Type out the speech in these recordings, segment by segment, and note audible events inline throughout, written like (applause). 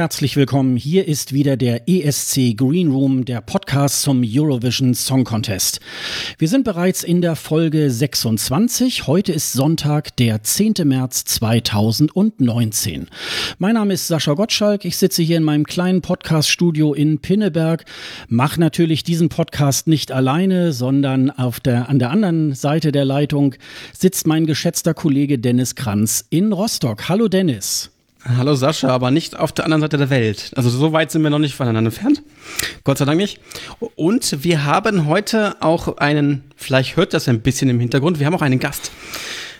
Herzlich willkommen. Hier ist wieder der ESC Green Room, der Podcast zum Eurovision Song Contest. Wir sind bereits in der Folge 26. Heute ist Sonntag, der 10. März 2019. Mein Name ist Sascha Gottschalk. Ich sitze hier in meinem kleinen Podcast-Studio in Pinneberg, mache natürlich diesen Podcast nicht alleine, sondern auf der, an der anderen Seite der Leitung sitzt mein geschätzter Kollege Dennis Kranz in Rostock. Hallo Dennis. Hallo Sascha, aber nicht auf der anderen Seite der Welt. Also so weit sind wir noch nicht voneinander entfernt. Gott sei Dank nicht. Und wir haben heute auch einen, vielleicht hört das ein bisschen im Hintergrund, wir haben auch einen Gast.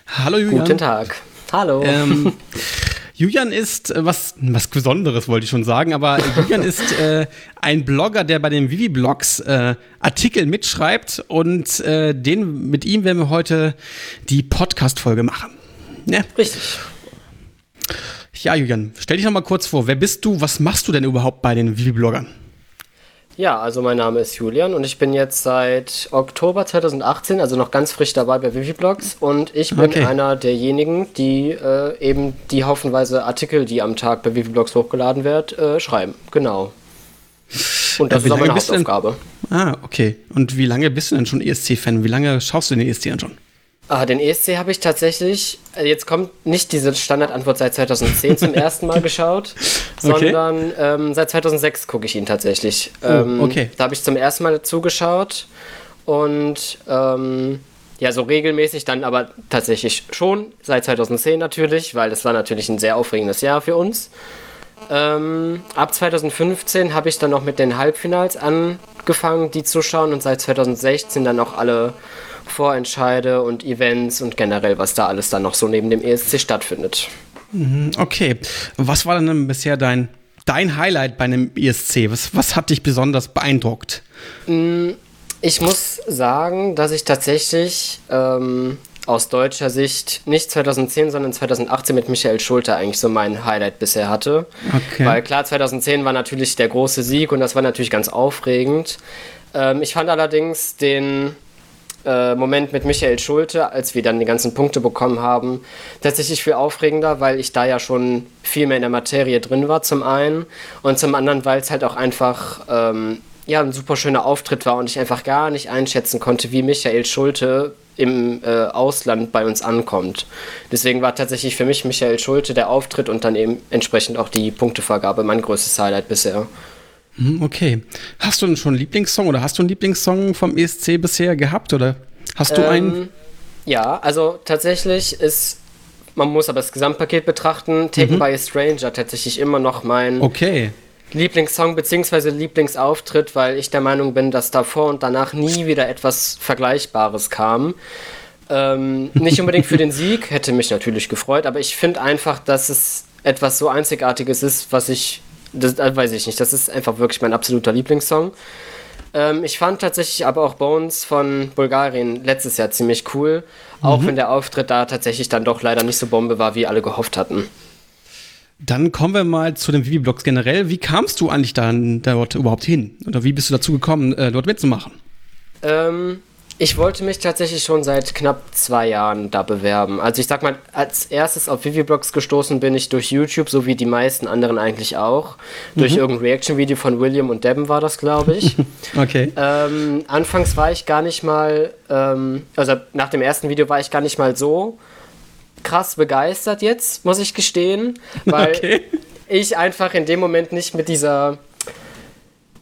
Hallo Julian. Guten Tag. Hallo. Ähm, (laughs) Julian ist äh, was, was Besonderes, wollte ich schon sagen, aber Julian ist äh, ein Blogger, der bei den Vivi-Blogs äh, Artikel mitschreibt und äh, den, mit ihm werden wir heute die Podcast-Folge machen. Ja? Richtig. Ja, Julian, stell dich noch mal kurz vor. Wer bist du? Was machst du denn überhaupt bei den Vivi-Bloggern? Ja, also mein Name ist Julian und ich bin jetzt seit Oktober 2018, also noch ganz frisch dabei bei Viviblogs und ich bin okay. einer derjenigen, die äh, eben die haufenweise Artikel, die am Tag bei Viviblogs hochgeladen wird, äh, schreiben. Genau. Und das äh, ist auch meine Hauptaufgabe. Ah, okay. Und wie lange bist du denn schon ESC-Fan? Wie lange schaust du den ESC an schon? Ah, den ESC habe ich tatsächlich, äh, jetzt kommt nicht diese Standardantwort seit 2010 zum ersten Mal geschaut, (laughs) okay. sondern ähm, seit 2006 gucke ich ihn tatsächlich. Oh, ähm, okay. Da habe ich zum ersten Mal zugeschaut und ähm, ja, so regelmäßig dann aber tatsächlich schon seit 2010 natürlich, weil das war natürlich ein sehr aufregendes Jahr für uns. Ähm, ab 2015 habe ich dann noch mit den Halbfinals angefangen, die zu schauen und seit 2016 dann auch alle Vorentscheide und Events und generell, was da alles dann noch so neben dem ESC stattfindet. Mhm, okay. Was war denn bisher dein, dein Highlight bei einem ESC? Was, was hat dich besonders beeindruckt? Mm, ich muss sagen, dass ich tatsächlich ähm, aus deutscher Sicht nicht 2010, sondern 2018 mit Michael Schulte eigentlich so mein Highlight bisher hatte. Okay. Weil klar, 2010 war natürlich der große Sieg und das war natürlich ganz aufregend. Ähm, ich fand allerdings den äh, Moment mit Michael Schulte, als wir dann die ganzen Punkte bekommen haben, tatsächlich viel aufregender, weil ich da ja schon viel mehr in der Materie drin war, zum einen. Und zum anderen, weil es halt auch einfach ähm, ja, ein super schöner Auftritt war und ich einfach gar nicht einschätzen konnte, wie Michael Schulte im äh, Ausland bei uns ankommt. Deswegen war tatsächlich für mich Michael Schulte der Auftritt und dann eben entsprechend auch die Punktevergabe mein größtes Highlight bisher. Hm, okay. Hast du denn schon einen Lieblingssong oder hast du einen Lieblingssong vom ESC bisher gehabt oder hast du ähm, einen? Ja, also tatsächlich ist, man muss aber das Gesamtpaket betrachten, Taken mhm. by a Stranger tatsächlich immer noch mein okay. Lieblingssong bzw. Lieblingsauftritt, weil ich der Meinung bin, dass davor und danach nie (laughs) wieder etwas Vergleichbares kam. Ähm, nicht unbedingt für den Sieg, hätte mich natürlich gefreut, aber ich finde einfach, dass es etwas so Einzigartiges ist, was ich das, das, weiß ich nicht. Das ist einfach wirklich mein absoluter Lieblingssong. Ähm, ich fand tatsächlich aber auch Bones von Bulgarien letztes Jahr ziemlich cool. Auch mhm. wenn der Auftritt da tatsächlich dann doch leider nicht so Bombe war, wie alle gehofft hatten. Dann kommen wir mal zu den Vivi-Blogs generell. Wie kamst du eigentlich dann dort überhaupt hin? Oder wie bist du dazu gekommen, äh, dort mitzumachen? Ähm, ich wollte mich tatsächlich schon seit knapp zwei Jahren da bewerben. Also ich sag mal, als erstes auf Viviblogs gestoßen bin ich durch YouTube, so wie die meisten anderen eigentlich auch. Mhm. Durch irgendein Reaction-Video von William und Devin war das, glaube ich. (laughs) okay. Ähm, anfangs war ich gar nicht mal, ähm, also nach dem ersten Video war ich gar nicht mal so krass begeistert jetzt, muss ich gestehen. Weil (laughs) okay. ich einfach in dem Moment nicht mit dieser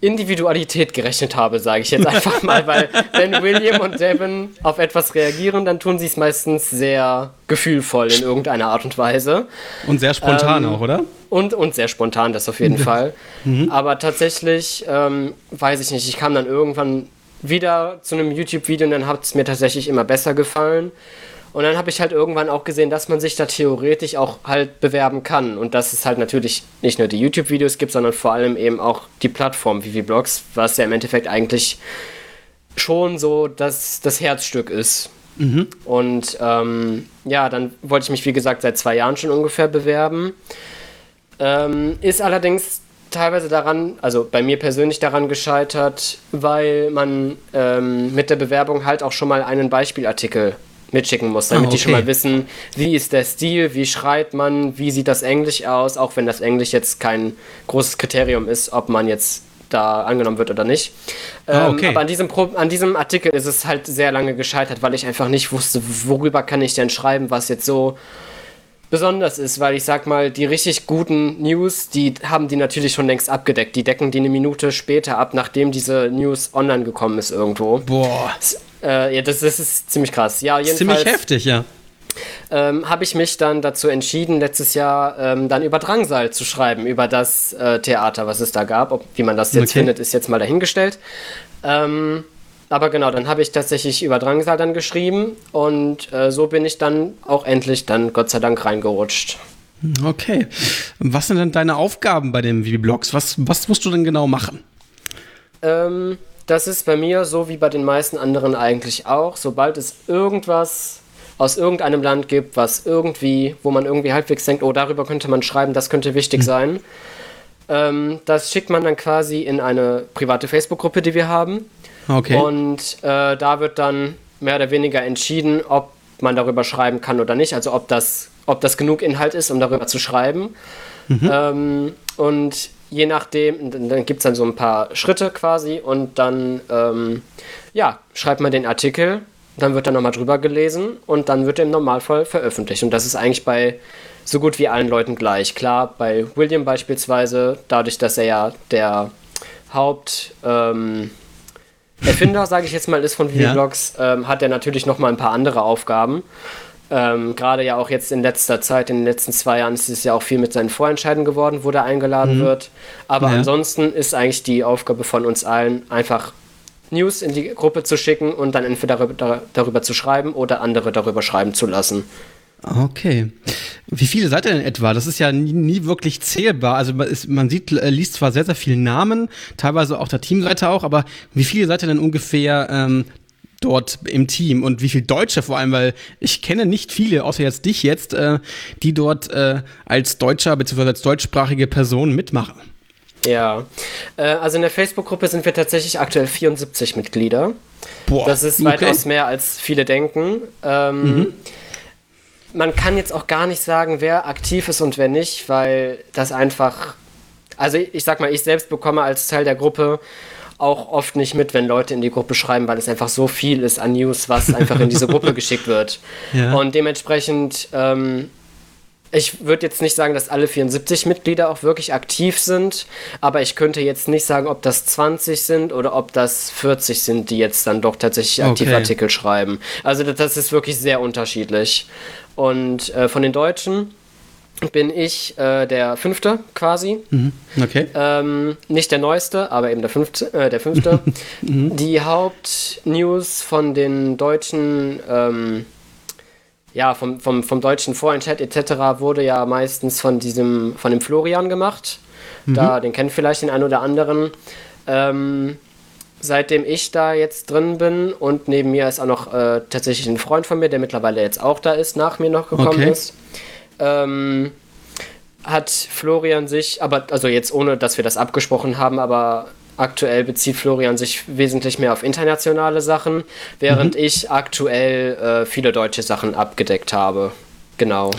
Individualität gerechnet habe, sage ich jetzt einfach (laughs) mal, weil wenn William und Devin auf etwas reagieren, dann tun sie es meistens sehr gefühlvoll in irgendeiner Art und Weise. Und sehr spontan ähm, auch, oder? Und, und sehr spontan, das auf jeden Fall. Mhm. Aber tatsächlich, ähm, weiß ich nicht, ich kam dann irgendwann wieder zu einem YouTube-Video und dann hat es mir tatsächlich immer besser gefallen. Und dann habe ich halt irgendwann auch gesehen, dass man sich da theoretisch auch halt bewerben kann. Und dass es halt natürlich nicht nur die YouTube-Videos gibt, sondern vor allem eben auch die Plattform Vivi-Blogs, was ja im Endeffekt eigentlich schon so das, das Herzstück ist. Mhm. Und ähm, ja, dann wollte ich mich, wie gesagt, seit zwei Jahren schon ungefähr bewerben. Ähm, ist allerdings teilweise daran, also bei mir persönlich daran gescheitert, weil man ähm, mit der Bewerbung halt auch schon mal einen Beispielartikel mitschicken muss, damit ah, okay. die schon mal wissen, wie ist der Stil, wie schreibt man, wie sieht das Englisch aus, auch wenn das Englisch jetzt kein großes Kriterium ist, ob man jetzt da angenommen wird oder nicht. Ah, okay. ähm, aber an diesem, Pro an diesem Artikel ist es halt sehr lange gescheitert, weil ich einfach nicht wusste, worüber kann ich denn schreiben, was jetzt so besonders ist, weil ich sag mal, die richtig guten News, die haben die natürlich schon längst abgedeckt. Die decken die eine Minute später ab, nachdem diese News online gekommen ist irgendwo. Boah. Das, äh, ja, das, das, ist ziemlich krass. Ja, jedenfalls. Ziemlich heftig, ja. Ähm, habe ich mich dann dazu entschieden, letztes Jahr ähm, dann über Drangsal zu schreiben, über das äh, Theater, was es da gab. Ob, wie man das jetzt okay. findet, ist jetzt mal dahingestellt. Ähm, aber genau, dann habe ich tatsächlich über Drangsal dann geschrieben und äh, so bin ich dann auch endlich dann Gott sei Dank reingerutscht. Okay. Was sind denn deine Aufgaben bei den VB-Blogs? Was, was musst du denn genau machen? Ähm, das ist bei mir so wie bei den meisten anderen eigentlich auch. Sobald es irgendwas aus irgendeinem Land gibt, was irgendwie, wo man irgendwie halbwegs denkt, oh, darüber könnte man schreiben, das könnte wichtig mhm. sein. Ähm, das schickt man dann quasi in eine private Facebook-Gruppe, die wir haben. Okay. Und äh, da wird dann mehr oder weniger entschieden, ob man darüber schreiben kann oder nicht. Also ob das, ob das genug Inhalt ist, um darüber zu schreiben. Mhm. Ähm, und je nachdem, dann gibt es dann so ein paar Schritte quasi und dann ähm, ja, schreibt man den Artikel, dann wird er nochmal drüber gelesen und dann wird er im Normalfall veröffentlicht. Und das ist eigentlich bei so gut wie allen Leuten gleich. Klar, bei William beispielsweise, dadurch, dass er ja der Haupt... Ähm, Erfinder, sage ich jetzt mal, ist von Videoblogs, ja. ähm, hat er natürlich noch mal ein paar andere Aufgaben. Ähm, Gerade ja auch jetzt in letzter Zeit, in den letzten zwei Jahren ist es ja auch viel mit seinen Vorentscheiden geworden, wo er eingeladen mhm. wird. Aber ja. ansonsten ist eigentlich die Aufgabe von uns allen, einfach News in die Gruppe zu schicken und dann entweder darüber, darüber zu schreiben oder andere darüber schreiben zu lassen. Okay. Wie viele seid ihr denn etwa? Das ist ja nie, nie wirklich zählbar. Also man, ist, man sieht, äh, liest zwar sehr, sehr viele Namen, teilweise auch der Teamseite auch, aber wie viele seid ihr denn ungefähr ähm, dort im Team und wie viele Deutsche vor allem, weil ich kenne nicht viele, außer jetzt dich jetzt, äh, die dort äh, als Deutscher bzw. als deutschsprachige Person mitmachen. Ja, äh, also in der Facebook-Gruppe sind wir tatsächlich aktuell 74 Mitglieder. Boah, das ist weitaus okay. mehr als viele denken. Ähm, mhm man kann jetzt auch gar nicht sagen, wer aktiv ist und wer nicht, weil das einfach. Also ich sag mal, ich selbst bekomme als Teil der Gruppe auch oft nicht mit, wenn Leute in die Gruppe schreiben, weil es einfach so viel ist an News, was einfach in diese (laughs) Gruppe geschickt wird. Ja. Und dementsprechend, ähm, ich würde jetzt nicht sagen, dass alle 74 Mitglieder auch wirklich aktiv sind, aber ich könnte jetzt nicht sagen, ob das 20 sind oder ob das 40 sind, die jetzt dann doch tatsächlich aktiv okay. Artikel schreiben. Also das ist wirklich sehr unterschiedlich. Und äh, von den Deutschen bin ich äh, der Fünfte quasi. Mhm. Okay. Ähm, nicht der Neueste, aber eben der Fünfte. Äh, der Fünfte. (laughs) mhm. Die Hauptnews von den Deutschen, ähm, ja, vom, vom, vom deutschen Vorentscheid etc. wurde ja meistens von diesem, von dem Florian gemacht. Mhm. Da, den kennt vielleicht den einen oder anderen. Ähm, seitdem ich da jetzt drin bin und neben mir ist auch noch äh, tatsächlich ein Freund von mir, der mittlerweile jetzt auch da ist, nach mir noch gekommen okay. ist, ähm, hat Florian sich, aber also jetzt ohne, dass wir das abgesprochen haben, aber aktuell bezieht Florian sich wesentlich mehr auf internationale Sachen, während mhm. ich aktuell äh, viele deutsche Sachen abgedeckt habe. Genau.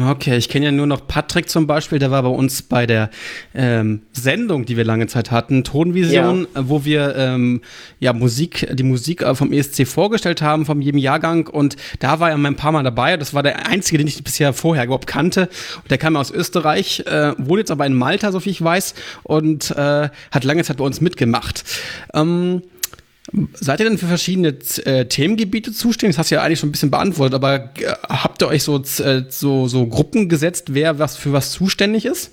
Okay, ich kenne ja nur noch Patrick zum Beispiel, der war bei uns bei der ähm, Sendung, die wir lange Zeit hatten, Tonvision, ja. wo wir ähm, ja Musik, die Musik äh, vom ESC vorgestellt haben, von jedem Jahrgang und da war er mal ein paar Mal dabei. Das war der einzige, den ich bisher vorher überhaupt kannte. Der kam aus Österreich, äh, wohnt jetzt aber in Malta, so viel ich weiß, und äh, hat lange Zeit bei uns mitgemacht. Ähm, Seid ihr denn für verschiedene äh, Themengebiete zuständig? Das hast du ja eigentlich schon ein bisschen beantwortet, aber äh, habt ihr euch so, äh, so, so Gruppen gesetzt, wer was für was zuständig ist?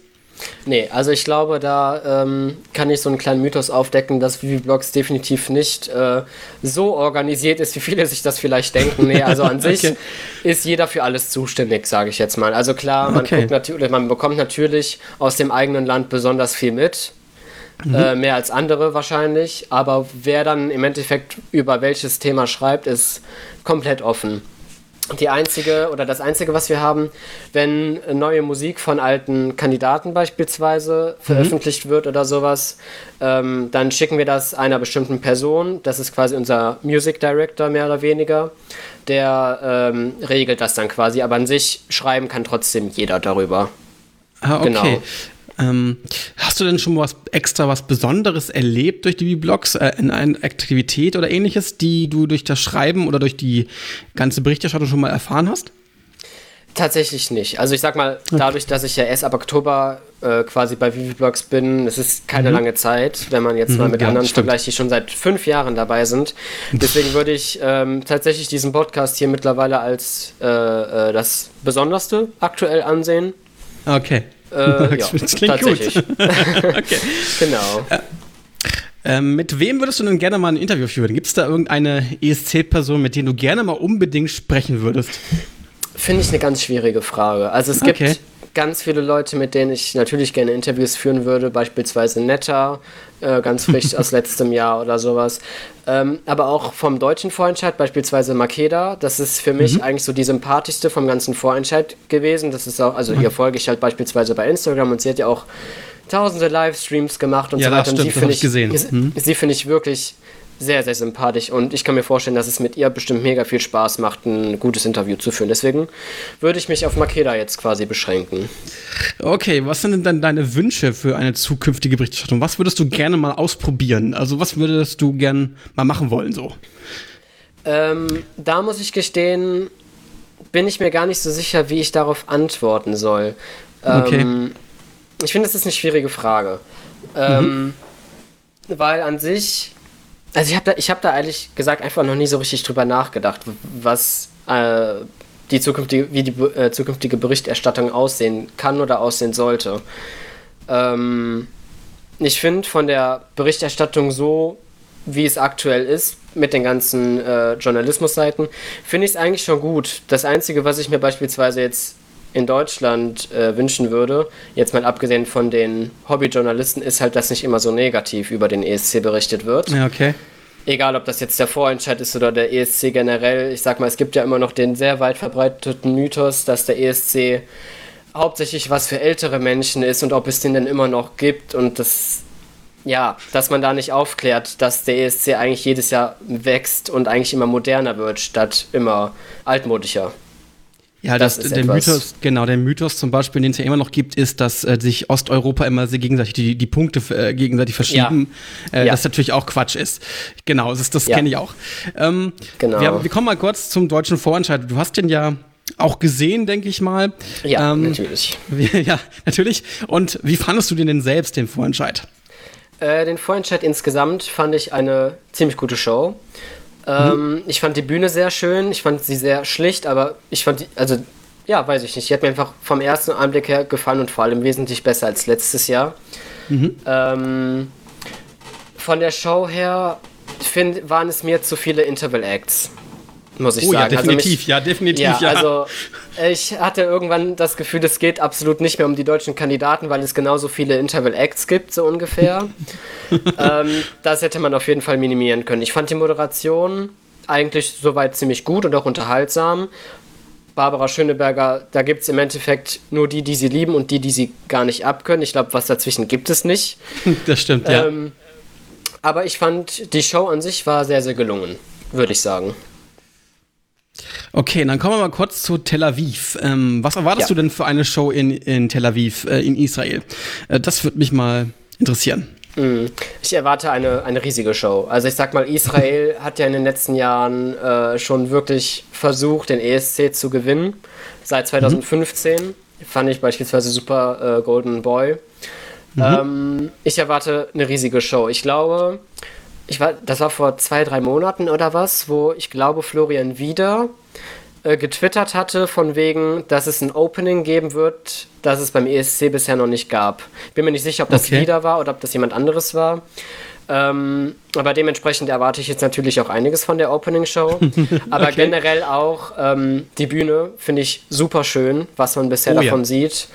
Nee, also ich glaube, da ähm, kann ich so einen kleinen Mythos aufdecken, dass Viviblogs definitiv nicht äh, so organisiert ist, wie viele sich das vielleicht denken. Nee, also an (laughs) sich okay. ist jeder für alles zuständig, sage ich jetzt mal. Also klar, man, okay. man bekommt natürlich aus dem eigenen Land besonders viel mit. Mhm. Äh, mehr als andere wahrscheinlich. Aber wer dann im Endeffekt über welches Thema schreibt, ist komplett offen. die einzige oder das einzige, was wir haben, wenn neue Musik von alten Kandidaten beispielsweise veröffentlicht mhm. wird oder sowas, ähm, dann schicken wir das einer bestimmten Person. Das ist quasi unser Music Director mehr oder weniger. Der ähm, regelt das dann quasi, aber an sich schreiben kann trotzdem jeder darüber. Ah, okay. Genau. Ähm, hast du denn schon was extra was Besonderes erlebt durch die Blogs äh, in einer Aktivität oder ähnliches, die du durch das Schreiben oder durch die ganze Berichterstattung schon mal erfahren hast? Tatsächlich nicht. Also ich sag mal, dadurch, dass ich ja erst ab Oktober äh, quasi bei Viviblogs bin, es ist keine mhm. lange Zeit, wenn man jetzt mhm, mal mit ja, anderen vergleicht, die schon seit fünf Jahren dabei sind. Deswegen würde ich ähm, tatsächlich diesen Podcast hier mittlerweile als äh, äh, das Besonderste aktuell ansehen. Okay. Äh, (laughs) ja, das klingt tatsächlich. (laughs) (laughs) okay. Genau. Äh, äh, mit wem würdest du denn gerne mal ein Interview führen? Gibt es da irgendeine ESC-Person, mit der du gerne mal unbedingt sprechen würdest? Finde ich eine ganz schwierige Frage. Also es gibt okay. Ganz viele Leute, mit denen ich natürlich gerne Interviews führen würde, beispielsweise Netta, äh, ganz frisch (laughs) aus letztem Jahr oder sowas. Ähm, aber auch vom deutschen Vorentscheid, beispielsweise Makeda, das ist für mich mhm. eigentlich so die sympathischste vom ganzen Vorentscheid gewesen. Das ist auch, also mhm. ihr folge ich halt beispielsweise bei Instagram und sie hat ja auch tausende Livestreams gemacht und ja, so weiter. Stimmt, und sie finde ich, gesehen. Mhm. sie finde ich wirklich sehr, sehr sympathisch und ich kann mir vorstellen, dass es mit ihr bestimmt mega viel Spaß macht, ein gutes Interview zu führen. Deswegen würde ich mich auf Makeda jetzt quasi beschränken. Okay, was sind denn dann deine Wünsche für eine zukünftige Berichterstattung? Was würdest du gerne mal ausprobieren? Also was würdest du gerne mal machen wollen so? Ähm, da muss ich gestehen, bin ich mir gar nicht so sicher, wie ich darauf antworten soll. Okay. Ähm, ich finde, das ist eine schwierige Frage. Ähm, mhm. Weil an sich also ich habe da, hab da ehrlich gesagt einfach noch nie so richtig drüber nachgedacht, was äh, die zukünftige, wie die äh, zukünftige Berichterstattung aussehen kann oder aussehen sollte. Ähm, ich finde von der Berichterstattung so, wie es aktuell ist, mit den ganzen äh, Journalismusseiten, finde ich es eigentlich schon gut. Das Einzige, was ich mir beispielsweise jetzt in Deutschland äh, wünschen würde, jetzt mal abgesehen von den Hobbyjournalisten, ist halt, dass nicht immer so negativ über den ESC berichtet wird. Ja, okay. Egal, ob das jetzt der Vorentscheid ist oder der ESC generell. Ich sag mal, es gibt ja immer noch den sehr weit verbreiteten Mythos, dass der ESC hauptsächlich was für ältere Menschen ist und ob es den denn immer noch gibt und das ja, dass man da nicht aufklärt, dass der ESC eigentlich jedes Jahr wächst und eigentlich immer moderner wird, statt immer altmodischer. Ja, das, das der Mythos, genau, der Mythos zum Beispiel, den es ja immer noch gibt, ist, dass äh, sich Osteuropa immer sehr gegenseitig die, die Punkte äh, gegenseitig verschieben. Ja. Äh, ja. Das natürlich auch Quatsch ist. Genau, das, das ja. kenne ich auch. Ähm, genau. Wir, wir, kommen mal kurz zum deutschen Vorentscheid. Du hast den ja auch gesehen, denke ich mal. Ja, ähm, natürlich. (laughs) Wie, ja, natürlich. Und wie fandest du den denn selbst, den Vorentscheid? Äh, den Vorentscheid insgesamt fand ich eine ziemlich gute Show. Ähm, mhm. Ich fand die Bühne sehr schön, ich fand sie sehr schlicht, aber ich fand die, also ja, weiß ich nicht. Die hat mir einfach vom ersten Anblick her gefallen und vor allem wesentlich besser als letztes Jahr. Mhm. Ähm, von der Show her find, waren es mir zu viele Interval Acts muss ich oh, sagen. Ja, definitiv, also mich, ja, definitiv, ja, ja. Also ich hatte irgendwann das Gefühl, es geht absolut nicht mehr um die deutschen Kandidaten, weil es genauso viele Interval Acts gibt, so ungefähr. (laughs) ähm, das hätte man auf jeden Fall minimieren können. Ich fand die Moderation eigentlich soweit ziemlich gut und auch unterhaltsam. Barbara Schöneberger, da gibt es im Endeffekt nur die, die sie lieben und die, die sie gar nicht abkönnen. Ich glaube, was dazwischen gibt es nicht. (laughs) Das stimmt, ja. Ähm, aber ich fand, die Show an sich war sehr, sehr gelungen, würde ich sagen. Okay, dann kommen wir mal kurz zu Tel Aviv. Ähm, was erwartest ja. du denn für eine Show in, in Tel Aviv, äh, in Israel? Äh, das würde mich mal interessieren. Mm, ich erwarte eine, eine riesige Show. Also ich sag mal, Israel (laughs) hat ja in den letzten Jahren äh, schon wirklich versucht, den ESC zu gewinnen. Seit 2015 mhm. fand ich beispielsweise Super äh, Golden Boy. Mhm. Ähm, ich erwarte eine riesige Show. Ich glaube, ich war, das war vor zwei, drei Monaten oder was, wo ich glaube, Florian wieder äh, getwittert hatte, von wegen, dass es ein Opening geben wird, das es beim ESC bisher noch nicht gab. Bin mir nicht sicher, ob das okay. wieder war oder ob das jemand anderes war. Ähm, aber dementsprechend erwarte ich jetzt natürlich auch einiges von der Opening Show. (laughs) Aber okay. generell auch ähm, die Bühne finde ich super schön, was man bisher oh, davon ja. sieht.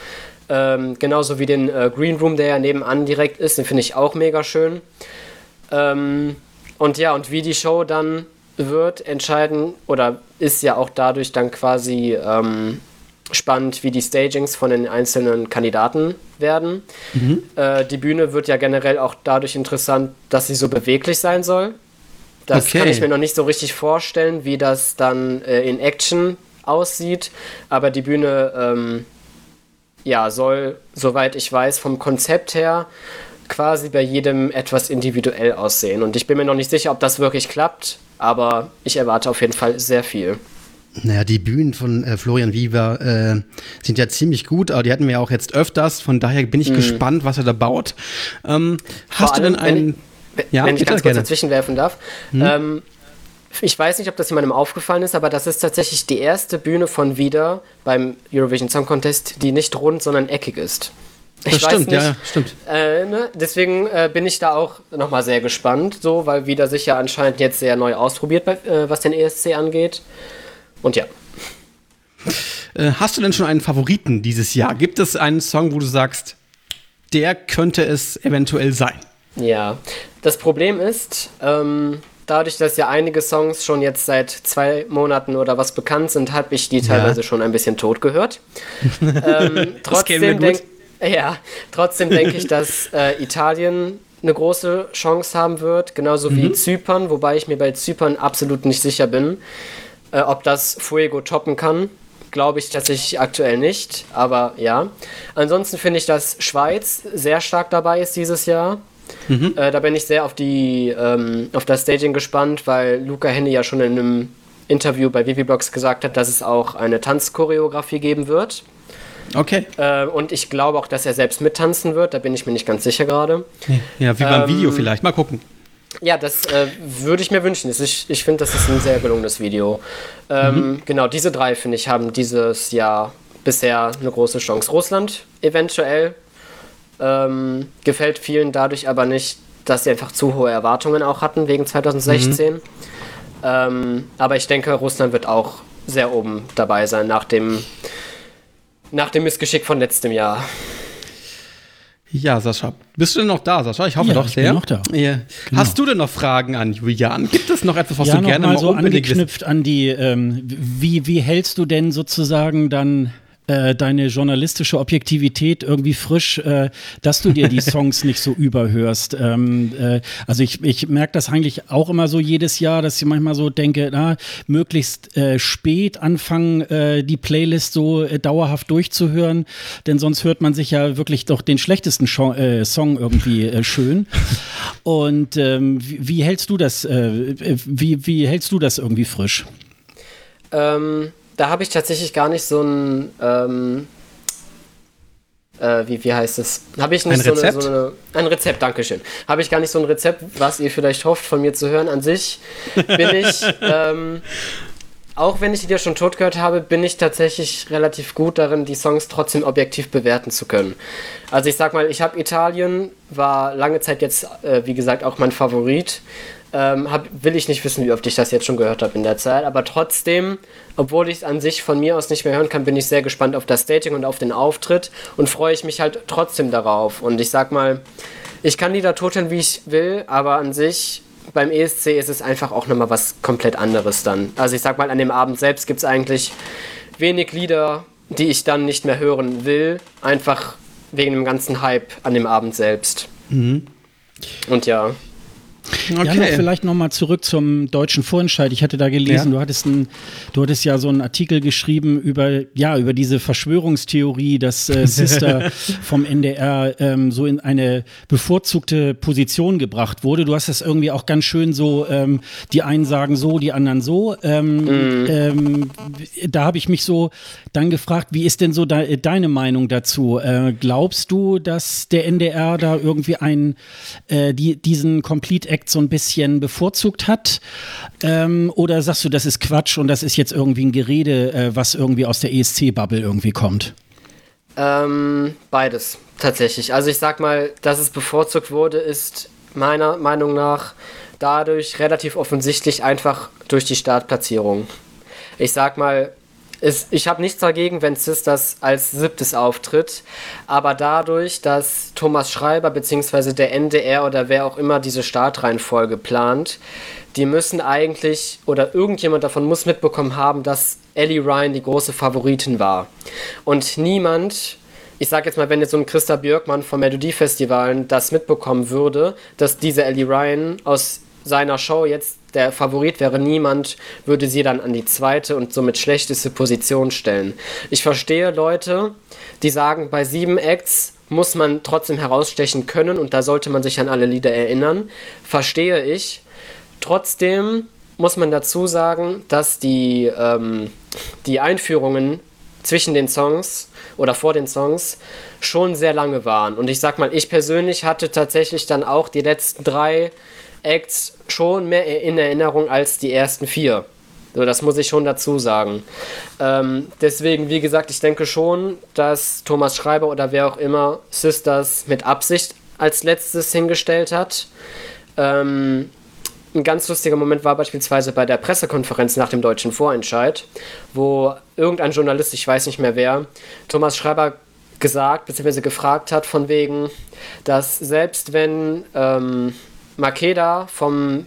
Ähm, genauso wie den äh, Green Room, der ja nebenan direkt ist, den finde ich auch mega schön. Ähm, und ja, und wie die Show dann wird entscheiden oder ist ja auch dadurch dann quasi ähm, spannend, wie die Stagings von den einzelnen Kandidaten werden. Mhm. Äh, die Bühne wird ja generell auch dadurch interessant, dass sie so beweglich sein soll. Das okay. kann ich mir noch nicht so richtig vorstellen, wie das dann äh, in Action aussieht. Aber die Bühne, ähm, ja, soll, soweit ich weiß, vom Konzept her quasi bei jedem etwas individuell aussehen. Und ich bin mir noch nicht sicher, ob das wirklich klappt, aber ich erwarte auf jeden Fall sehr viel. Naja, die Bühnen von äh, Florian Wiever äh, sind ja ziemlich gut, aber die hatten wir ja auch jetzt öfters. Von daher bin ich mhm. gespannt, was er da baut. Ähm, hast du denn einen. Wenn, ja, wenn ich ganz kurz dazwischen werfen darf. Mhm. Ähm, ich weiß nicht, ob das jemandem aufgefallen ist, aber das ist tatsächlich die erste Bühne von Wieder beim Eurovision Song Contest, die nicht rund, sondern eckig ist. Ich das stimmt, nicht, ja, stimmt. Äh, ne? Deswegen äh, bin ich da auch nochmal sehr gespannt, so, weil Wieder sich ja anscheinend jetzt sehr neu ausprobiert, bei, äh, was den ESC angeht. Und ja. Äh, hast du denn schon einen Favoriten dieses Jahr? Gibt es einen Song, wo du sagst, der könnte es eventuell sein? Ja, das Problem ist, ähm, dadurch, dass ja einige Songs schon jetzt seit zwei Monaten oder was bekannt sind, habe ich die teilweise ja. schon ein bisschen tot gehört. (laughs) ähm, trotzdem denke ja, trotzdem denke ich, dass (laughs) äh, Italien eine große Chance haben wird, genauso wie mhm. Zypern, wobei ich mir bei Zypern absolut nicht sicher bin, äh, ob das Fuego toppen kann. Glaube ich tatsächlich aktuell nicht, aber ja. Ansonsten finde ich, dass Schweiz sehr stark dabei ist dieses Jahr. Mhm. Äh, da bin ich sehr auf, die, ähm, auf das Staging gespannt, weil Luca Henne ja schon in einem Interview bei Viviblogs gesagt hat, dass es auch eine Tanzchoreografie geben wird. Okay. Äh, und ich glaube auch, dass er selbst mittanzen wird, da bin ich mir nicht ganz sicher gerade. Ja, wie beim ähm, Video vielleicht. Mal gucken. Ja, das äh, würde ich mir wünschen. Ich, ich finde, das ist ein sehr gelungenes Video. Ähm, mhm. Genau, diese drei, finde ich, haben dieses Jahr bisher eine große Chance. Russland eventuell ähm, gefällt vielen dadurch aber nicht, dass sie einfach zu hohe Erwartungen auch hatten wegen 2016. Mhm. Ähm, aber ich denke, Russland wird auch sehr oben dabei sein nach dem, nach dem Missgeschick von letztem Jahr. Ja, Sascha. Bist du denn noch da, Sascha? Ich hoffe ja, doch sehr. Ich bin noch da. Ja. Genau. Hast du denn noch Fragen an Julian? Gibt es noch etwas, was ja, du gerne mal so angeknüpft an die, ähm, wie, wie hältst du denn sozusagen dann äh, deine journalistische Objektivität irgendwie frisch, äh, dass du dir die (laughs) Songs nicht so überhörst. Ähm, äh, also ich, ich merke das eigentlich auch immer so jedes Jahr, dass ich manchmal so denke, na, möglichst äh, spät anfangen, äh, die Playlist so äh, dauerhaft durchzuhören, denn sonst hört man sich ja wirklich doch den schlechtesten Song, äh, Song irgendwie äh, schön. Und ähm, wie, wie, hältst du das, äh, wie, wie hältst du das irgendwie frisch? Ähm, da habe ich tatsächlich gar nicht so ein, ähm, äh, wie, wie heißt es? Habe ich nicht ein so, Rezept? Eine, so eine, ein Rezept, Dankeschön. Habe ich gar nicht so ein Rezept, was ihr vielleicht hofft, von mir zu hören. An sich bin ich, (laughs) ähm, auch wenn ich die dir schon tot gehört habe, bin ich tatsächlich relativ gut darin, die Songs trotzdem objektiv bewerten zu können. Also ich sag mal, ich habe Italien, war lange Zeit jetzt, äh, wie gesagt, auch mein Favorit. Ähm, hab, will ich nicht wissen, wie oft ich das jetzt schon gehört habe in der Zeit. Aber trotzdem, obwohl ich es an sich von mir aus nicht mehr hören kann, bin ich sehr gespannt auf das Dating und auf den Auftritt und freue ich mich halt trotzdem darauf. Und ich sag mal, ich kann die da toteln, wie ich will, aber an sich beim ESC ist es einfach auch nochmal was komplett anderes dann. Also ich sag mal, an dem Abend selbst gibt es eigentlich wenig Lieder, die ich dann nicht mehr hören will, einfach wegen dem ganzen Hype an dem Abend selbst. Mhm. Und ja. Okay. Ja, noch vielleicht nochmal zurück zum deutschen Vorentscheid. Ich hatte da gelesen, ja. du, hattest ein, du hattest ja so einen Artikel geschrieben über, ja, über diese Verschwörungstheorie, dass äh, (laughs) Sister vom NDR ähm, so in eine bevorzugte Position gebracht wurde. Du hast das irgendwie auch ganz schön so, ähm, die einen sagen so, die anderen so. Ähm. Ähm, da habe ich mich so dann gefragt, wie ist denn so de deine Meinung dazu? Äh, glaubst du, dass der NDR da irgendwie einen, äh, die, diesen Complete Act so ein bisschen bevorzugt hat? Ähm, oder sagst du, das ist Quatsch und das ist jetzt irgendwie ein Gerede, äh, was irgendwie aus der ESC-Bubble irgendwie kommt? Ähm, beides, tatsächlich. Also ich sag mal, dass es bevorzugt wurde, ist meiner Meinung nach dadurch relativ offensichtlich einfach durch die Startplatzierung. Ich sag mal, es, ich habe nichts dagegen, wenn Sisters als siebtes auftritt, aber dadurch, dass Thomas Schreiber bzw. der NDR oder wer auch immer diese Startreihenfolge plant, die müssen eigentlich oder irgendjemand davon muss mitbekommen haben, dass Ellie Ryan die große Favoritin war. Und niemand, ich sag jetzt mal, wenn jetzt so ein Christa Björkmann vom Melodiefestivalen das mitbekommen würde, dass diese Ellie Ryan aus seiner Show jetzt der Favorit wäre, niemand würde sie dann an die zweite und somit schlechteste Position stellen. Ich verstehe Leute, die sagen, bei sieben Acts muss man trotzdem herausstechen können und da sollte man sich an alle Lieder erinnern. Verstehe ich. Trotzdem muss man dazu sagen, dass die, ähm, die Einführungen zwischen den Songs oder vor den Songs schon sehr lange waren. Und ich sag mal, ich persönlich hatte tatsächlich dann auch die letzten drei Acts schon mehr in Erinnerung als die ersten vier. So, das muss ich schon dazu sagen. Ähm, deswegen, wie gesagt, ich denke schon, dass Thomas Schreiber oder wer auch immer Sisters mit Absicht als letztes hingestellt hat. Ähm, ein ganz lustiger Moment war beispielsweise bei der Pressekonferenz nach dem deutschen Vorentscheid, wo irgendein Journalist, ich weiß nicht mehr wer, Thomas Schreiber gesagt bzw. gefragt hat, von wegen, dass selbst wenn ähm, Makeda vom,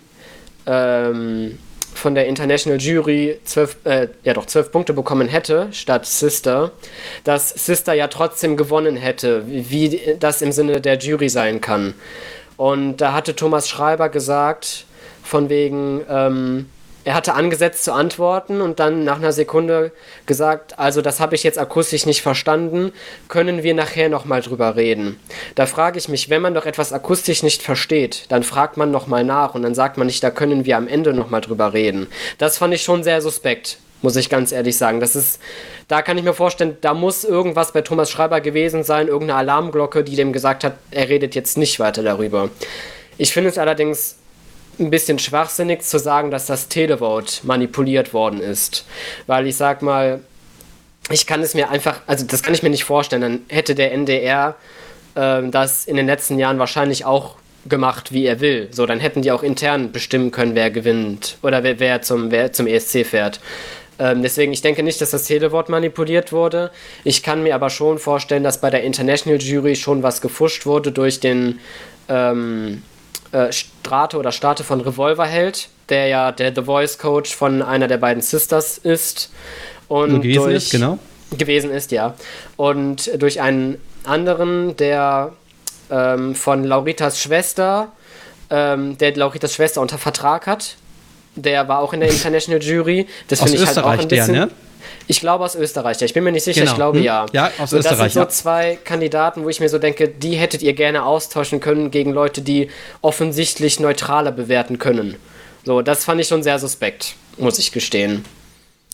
ähm, von der International Jury zwölf, äh, ja doch, zwölf Punkte bekommen hätte, statt Sister, dass Sister ja trotzdem gewonnen hätte, wie das im Sinne der Jury sein kann. Und da hatte Thomas Schreiber gesagt, von wegen, ähm, er hatte angesetzt zu antworten und dann nach einer Sekunde gesagt, also das habe ich jetzt akustisch nicht verstanden, können wir nachher nochmal drüber reden. Da frage ich mich, wenn man doch etwas akustisch nicht versteht, dann fragt man nochmal nach und dann sagt man nicht, da können wir am Ende nochmal drüber reden. Das fand ich schon sehr suspekt, muss ich ganz ehrlich sagen. Das ist, da kann ich mir vorstellen, da muss irgendwas bei Thomas Schreiber gewesen sein, irgendeine Alarmglocke, die dem gesagt hat, er redet jetzt nicht weiter darüber. Ich finde es allerdings ein bisschen schwachsinnig zu sagen, dass das Televote manipuliert worden ist. Weil ich sag mal, ich kann es mir einfach, also das kann ich mir nicht vorstellen. Dann hätte der NDR äh, das in den letzten Jahren wahrscheinlich auch gemacht, wie er will. So, dann hätten die auch intern bestimmen können, wer gewinnt oder wer, wer zum, wer zum ESC fährt. Ähm, deswegen, ich denke nicht, dass das Telewort manipuliert wurde. Ich kann mir aber schon vorstellen, dass bei der International Jury schon was gefuscht wurde durch den ähm, äh, Strate oder Strate von Revolverheld, der ja der The Voice Coach von einer der beiden Sisters ist. Und gewesen durch, ist, genau. Gewesen ist, ja. Und durch einen anderen, der ähm, von Lauritas Schwester, ähm, der Lauritas Schwester unter Vertrag hat. Der war auch in der (laughs) International Jury. Das finde ich halt auch ein bisschen. Der, ne? Ich glaube aus Österreich. Ich bin mir nicht sicher, genau. ich glaube hm? ja. Ja, aus so, Österreich. Das sind so zwei Kandidaten, wo ich mir so denke, die hättet ihr gerne austauschen können gegen Leute, die offensichtlich neutraler bewerten können. So, das fand ich schon sehr suspekt, muss ich gestehen.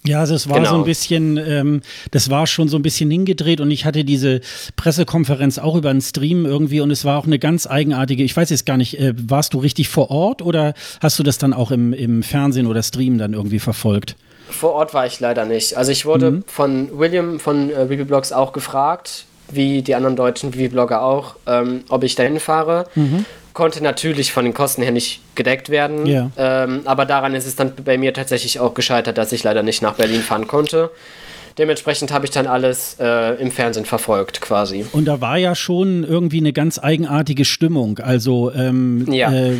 Ja, also es war genau. so ein bisschen, ähm, das war schon so ein bisschen hingedreht und ich hatte diese Pressekonferenz auch über einen Stream irgendwie und es war auch eine ganz eigenartige, ich weiß jetzt gar nicht, äh, warst du richtig vor Ort oder hast du das dann auch im, im Fernsehen oder Stream dann irgendwie verfolgt? Vor Ort war ich leider nicht. Also ich wurde mhm. von William von äh, Blogs auch gefragt, wie die anderen deutschen Vivi-Blogger auch, ähm, ob ich dahin fahre. Mhm. Konnte natürlich von den Kosten her nicht gedeckt werden. Ja. Ähm, aber daran ist es dann bei mir tatsächlich auch gescheitert, dass ich leider nicht nach Berlin fahren konnte. Dementsprechend habe ich dann alles äh, im Fernsehen verfolgt, quasi. Und da war ja schon irgendwie eine ganz eigenartige Stimmung. Also ähm, ja. äh,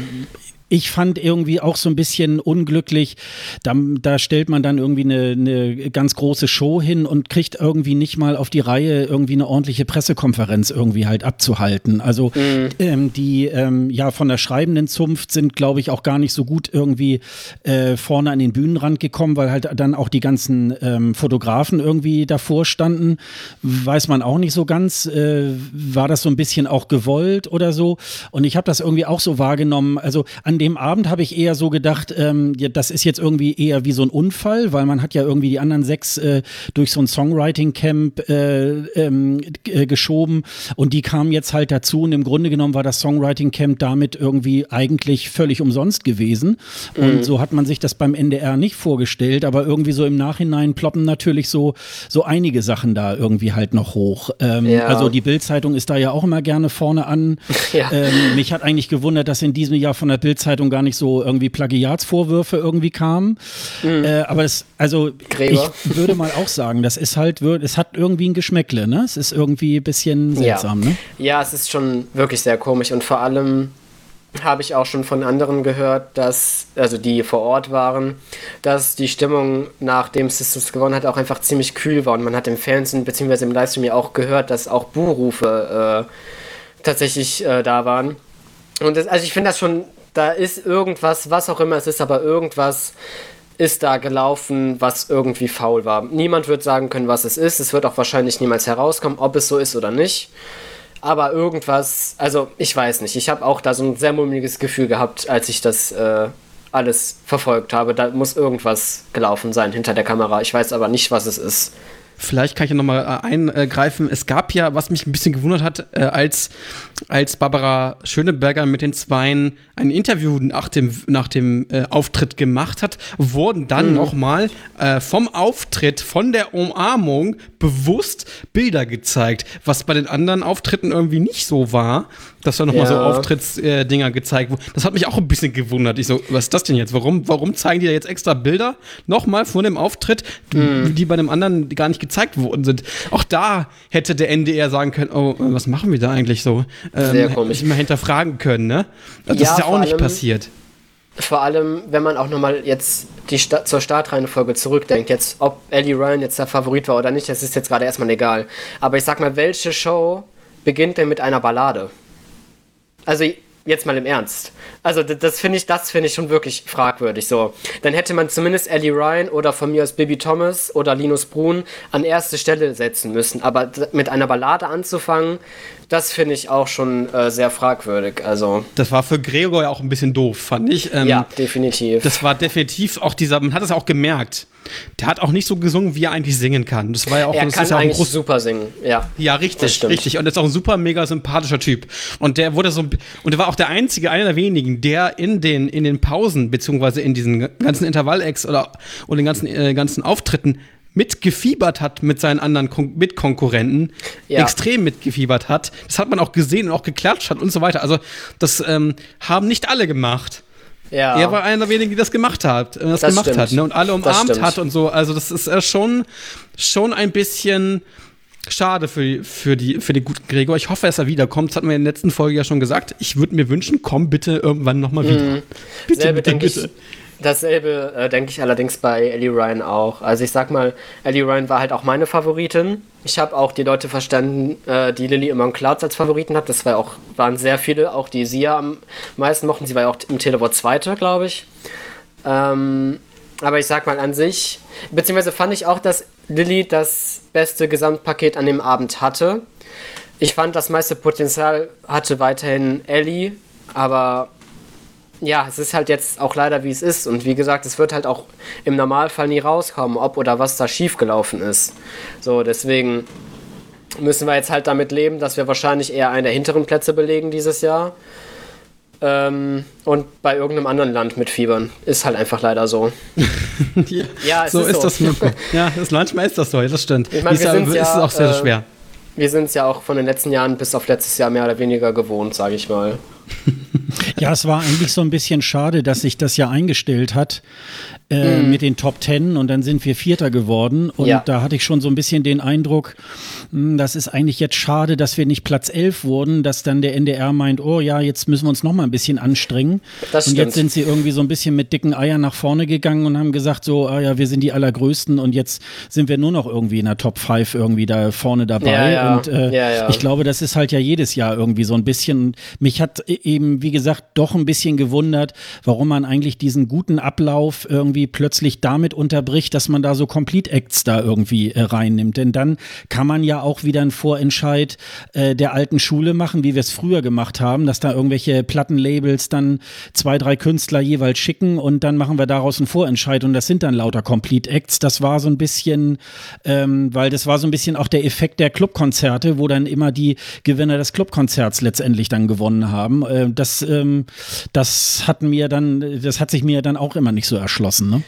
ich fand irgendwie auch so ein bisschen unglücklich. Da, da stellt man dann irgendwie eine, eine, ganz große Show hin und kriegt irgendwie nicht mal auf die Reihe, irgendwie eine ordentliche Pressekonferenz irgendwie halt abzuhalten. Also mhm. ähm, die ähm, ja von der schreibenden Zunft sind, glaube ich, auch gar nicht so gut irgendwie äh, vorne an den Bühnenrand gekommen, weil halt dann auch die ganzen ähm, Fotografen irgendwie davor standen. Weiß man auch nicht so ganz. Äh, war das so ein bisschen auch gewollt oder so? Und ich habe das irgendwie auch so wahrgenommen. Also an dem Abend habe ich eher so gedacht, ähm, ja, das ist jetzt irgendwie eher wie so ein Unfall, weil man hat ja irgendwie die anderen sechs äh, durch so ein Songwriting-Camp äh, ähm, äh, geschoben und die kamen jetzt halt dazu und im Grunde genommen war das Songwriting-Camp damit irgendwie eigentlich völlig umsonst gewesen mhm. und so hat man sich das beim NDR nicht vorgestellt, aber irgendwie so im Nachhinein ploppen natürlich so, so einige Sachen da irgendwie halt noch hoch. Ähm, ja. Also die Bild-Zeitung ist da ja auch immer gerne vorne an. (laughs) Ja. Ähm, mich hat eigentlich gewundert, dass in diesem Jahr von der Bild-Zeitung Bildzeitung gar nicht so irgendwie Plagiatsvorwürfe irgendwie kamen. Mhm. Äh, aber es, also Gräber. ich würde mal auch sagen, das ist halt, es hat irgendwie ein Geschmäckle, ne? Es ist irgendwie ein bisschen seltsam, ja. ne? Ja, es ist schon wirklich sehr komisch und vor allem habe ich auch schon von anderen gehört, dass, also die vor Ort waren, dass die Stimmung, nachdem Systems gewonnen hat, auch einfach ziemlich kühl war. Und man hat im Fernsehen bzw. im Livestream ja auch gehört, dass auch Buhrufe äh, tatsächlich äh, da waren. Und das, also ich finde das schon, da ist irgendwas, was auch immer es ist, aber irgendwas ist da gelaufen, was irgendwie faul war. Niemand wird sagen können, was es ist. Es wird auch wahrscheinlich niemals herauskommen, ob es so ist oder nicht aber irgendwas, also ich weiß nicht, ich habe auch da so ein sehr mulmiges Gefühl gehabt, als ich das äh, alles verfolgt habe. Da muss irgendwas gelaufen sein hinter der Kamera. Ich weiß aber nicht, was es ist. Vielleicht kann ich ja nochmal äh, eingreifen. Es gab ja, was mich ein bisschen gewundert hat, äh, als, als Barbara Schöneberger mit den Zweien ein Interview nach dem, nach dem äh, Auftritt gemacht hat, wurden dann mhm. nochmal äh, vom Auftritt, von der Umarmung bewusst Bilder gezeigt, was bei den anderen Auftritten irgendwie nicht so war dass da nochmal ja. so Auftrittsdinger äh, gezeigt wurden. Das hat mich auch ein bisschen gewundert. Ich so, was ist das denn jetzt? Warum, warum zeigen die da jetzt extra Bilder nochmal vor dem Auftritt, mm. die bei dem anderen gar nicht gezeigt worden sind? Auch da hätte der NDR sagen können, oh, was machen wir da eigentlich so? Ähm, Sehr komisch. Mal hinterfragen können, ne? Das ja, ist ja auch nicht allem, passiert. Vor allem, wenn man auch nochmal jetzt die Sta zur Startreihenfolge zurückdenkt, jetzt ob Ellie Ryan jetzt der Favorit war oder nicht, das ist jetzt gerade erstmal egal. Aber ich sag mal, welche Show beginnt denn mit einer Ballade? Also jetzt mal im Ernst. Also das finde ich, das finde ich schon wirklich fragwürdig. So, dann hätte man zumindest Ellie Ryan oder von mir aus Bibi Thomas oder Linus Brun an erste Stelle setzen müssen. Aber mit einer Ballade anzufangen, das finde ich auch schon äh, sehr fragwürdig. Also das war für Gregor ja auch ein bisschen doof, fand ich. Ähm, ja, definitiv. Das war definitiv auch dieser, man hat es auch gemerkt. Der hat auch nicht so gesungen, wie er eigentlich singen kann. Das war ja auch, er das kann ist ja eigentlich auch super singen, ja. Ja, richtig, richtig. Und ist auch ein super mega sympathischer Typ. Und der wurde so, und der war auch der einzige, einer der wenigen, der in den, in den Pausen, beziehungsweise in diesen ganzen Intervall-Acts oder, oder den ganzen, äh, ganzen Auftritten mitgefiebert hat mit seinen anderen Kon Mitkonkurrenten, ja. extrem mitgefiebert hat. Das hat man auch gesehen und auch geklatscht hat und so weiter. Also das ähm, haben nicht alle gemacht. Ja. Er war einer der wenigen, die das gemacht hat, äh, das, das gemacht hat, ne? und alle umarmt hat und so. Also das ist äh, schon, schon ein bisschen schade für, für, die, für den guten Gregor. Ich hoffe, dass er wiederkommt. Das hatten wir in der letzten Folge ja schon gesagt. Ich würde mir wünschen, komm bitte irgendwann nochmal wieder. Mhm. Bitte, Selbe bitte, bitte. Dasselbe äh, denke ich allerdings bei Ellie Ryan auch. Also ich sag mal, Ellie Ryan war halt auch meine Favoritin. Ich habe auch die Leute verstanden, äh, die Lily immer Clouds als Favoriten hat. Das war auch, waren sehr viele, auch die sie ja am meisten mochten. Sie war ja auch im Telewort Zweite, glaube ich. Ähm, aber ich sag mal an sich, beziehungsweise fand ich auch, dass Lilly das beste Gesamtpaket an dem Abend hatte. Ich fand, das meiste Potenzial hatte weiterhin Ellie, aber ja, es ist halt jetzt auch leider wie es ist. Und wie gesagt, es wird halt auch im Normalfall nie rauskommen, ob oder was da schiefgelaufen ist. So, deswegen müssen wir jetzt halt damit leben, dass wir wahrscheinlich eher einen der hinteren Plätze belegen dieses Jahr. Ähm, und bei irgendeinem anderen Land mit Fiebern. Ist halt einfach leider so. (laughs) ja, ja so ist, ist so. das. (laughs) ja, das manchmal ist das so, das stimmt. Ich meine, wir sind ja, ist auch sehr, sehr äh, schwer. Wir sind es ja auch von den letzten Jahren bis auf letztes Jahr mehr oder weniger gewohnt, sage ich mal. Ja, es war eigentlich so ein bisschen schade, dass sich das ja eingestellt hat äh, mm. mit den Top Ten und dann sind wir Vierter geworden. Und ja. da hatte ich schon so ein bisschen den Eindruck, mh, hm, das ist eigentlich jetzt schade, dass wir nicht Platz 11 wurden, dass dann der NDR meint, oh ja, jetzt müssen wir uns noch mal ein bisschen anstrengen. Das und jetzt sind sie irgendwie so ein bisschen mit dicken Eiern nach vorne gegangen und haben gesagt, so, ah ja, wir sind die Allergrößten und jetzt sind wir nur noch irgendwie in der Top 5 irgendwie da vorne dabei. Ja, ja. Und äh, ich glaube, das ist halt ja jedes Jahr irgendwie so ein bisschen. Mich hat eben, wie gesagt, doch ein bisschen gewundert, warum man eigentlich diesen guten Ablauf irgendwie irgendwie plötzlich damit unterbricht, dass man da so Complete Acts da irgendwie äh, reinnimmt. Denn dann kann man ja auch wieder einen Vorentscheid äh, der alten Schule machen, wie wir es früher gemacht haben, dass da irgendwelche Plattenlabels dann zwei, drei Künstler jeweils schicken und dann machen wir daraus einen Vorentscheid und das sind dann lauter Complete Acts. Das war so ein bisschen, ähm, weil das war so ein bisschen auch der Effekt der Clubkonzerte, wo dann immer die Gewinner des Clubkonzerts letztendlich dann gewonnen haben. Äh, das, ähm, das hat mir dann, das hat sich mir dann auch immer nicht so erschlossen. Ne?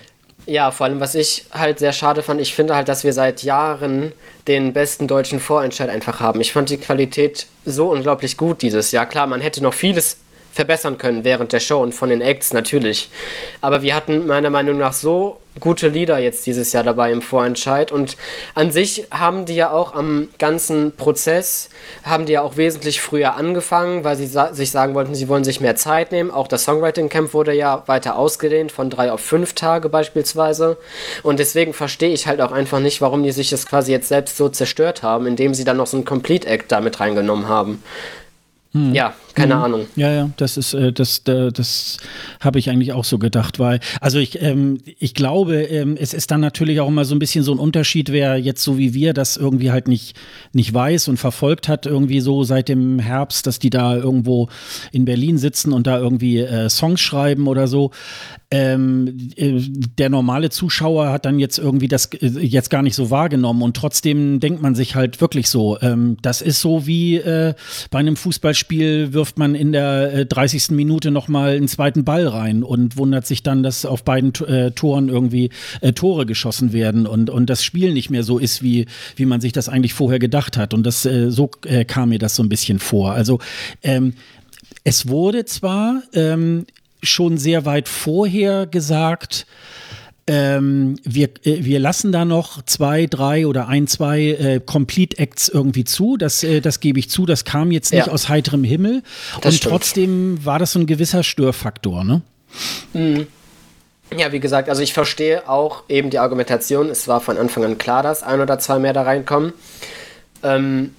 Ja, vor allem, was ich halt sehr schade fand, ich finde halt, dass wir seit Jahren den besten deutschen Vorentscheid einfach haben. Ich fand die Qualität so unglaublich gut dieses Jahr. Klar, man hätte noch vieles verbessern können während der Show und von den Acts natürlich. Aber wir hatten meiner Meinung nach so gute Lieder jetzt dieses Jahr dabei im Vorentscheid und an sich haben die ja auch am ganzen Prozess, haben die ja auch wesentlich früher angefangen, weil sie sa sich sagen wollten, sie wollen sich mehr Zeit nehmen. Auch das Songwriting Camp wurde ja weiter ausgedehnt, von drei auf fünf Tage beispielsweise. Und deswegen verstehe ich halt auch einfach nicht, warum die sich das quasi jetzt selbst so zerstört haben, indem sie dann noch so ein Complete Act damit reingenommen haben. Hm. Ja, keine hm. Ahnung. Ja, ja, das ist, äh, das, das, das habe ich eigentlich auch so gedacht, weil, also ich, ähm, ich glaube, ähm, es ist dann natürlich auch immer so ein bisschen so ein Unterschied, wer jetzt so wie wir das irgendwie halt nicht, nicht weiß und verfolgt hat, irgendwie so seit dem Herbst, dass die da irgendwo in Berlin sitzen und da irgendwie äh, Songs schreiben oder so ähm, äh, der normale Zuschauer hat dann jetzt irgendwie das äh, jetzt gar nicht so wahrgenommen und trotzdem denkt man sich halt wirklich so, ähm, das ist so wie äh, bei einem Fußballspiel wirft man in der äh, 30. Minute nochmal einen zweiten Ball rein und wundert sich dann, dass auf beiden äh, Toren irgendwie äh, Tore geschossen werden und, und das Spiel nicht mehr so ist, wie, wie man sich das eigentlich vorher gedacht hat und das äh, so äh, kam mir das so ein bisschen vor. Also ähm, es wurde zwar ähm, schon sehr weit vorher gesagt, ähm, wir, äh, wir lassen da noch zwei, drei oder ein, zwei äh, Complete Acts irgendwie zu. Das, äh, das gebe ich zu. Das kam jetzt nicht ja. aus heiterem Himmel. Das Und stimmt. trotzdem war das so ein gewisser Störfaktor, ne? Mhm. Ja, wie gesagt, also ich verstehe auch eben die Argumentation. Es war von Anfang an klar, dass ein oder zwei mehr da reinkommen. Ähm,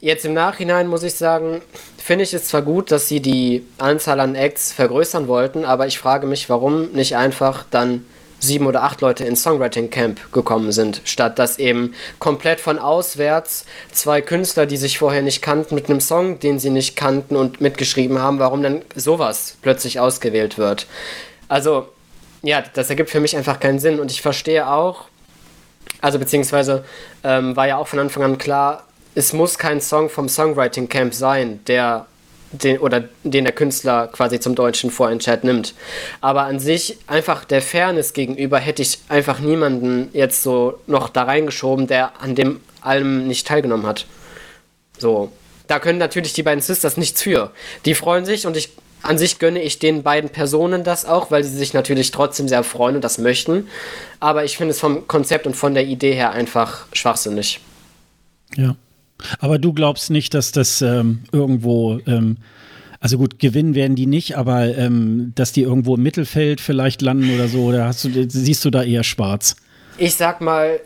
jetzt im Nachhinein muss ich sagen, finde ich es zwar gut, dass sie die Anzahl an Acts vergrößern wollten, aber ich frage mich, warum nicht einfach dann sieben oder acht Leute ins Songwriting Camp gekommen sind, statt dass eben komplett von auswärts zwei Künstler, die sich vorher nicht kannten, mit einem Song, den sie nicht kannten und mitgeschrieben haben, warum dann sowas plötzlich ausgewählt wird. Also, ja, das ergibt für mich einfach keinen Sinn und ich verstehe auch, also beziehungsweise ähm, war ja auch von Anfang an klar, es muss kein Song vom Songwriting Camp sein, der den, oder den der Künstler quasi zum deutschen Vorentscheid nimmt. Aber an sich, einfach der Fairness gegenüber, hätte ich einfach niemanden jetzt so noch da reingeschoben, der an dem allem nicht teilgenommen hat. So. Da können natürlich die beiden Sisters nichts für. Die freuen sich und ich an sich gönne ich den beiden Personen das auch, weil sie sich natürlich trotzdem sehr freuen und das möchten. Aber ich finde es vom Konzept und von der Idee her einfach schwachsinnig. Ja. Aber du glaubst nicht, dass das ähm, irgendwo, ähm, also gut, gewinnen werden die nicht, aber ähm, dass die irgendwo im Mittelfeld vielleicht landen oder so, oder hast du, siehst du da eher schwarz? Ich sag mal,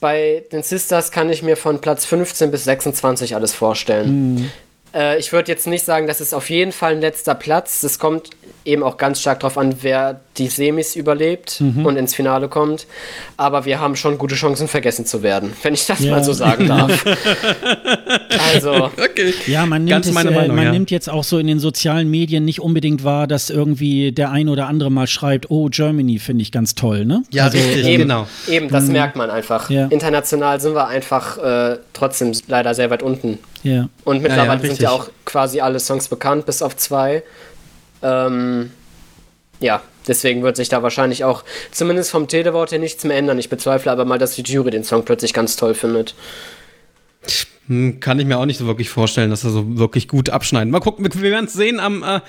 bei den Sisters kann ich mir von Platz 15 bis 26 alles vorstellen. Mhm. Äh, ich würde jetzt nicht sagen, das ist auf jeden Fall ein letzter Platz. Das kommt eben auch ganz stark darauf an, wer die Semis überlebt mhm. und ins Finale kommt. Aber wir haben schon gute Chancen, vergessen zu werden, wenn ich das ja. mal so sagen darf. (laughs) also. Okay. Ja, man, nimmt, es, äh, Meinung, man ja. nimmt jetzt auch so in den sozialen Medien nicht unbedingt wahr, dass irgendwie der ein oder andere mal schreibt, oh, Germany finde ich ganz toll, ne? Ja, also, richtig, eben, genau. Eben, das mhm. merkt man einfach. Ja. International sind wir einfach äh, trotzdem leider sehr weit unten. Ja. Und mittlerweile sind ja auch quasi alle Songs bekannt, bis auf zwei. Ähm, ja, deswegen wird sich da wahrscheinlich auch zumindest vom Telewort her nichts mehr ändern. Ich bezweifle aber mal, dass die Jury den Song plötzlich ganz toll findet. Hm, kann ich mir auch nicht so wirklich vorstellen, dass er so wirklich gut abschneiden. Mal gucken, wir, werden es sehen am, äh,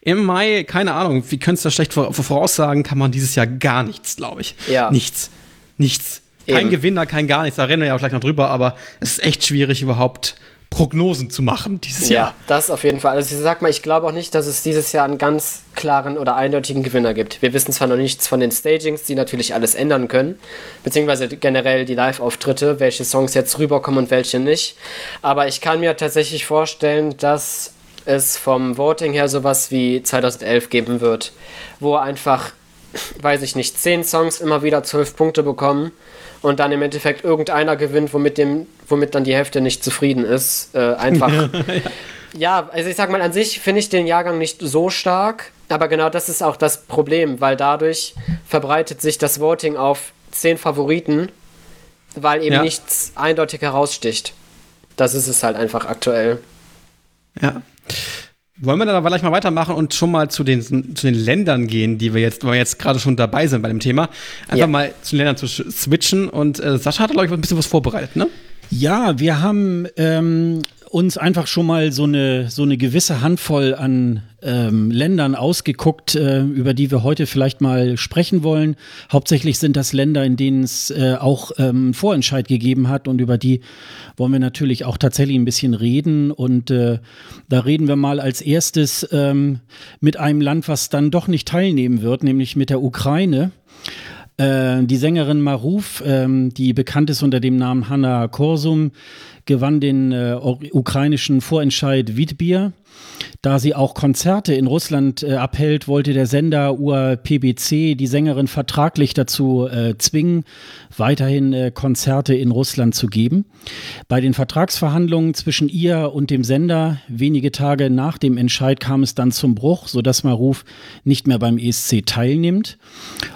im Mai. Keine Ahnung, wie könntest du das schlecht voraussagen? Kann man dieses Jahr gar nichts, glaube ich. Ja. Nichts. Nichts. Kein Eben. Gewinner, kein gar nichts. Da rennen wir ja auch gleich noch drüber, aber es ist echt schwierig, überhaupt Prognosen zu machen dieses ja, Jahr. Ja, das auf jeden Fall. Also ich sag mal, ich glaube auch nicht, dass es dieses Jahr einen ganz klaren oder eindeutigen Gewinner gibt. Wir wissen zwar noch nichts von den Stagings, die natürlich alles ändern können, beziehungsweise generell die Live-Auftritte, welche Songs jetzt rüberkommen und welche nicht. Aber ich kann mir tatsächlich vorstellen, dass es vom Voting her sowas wie 2011 geben wird, wo einfach, weiß ich nicht, zehn Songs immer wieder zwölf Punkte bekommen und dann im Endeffekt irgendeiner gewinnt, womit, dem, womit dann die Hälfte nicht zufrieden ist. Äh, einfach. (laughs) ja, ja, also ich sag mal, an sich finde ich den Jahrgang nicht so stark, aber genau das ist auch das Problem, weil dadurch verbreitet sich das Voting auf zehn Favoriten, weil eben ja. nichts eindeutig heraussticht. Das ist es halt einfach aktuell. Ja. Wollen wir dann aber gleich mal weitermachen und schon mal zu den, zu den Ländern gehen, die wir jetzt, weil wir jetzt gerade schon dabei sind bei dem Thema. Einfach ja. mal zu den Ländern zu switchen. Und äh, Sascha hat, glaube ich, ein bisschen was vorbereitet, ne? Ja, wir haben ähm, uns einfach schon mal so eine, so eine gewisse Handvoll an ähm, Ländern ausgeguckt, äh, über die wir heute vielleicht mal sprechen wollen. Hauptsächlich sind das Länder, in denen es äh, auch ähm, Vorentscheid gegeben hat und über die wollen wir natürlich auch tatsächlich ein bisschen reden. Und äh, da reden wir mal als erstes ähm, mit einem Land, was dann doch nicht teilnehmen wird, nämlich mit der Ukraine. Äh, die Sängerin Maruf, ähm, die bekannt ist unter dem Namen Hanna Korsum, gewann den äh, ukrainischen Vorentscheid Witbier. Da sie auch Konzerte in Russland äh, abhält, wollte der Sender UAPBC die Sängerin vertraglich dazu äh, zwingen, weiterhin äh, Konzerte in Russland zu geben. Bei den Vertragsverhandlungen zwischen ihr und dem Sender wenige Tage nach dem Entscheid kam es dann zum Bruch, sodass Maruf nicht mehr beim ESC teilnimmt.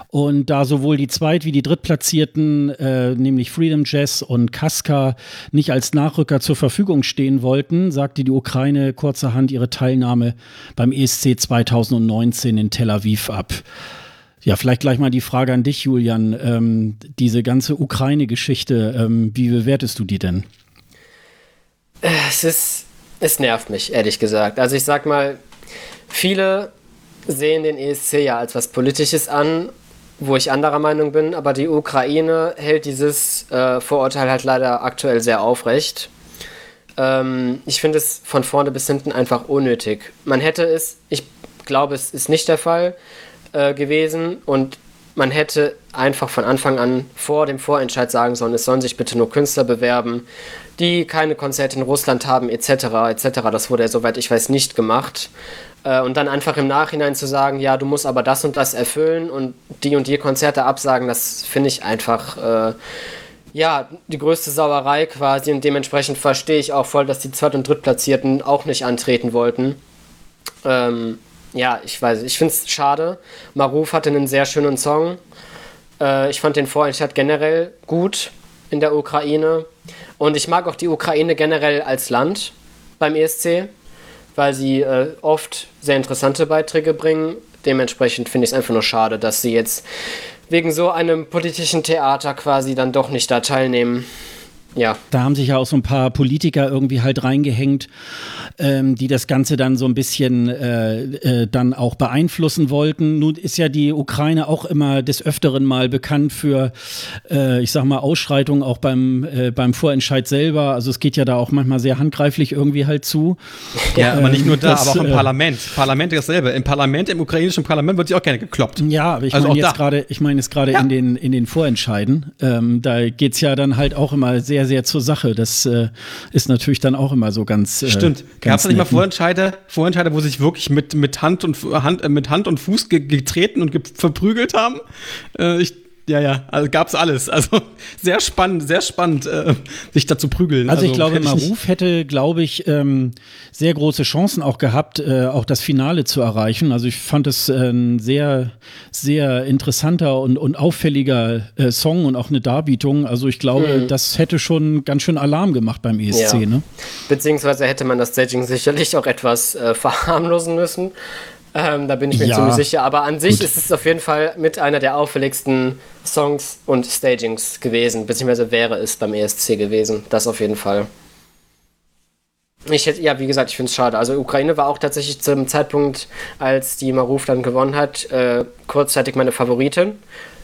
Und da sowohl die Zweit- wie die Drittplatzierten, äh, nämlich Freedom Jazz und Kaska, nicht als Nachrücker zur Verfügung stehen wollten, sagte die Ukraine kurzerhand ihre Teilnahme beim ESC 2019 in Tel Aviv ab. Ja, vielleicht gleich mal die Frage an dich, Julian. Ähm, diese ganze Ukraine-Geschichte, ähm, wie bewertest du die denn? Es ist, es nervt mich, ehrlich gesagt. Also ich sag mal, viele sehen den ESC ja als was Politisches an wo ich anderer Meinung bin, aber die Ukraine hält dieses äh, Vorurteil halt leider aktuell sehr aufrecht. Ähm, ich finde es von vorne bis hinten einfach unnötig. Man hätte es, ich glaube, es ist nicht der Fall äh, gewesen und man hätte einfach von Anfang an vor dem Vorentscheid sagen sollen, es sollen sich bitte nur Künstler bewerben, die keine Konzerte in Russland haben, etc. etc. Das wurde ja, soweit ich weiß, nicht gemacht. Äh, und dann einfach im Nachhinein zu sagen, ja, du musst aber das und das erfüllen und die und die Konzerte absagen, das finde ich einfach, äh, ja, die größte Sauerei quasi. Und dementsprechend verstehe ich auch voll, dass die Zweit- und Drittplatzierten auch nicht antreten wollten. Ähm, ja, ich weiß, ich finde es schade. Maruf hatte einen sehr schönen Song. Äh, ich fand den Vorentscheid generell gut in der Ukraine. Und ich mag auch die Ukraine generell als Land beim ESC weil sie äh, oft sehr interessante Beiträge bringen. Dementsprechend finde ich es einfach nur schade, dass sie jetzt wegen so einem politischen Theater quasi dann doch nicht da teilnehmen. Ja. Da haben sich ja auch so ein paar Politiker irgendwie halt reingehängt, ähm, die das Ganze dann so ein bisschen äh, äh, dann auch beeinflussen wollten. Nun ist ja die Ukraine auch immer des Öfteren mal bekannt für, äh, ich sag mal, Ausschreitungen auch beim, äh, beim Vorentscheid selber. Also es geht ja da auch manchmal sehr handgreiflich irgendwie halt zu. Ja, ähm, aber nicht nur da, das, aber auch im äh, Parlament. Parlament dasselbe. Im Parlament, im ukrainischen Parlament wird sich auch gerne gekloppt. Ja, aber ich also meine jetzt gerade, ich meine jetzt gerade ja. in den, in den Vorentscheiden. Ähm, da geht es ja dann halt auch immer sehr sehr, sehr zur Sache. Das äh, ist natürlich dann auch immer so ganz. Äh, Stimmt. Gab es nicht mal Vorentscheide, Vorentscheide, wo sich wirklich mit, mit, Hand, und, Hand, äh, mit Hand und Fuß ge getreten und verprügelt haben? Äh, ich ja, ja, also gab's alles. Also sehr spannend, sehr spannend, äh, sich da zu prügeln. Also, also ich glaube, Maruf hätte, glaube ich, ähm, sehr große Chancen auch gehabt, äh, auch das Finale zu erreichen. Also ich fand es äh, ein sehr, sehr interessanter und, und auffälliger äh, Song und auch eine Darbietung. Also ich glaube, mhm. das hätte schon ganz schön Alarm gemacht beim ESC. Ja. Ne? Beziehungsweise hätte man das Staging sicherlich auch etwas äh, (laughs) verharmlosen müssen. Ähm, da bin ich mir ja. ziemlich sicher. Aber an sich Gut. ist es auf jeden Fall mit einer der auffälligsten Songs und Stagings gewesen, beziehungsweise wäre es beim ESC gewesen. Das auf jeden Fall. Ich hätte, ja, wie gesagt, ich finde es schade. Also Ukraine war auch tatsächlich zum Zeitpunkt, als die Maruf dann gewonnen hat, äh, kurzzeitig meine Favoritin,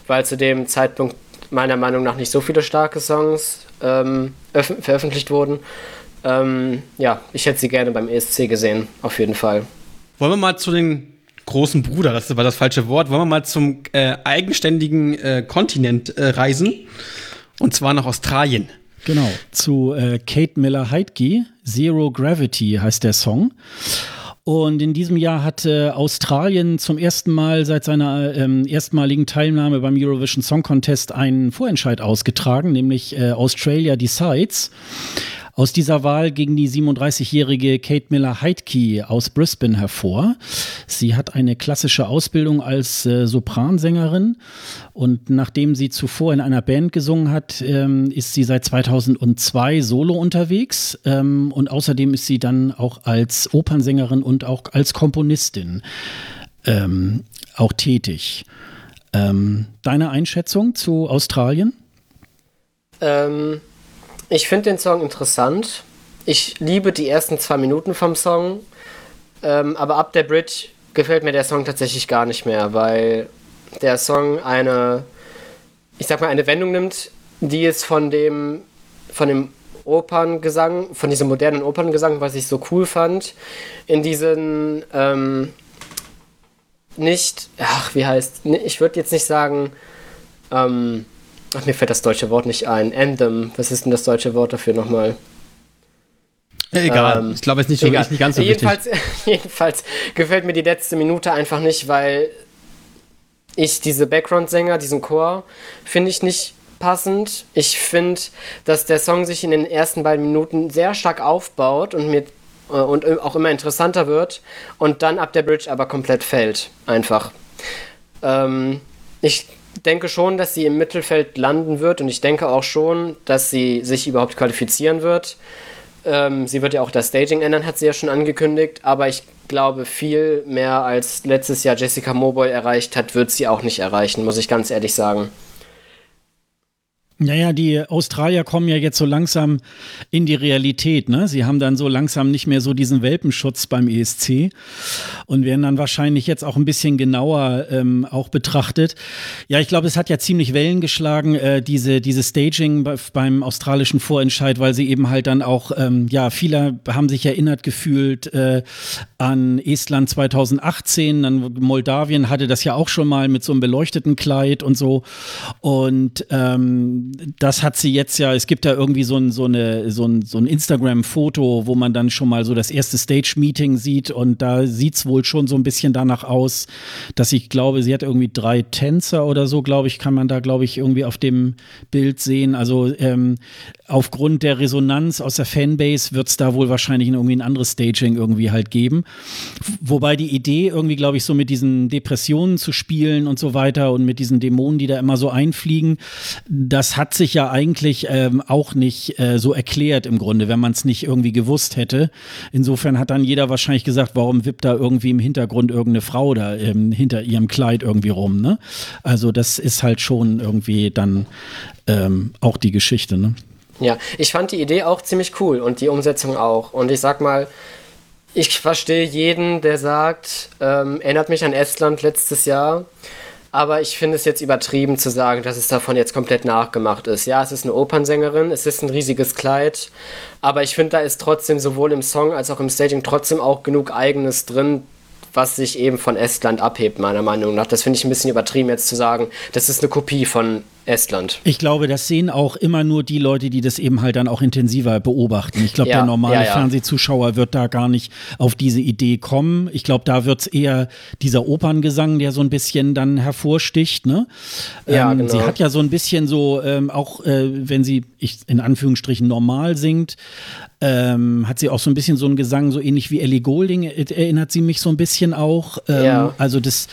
weil zu dem Zeitpunkt meiner Meinung nach nicht so viele starke Songs ähm, veröffentlicht wurden. Ähm, ja, ich hätte sie gerne beim ESC gesehen, auf jeden Fall. Wollen wir mal zu den großen Bruder, das war das falsche Wort, wollen wir mal zum äh, eigenständigen äh, Kontinent äh, reisen. Und zwar nach Australien. Genau, zu äh, Kate Miller Heidke, Zero Gravity heißt der Song. Und in diesem Jahr hat äh, Australien zum ersten Mal seit seiner ähm, erstmaligen Teilnahme beim Eurovision Song Contest einen Vorentscheid ausgetragen, nämlich äh, Australia Decides. Aus dieser Wahl ging die 37-jährige Kate Miller Heidke aus Brisbane hervor. Sie hat eine klassische Ausbildung als äh, Sopransängerin und nachdem sie zuvor in einer Band gesungen hat, ähm, ist sie seit 2002 solo unterwegs ähm, und außerdem ist sie dann auch als Opernsängerin und auch als Komponistin ähm, auch tätig. Ähm, deine Einschätzung zu Australien? Ähm, ich finde den Song interessant. ich liebe die ersten zwei Minuten vom Song, ähm, aber ab der Bridge gefällt mir der Song tatsächlich gar nicht mehr, weil der Song eine, ich sag mal, eine Wendung nimmt, die es von dem, von dem Operngesang, von diesem modernen Operngesang, was ich so cool fand, in diesen ähm, nicht, ach, wie heißt, ich würde jetzt nicht sagen, ähm, ach, mir fällt das deutsche Wort nicht ein, Anthem, was ist denn das deutsche Wort dafür nochmal? Egal, ähm, ich glaube, es ist nicht, nicht ganz so jedenfalls, wichtig. (laughs) Jedenfalls gefällt mir die letzte Minute einfach nicht, weil ich diese Background-Sänger, diesen Chor, finde ich nicht passend. Ich finde, dass der Song sich in den ersten beiden Minuten sehr stark aufbaut und mir äh, und auch immer interessanter wird und dann ab der Bridge aber komplett fällt. Einfach. Ähm, ich denke schon, dass sie im Mittelfeld landen wird und ich denke auch schon, dass sie sich überhaupt qualifizieren wird. Ähm, sie wird ja auch das Staging ändern, hat sie ja schon angekündigt, aber ich glaube, viel mehr als letztes Jahr Jessica Moboy erreicht hat, wird sie auch nicht erreichen, muss ich ganz ehrlich sagen. Naja, die Australier kommen ja jetzt so langsam in die Realität. Ne? Sie haben dann so langsam nicht mehr so diesen Welpenschutz beim ESC und werden dann wahrscheinlich jetzt auch ein bisschen genauer ähm, auch betrachtet. Ja, ich glaube, es hat ja ziemlich Wellen geschlagen, äh, diese, diese Staging beim australischen Vorentscheid, weil sie eben halt dann auch, ähm, ja, viele haben sich erinnert gefühlt äh, an Estland 2018, dann Moldawien hatte das ja auch schon mal mit so einem beleuchteten Kleid und so. Und ähm, das hat sie jetzt ja, es gibt ja irgendwie so ein, so eine, so ein, so ein Instagram-Foto, wo man dann schon mal so das erste Stage-Meeting sieht und da sieht es wohl schon so ein bisschen danach aus, dass ich glaube, sie hat irgendwie drei Tänzer oder so, glaube ich, kann man da, glaube ich, irgendwie auf dem Bild sehen. Also ähm, aufgrund der Resonanz aus der Fanbase wird es da wohl wahrscheinlich irgendwie ein anderes Staging irgendwie halt geben. Wobei die Idee irgendwie, glaube ich, so mit diesen Depressionen zu spielen und so weiter und mit diesen Dämonen, die da immer so einfliegen, das hat sich ja eigentlich ähm, auch nicht äh, so erklärt im Grunde, wenn man es nicht irgendwie gewusst hätte. Insofern hat dann jeder wahrscheinlich gesagt, warum wippt da irgendwie im Hintergrund irgendeine Frau da ähm, hinter ihrem Kleid irgendwie rum. Ne? Also das ist halt schon irgendwie dann ähm, auch die Geschichte. Ne? Ja, ich fand die Idee auch ziemlich cool und die Umsetzung auch. Und ich sag mal, ich verstehe jeden, der sagt, ähm, erinnert mich an Estland letztes Jahr. Aber ich finde es jetzt übertrieben zu sagen, dass es davon jetzt komplett nachgemacht ist. Ja, es ist eine Opernsängerin, es ist ein riesiges Kleid, aber ich finde, da ist trotzdem sowohl im Song als auch im Staging trotzdem auch genug Eigenes drin, was sich eben von Estland abhebt, meiner Meinung nach. Das finde ich ein bisschen übertrieben jetzt zu sagen, das ist eine Kopie von Estland. Ich glaube, das sehen auch immer nur die Leute, die das eben halt dann auch intensiver beobachten. Ich glaube, ja, der normale ja, ja. Fernsehzuschauer wird da gar nicht auf diese Idee kommen. Ich glaube, da wird es eher dieser Operngesang, der so ein bisschen dann hervorsticht. Ne? Ja, ähm, genau. Sie hat ja so ein bisschen so, ähm, auch äh, wenn sie ich, in Anführungsstrichen normal singt, ähm, hat sie auch so ein bisschen so einen Gesang, so ähnlich wie Ellie Golding, erinnert sie mich so ein bisschen auch. Ähm, ja. Also das,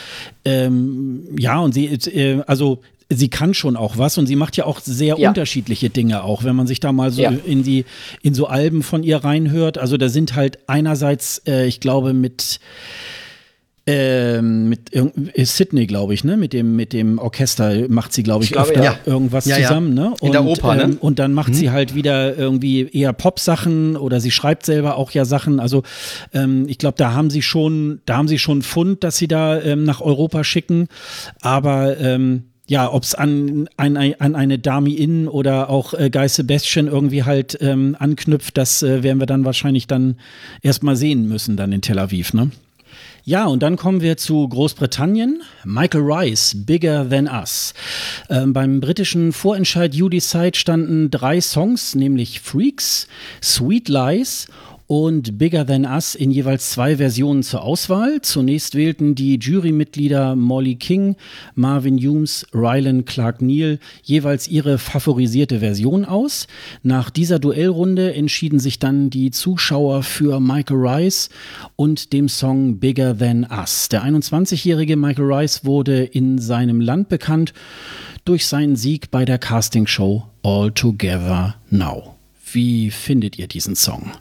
ähm, ja, und sie, äh, also sie kann schon auch was und sie macht ja auch sehr ja. unterschiedliche Dinge auch, wenn man sich da mal so ja. in die in so Alben von ihr reinhört. Also da sind halt einerseits, äh, ich glaube mit ähm, mit äh, Sydney, glaube ich, ne? Mit dem, mit dem Orchester macht sie, glaube ich, ich glaube, öfter ja. irgendwas ja, zusammen, ne? Und, In der Oper, ne? Ähm, und dann macht mhm. sie halt wieder irgendwie eher Pop-Sachen oder sie schreibt selber auch ja Sachen. Also ähm, ich glaube, da haben sie schon, da haben sie schon Fund, dass sie da ähm, nach Europa schicken. Aber ähm, ja, ob es an, an, an eine Dami In oder auch äh, Guy Sebastian irgendwie halt ähm, anknüpft, das äh, werden wir dann wahrscheinlich dann erstmal sehen müssen dann in Tel Aviv, ne? Ja, und dann kommen wir zu Großbritannien. Michael Rice, Bigger Than Us. Ähm, beim britischen Vorentscheid You Decide standen drei Songs, nämlich Freaks, Sweet Lies und Bigger Than Us in jeweils zwei Versionen zur Auswahl. Zunächst wählten die Jurymitglieder Molly King, Marvin Humes, Rylan Clark Neal jeweils ihre favorisierte Version aus. Nach dieser Duellrunde entschieden sich dann die Zuschauer für Michael Rice und dem Song Bigger Than Us. Der 21-jährige Michael Rice wurde in seinem Land bekannt durch seinen Sieg bei der Castingshow All Together Now. Wie findet ihr diesen Song?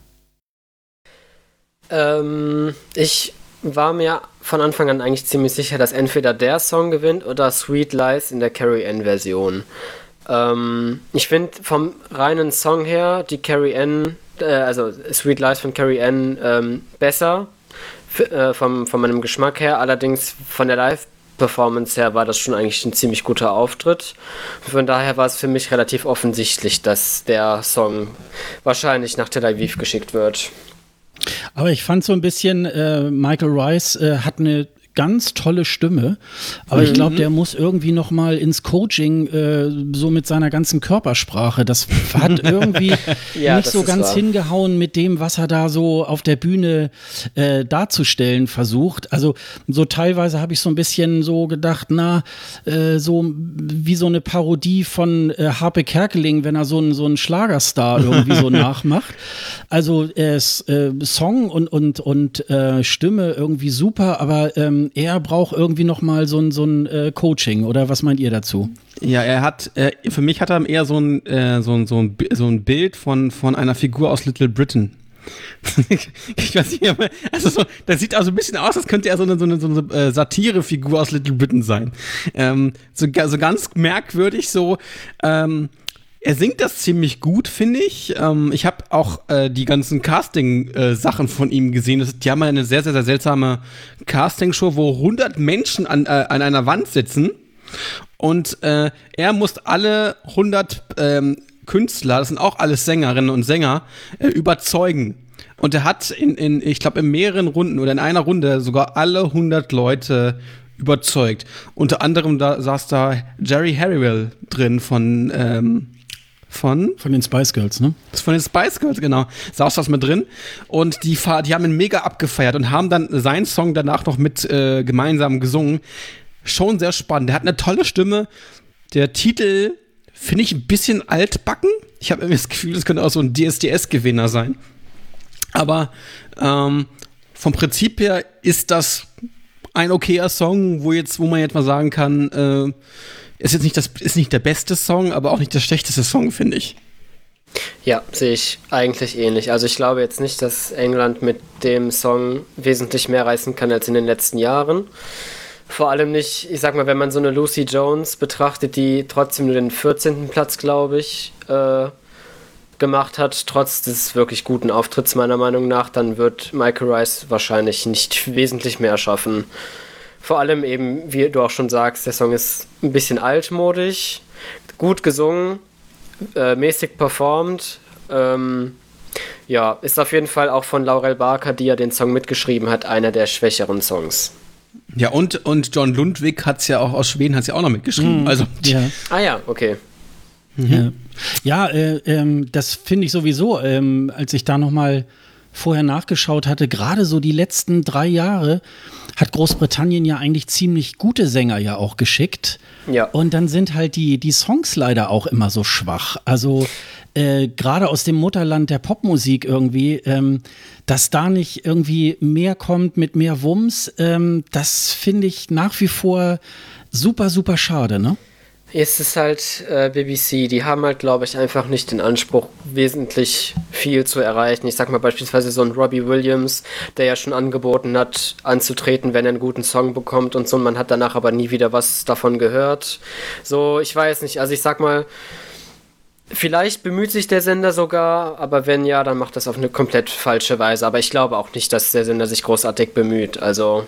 Ähm, ich war mir von Anfang an eigentlich ziemlich sicher, dass entweder der Song gewinnt oder Sweet Lies in der Carrie Ann Version. Ähm, ich finde vom reinen Song her die Carrie Ann äh, also Sweet Lies von Carrie Ann ähm, besser äh, vom, von meinem Geschmack her. Allerdings von der Live-Performance her war das schon eigentlich ein ziemlich guter Auftritt. Von daher war es für mich relativ offensichtlich, dass der Song wahrscheinlich nach Tel Aviv geschickt wird. Aber ich fand so ein bisschen, äh, Michael Rice äh, hat eine ganz tolle Stimme, aber mhm. ich glaube, der muss irgendwie noch mal ins Coaching äh, so mit seiner ganzen Körpersprache. Das hat (laughs) irgendwie ja, nicht so ganz wahr. hingehauen mit dem, was er da so auf der Bühne äh, darzustellen versucht. Also so teilweise habe ich so ein bisschen so gedacht, na äh, so wie so eine Parodie von äh, Harpe Kerkeling, wenn er so einen so einen Schlagerstar irgendwie so (laughs) nachmacht. Also äh, Song und und und äh, Stimme irgendwie super, aber ähm, er braucht irgendwie noch mal so ein, so ein äh, Coaching oder was meint ihr dazu? Ja, er hat, äh, für mich hat er eher so ein, äh, so ein, so ein, so ein Bild von, von einer Figur aus Little Britain. (laughs) ich weiß nicht, aber also so, das sieht also ein bisschen aus, als könnte er so eine, so eine, so eine äh, Satirefigur aus Little Britain sein. Ähm, so, so ganz merkwürdig so. Ähm, er singt das ziemlich gut, finde ich. Ähm, ich habe auch äh, die ganzen Casting-Sachen äh, von ihm gesehen. Das, die haben eine sehr, sehr, sehr seltsame Casting-Show, wo 100 Menschen an, äh, an einer Wand sitzen und äh, er muss alle 100 ähm, Künstler, das sind auch alles Sängerinnen und Sänger, äh, überzeugen. Und er hat in, in ich glaube, in mehreren Runden oder in einer Runde sogar alle 100 Leute überzeugt. Unter anderem da saß da Jerry Harriwell drin von ähm, von? Von den Spice Girls, ne? Von den Spice Girls, genau. Saß das mit drin. Und die, die haben ihn mega abgefeiert und haben dann seinen Song danach noch mit äh, gemeinsam gesungen. Schon sehr spannend. Der hat eine tolle Stimme. Der Titel finde ich ein bisschen altbacken. Ich habe irgendwie das Gefühl, das könnte auch so ein DSDS-Gewinner sein. Aber ähm, vom Prinzip her ist das ein okayer Song, wo jetzt, wo man jetzt mal sagen kann, äh, ist jetzt nicht das ist nicht der beste Song, aber auch nicht der schlechteste Song, finde ich. Ja, sehe ich eigentlich ähnlich. Also ich glaube jetzt nicht, dass England mit dem Song wesentlich mehr reißen kann als in den letzten Jahren. Vor allem nicht, ich sag mal, wenn man so eine Lucy Jones betrachtet, die trotzdem nur den 14. Platz, glaube ich, äh, gemacht hat, trotz des wirklich guten Auftritts meiner Meinung nach, dann wird Michael Rice wahrscheinlich nicht wesentlich mehr schaffen. Vor allem eben, wie du auch schon sagst, der Song ist ein bisschen altmodisch, gut gesungen, äh, mäßig performt. Ähm, ja, ist auf jeden Fall auch von Laurel Barker, die ja den Song mitgeschrieben hat, einer der schwächeren Songs. Ja, und, und John Lundwig hat es ja auch aus Schweden, hat es ja auch noch mitgeschrieben. Mhm. Also, ja. Ah ja, okay. Mhm. Ja, äh, ähm, das finde ich sowieso, ähm, als ich da noch mal vorher nachgeschaut hatte, gerade so die letzten drei Jahre hat Großbritannien ja eigentlich ziemlich gute Sänger ja auch geschickt. Ja. Und dann sind halt die, die Songs leider auch immer so schwach. Also äh, gerade aus dem Mutterland der Popmusik irgendwie, ähm, dass da nicht irgendwie mehr kommt mit mehr Wumms, ähm, das finde ich nach wie vor super, super schade, ne? Es ist halt äh, BBC, die haben halt, glaube ich, einfach nicht den Anspruch, wesentlich viel zu erreichen. Ich sag mal beispielsweise so ein Robbie Williams, der ja schon angeboten hat, anzutreten, wenn er einen guten Song bekommt und so, und man hat danach aber nie wieder was davon gehört. So, ich weiß nicht, also ich sag mal, vielleicht bemüht sich der Sender sogar, aber wenn ja, dann macht das auf eine komplett falsche Weise. Aber ich glaube auch nicht, dass der Sender sich großartig bemüht. Also.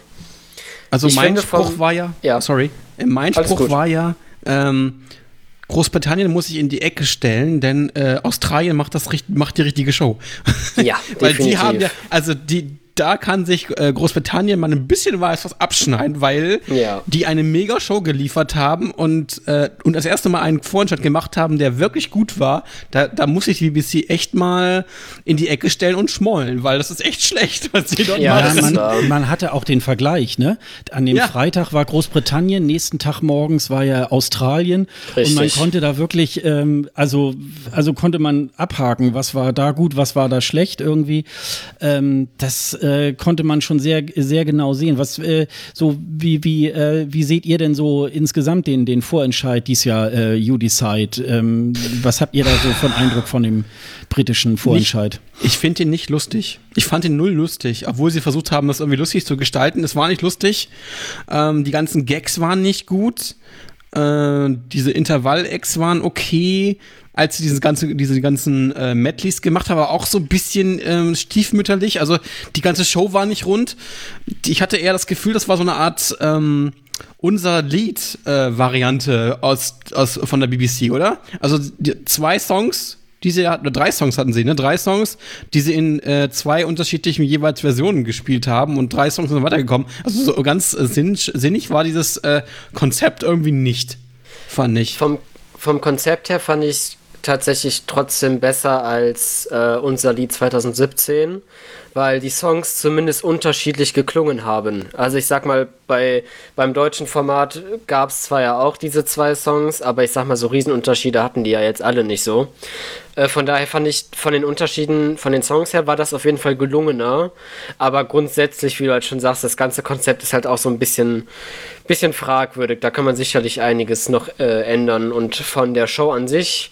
Also mein Spruch vom, war ja, ja, sorry, mein Spruch war ja, ähm, Großbritannien muss sich in die Ecke stellen, denn äh, Australien macht das macht die richtige Show. Ja, (laughs) weil definitiv. die haben ja, also die da kann sich äh, Großbritannien mal ein bisschen was abschneiden, weil ja. die eine Mega-Show geliefert haben und, äh, und das erste Mal einen Vorentscheid gemacht haben, der wirklich gut war. Da, da muss sich die BBC echt mal in die Ecke stellen und schmollen, weil das ist echt schlecht, was sie dort ja, machen. Man, man, hatte auch den Vergleich, ne? An dem ja. Freitag war Großbritannien, nächsten Tag morgens war ja Australien Richtig. und man konnte da wirklich, ähm, also, also konnte man abhaken, was war da gut, was war da schlecht irgendwie. Ähm, das äh, äh, konnte man schon sehr, sehr genau sehen. Was, äh, so, wie, wie, äh, wie seht ihr denn so insgesamt den, den Vorentscheid dieses Jahr, äh, You Decide? Ähm, was habt ihr da so von Eindruck von dem britischen Vorentscheid? Nicht, ich finde ihn nicht lustig. Ich fand ihn null lustig, obwohl sie versucht haben, das irgendwie lustig zu gestalten. Es war nicht lustig. Ähm, die ganzen Gags waren nicht gut. Äh, diese Intervall-Acts waren okay als sie diese, ganze, diese ganzen äh, Medleys gemacht haben, aber auch so ein bisschen ähm, stiefmütterlich. Also die ganze Show war nicht rund. Ich hatte eher das Gefühl, das war so eine Art ähm, unser Lied-Variante äh, aus, aus, von der BBC, oder? Also die, zwei Songs, die sie hatten, drei Songs hatten sie, ne? Drei Songs, die sie in äh, zwei unterschiedlichen jeweils Versionen gespielt haben und drei Songs sind weitergekommen. Also so ganz äh, sinn, sinnig war dieses äh, Konzept irgendwie nicht, fand ich. Vom, vom Konzept her fand ich tatsächlich trotzdem besser als äh, unser Lied 2017, weil die Songs zumindest unterschiedlich geklungen haben. Also ich sag mal, bei, beim deutschen Format gab es zwar ja auch diese zwei Songs, aber ich sag mal, so Riesenunterschiede hatten die ja jetzt alle nicht so. Äh, von daher fand ich von den Unterschieden, von den Songs her war das auf jeden Fall gelungener. Aber grundsätzlich, wie du halt schon sagst, das ganze Konzept ist halt auch so ein bisschen, bisschen fragwürdig. Da kann man sicherlich einiges noch äh, ändern. Und von der Show an sich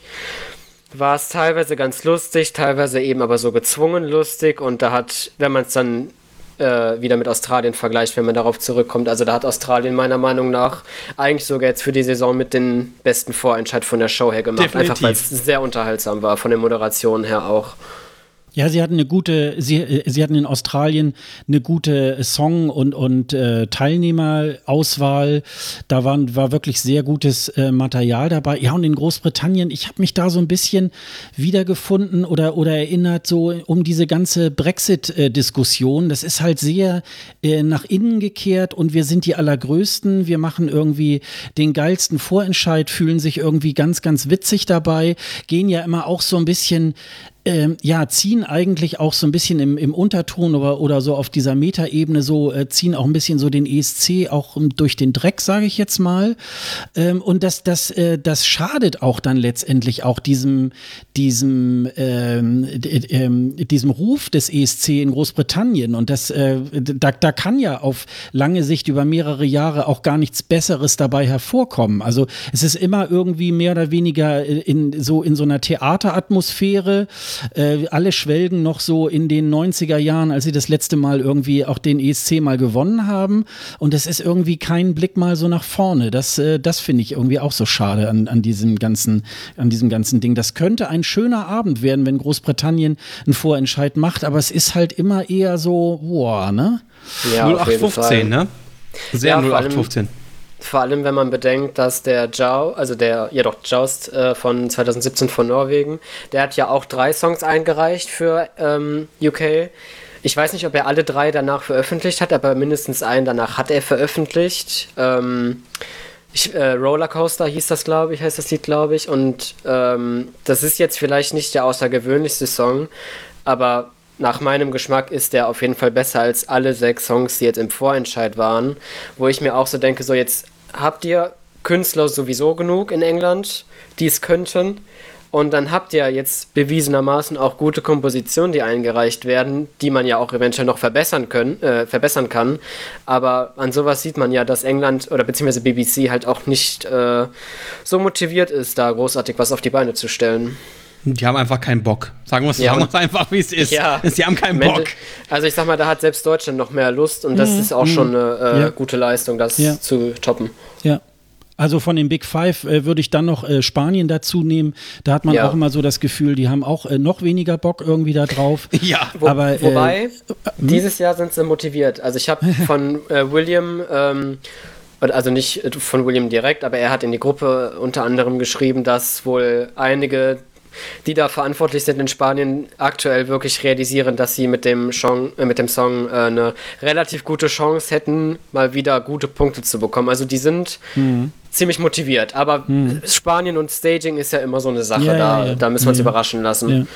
war es teilweise ganz lustig, teilweise eben aber so gezwungen lustig. Und da hat, wenn man es dann äh, wieder mit Australien vergleicht, wenn man darauf zurückkommt. Also da hat Australien meiner Meinung nach eigentlich sogar jetzt für die Saison mit den besten Vorentscheid von der Show her gemacht. Definitiv. Einfach weil es sehr unterhaltsam war, von den Moderationen her auch. Ja, sie hatten eine gute, sie, äh, sie hatten in Australien eine gute Song- und, und äh, Teilnehmerauswahl. Da waren, war wirklich sehr gutes äh, Material dabei. Ja, und in Großbritannien, ich habe mich da so ein bisschen wiedergefunden oder, oder erinnert, so um diese ganze Brexit-Diskussion. Das ist halt sehr äh, nach innen gekehrt und wir sind die Allergrößten. Wir machen irgendwie den geilsten Vorentscheid, fühlen sich irgendwie ganz, ganz witzig dabei, gehen ja immer auch so ein bisschen ähm, ja, ziehen eigentlich auch so ein bisschen im, im Unterton oder, oder so auf dieser Metaebene so, äh, ziehen auch ein bisschen so den ESC auch durch den Dreck, sage ich jetzt mal. Ähm, und das, das, äh, das schadet auch dann letztendlich auch diesem, diesem, ähm, äh, diesem Ruf des ESC in Großbritannien. Und das, äh, da, da kann ja auf lange Sicht über mehrere Jahre auch gar nichts Besseres dabei hervorkommen. Also es ist immer irgendwie mehr oder weniger in so in so einer Theateratmosphäre äh, alle schwelgen noch so in den 90er Jahren, als sie das letzte Mal irgendwie auch den ESC mal gewonnen haben. Und es ist irgendwie kein Blick mal so nach vorne. Das, äh, das finde ich irgendwie auch so schade an, an, diesem ganzen, an diesem ganzen Ding. Das könnte ein schöner Abend werden, wenn Großbritannien einen Vorentscheid macht, aber es ist halt immer eher so, boah, ne? Ja, 0815, ne? Sehr ja, 0815. Vor allem, wenn man bedenkt, dass der Jau, also der, ja doch, Joust äh, von 2017 von Norwegen, der hat ja auch drei Songs eingereicht für ähm, UK. Ich weiß nicht, ob er alle drei danach veröffentlicht hat, aber mindestens einen danach hat er veröffentlicht. Ähm, ich, äh, Rollercoaster hieß das, glaube ich, heißt das Lied, glaube ich. Und ähm, das ist jetzt vielleicht nicht der außergewöhnlichste Song, aber nach meinem Geschmack ist der auf jeden Fall besser als alle sechs Songs, die jetzt im Vorentscheid waren. Wo ich mir auch so denke, so jetzt habt ihr Künstler sowieso genug in England, die es könnten. Und dann habt ihr jetzt bewiesenermaßen auch gute Kompositionen, die eingereicht werden, die man ja auch eventuell noch verbessern, können, äh, verbessern kann. Aber an sowas sieht man ja, dass England oder beziehungsweise BBC halt auch nicht äh, so motiviert ist, da großartig was auf die Beine zu stellen. Die haben einfach keinen Bock. Sagen wir es ja, einfach, wie es ist. Ja, (laughs) Sie haben keinen Bock. Also ich sag mal, da hat selbst Deutschland noch mehr Lust und das mhm. ist auch mhm. schon eine äh, ja. gute Leistung, das ja. zu toppen. Ja. Also von den Big Five äh, würde ich dann noch äh, Spanien dazu nehmen. Da hat man ja. auch immer so das Gefühl, die haben auch äh, noch weniger Bock irgendwie da drauf. (laughs) Ja, Wo, aber äh, wobei hm? dieses Jahr sind sie motiviert. Also ich habe (laughs) von äh, William ähm, also nicht von William direkt, aber er hat in die Gruppe unter anderem geschrieben, dass wohl einige die da verantwortlich sind in Spanien, aktuell wirklich realisieren, dass sie mit dem, Song, äh, mit dem Song äh, eine relativ gute Chance hätten, mal wieder gute Punkte zu bekommen. Also die sind mhm. ziemlich motiviert. Aber mhm. Spanien und Staging ist ja immer so eine Sache. Ja, da, ja, ja. da müssen wir uns überraschen lassen.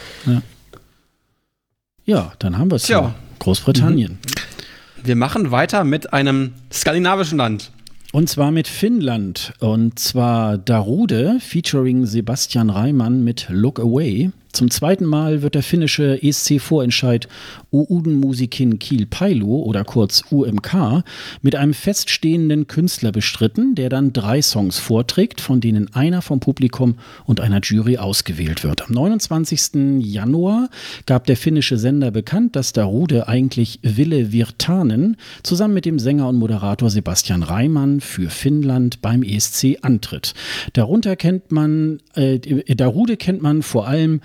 Ja, dann haben wir es ja. Großbritannien. Mhm. Wir machen weiter mit einem skandinavischen Land. Und zwar mit Finnland. Und zwar Darude featuring Sebastian Reimann mit Look Away. Zum zweiten Mal wird der finnische ESC-Vorentscheid Ouden Musikin Kiel Pailu oder kurz UMK mit einem feststehenden Künstler bestritten, der dann drei Songs vorträgt, von denen einer vom Publikum und einer Jury ausgewählt wird. Am 29. Januar gab der finnische Sender bekannt, dass Darude eigentlich Ville Virtanen zusammen mit dem Sänger und Moderator Sebastian Reimann für Finnland beim ESC antritt. Darunter kennt man, äh, Darude kennt man vor allem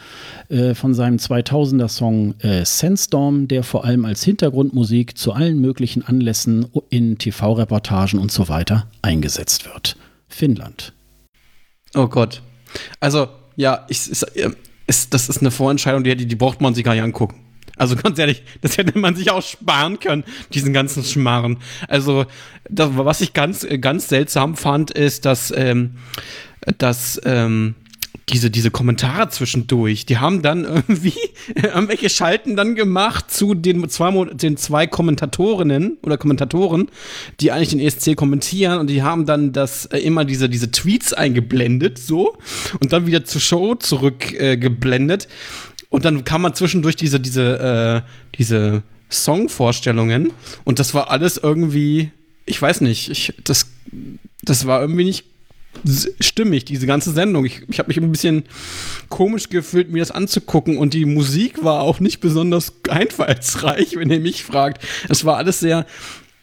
äh, von seinem 2000er Song äh, Sandstorm, der vor allem als Hintergrundmusik zu allen möglichen Anlässen in TV-Reportagen und so weiter eingesetzt wird. Finnland. Oh Gott. Also, ja, ich, ist, ist, das ist eine Vorentscheidung, die, die braucht man sich gar nicht angucken. Also ganz ehrlich, (laughs) das hätte man sich auch sparen können, diesen ganzen Schmarren. Also, das, was ich ganz, ganz seltsam fand, ist, dass, ähm, dass ähm, diese, diese Kommentare zwischendurch, die haben dann irgendwie (laughs) irgendwelche Schalten dann gemacht zu den zwei, den zwei Kommentatorinnen oder Kommentatoren, die eigentlich den ESC kommentieren und die haben dann das äh, immer diese, diese Tweets eingeblendet, so, und dann wieder zur Show zurückgeblendet. Äh, und dann kam man zwischendurch diese, diese, äh, diese Songvorstellungen und das war alles irgendwie, ich weiß nicht, ich, das, das war irgendwie nicht stimmig, diese ganze Sendung. Ich, ich habe mich ein bisschen komisch gefühlt, mir das anzugucken und die Musik war auch nicht besonders einfallsreich, wenn ihr mich fragt. Es war alles sehr,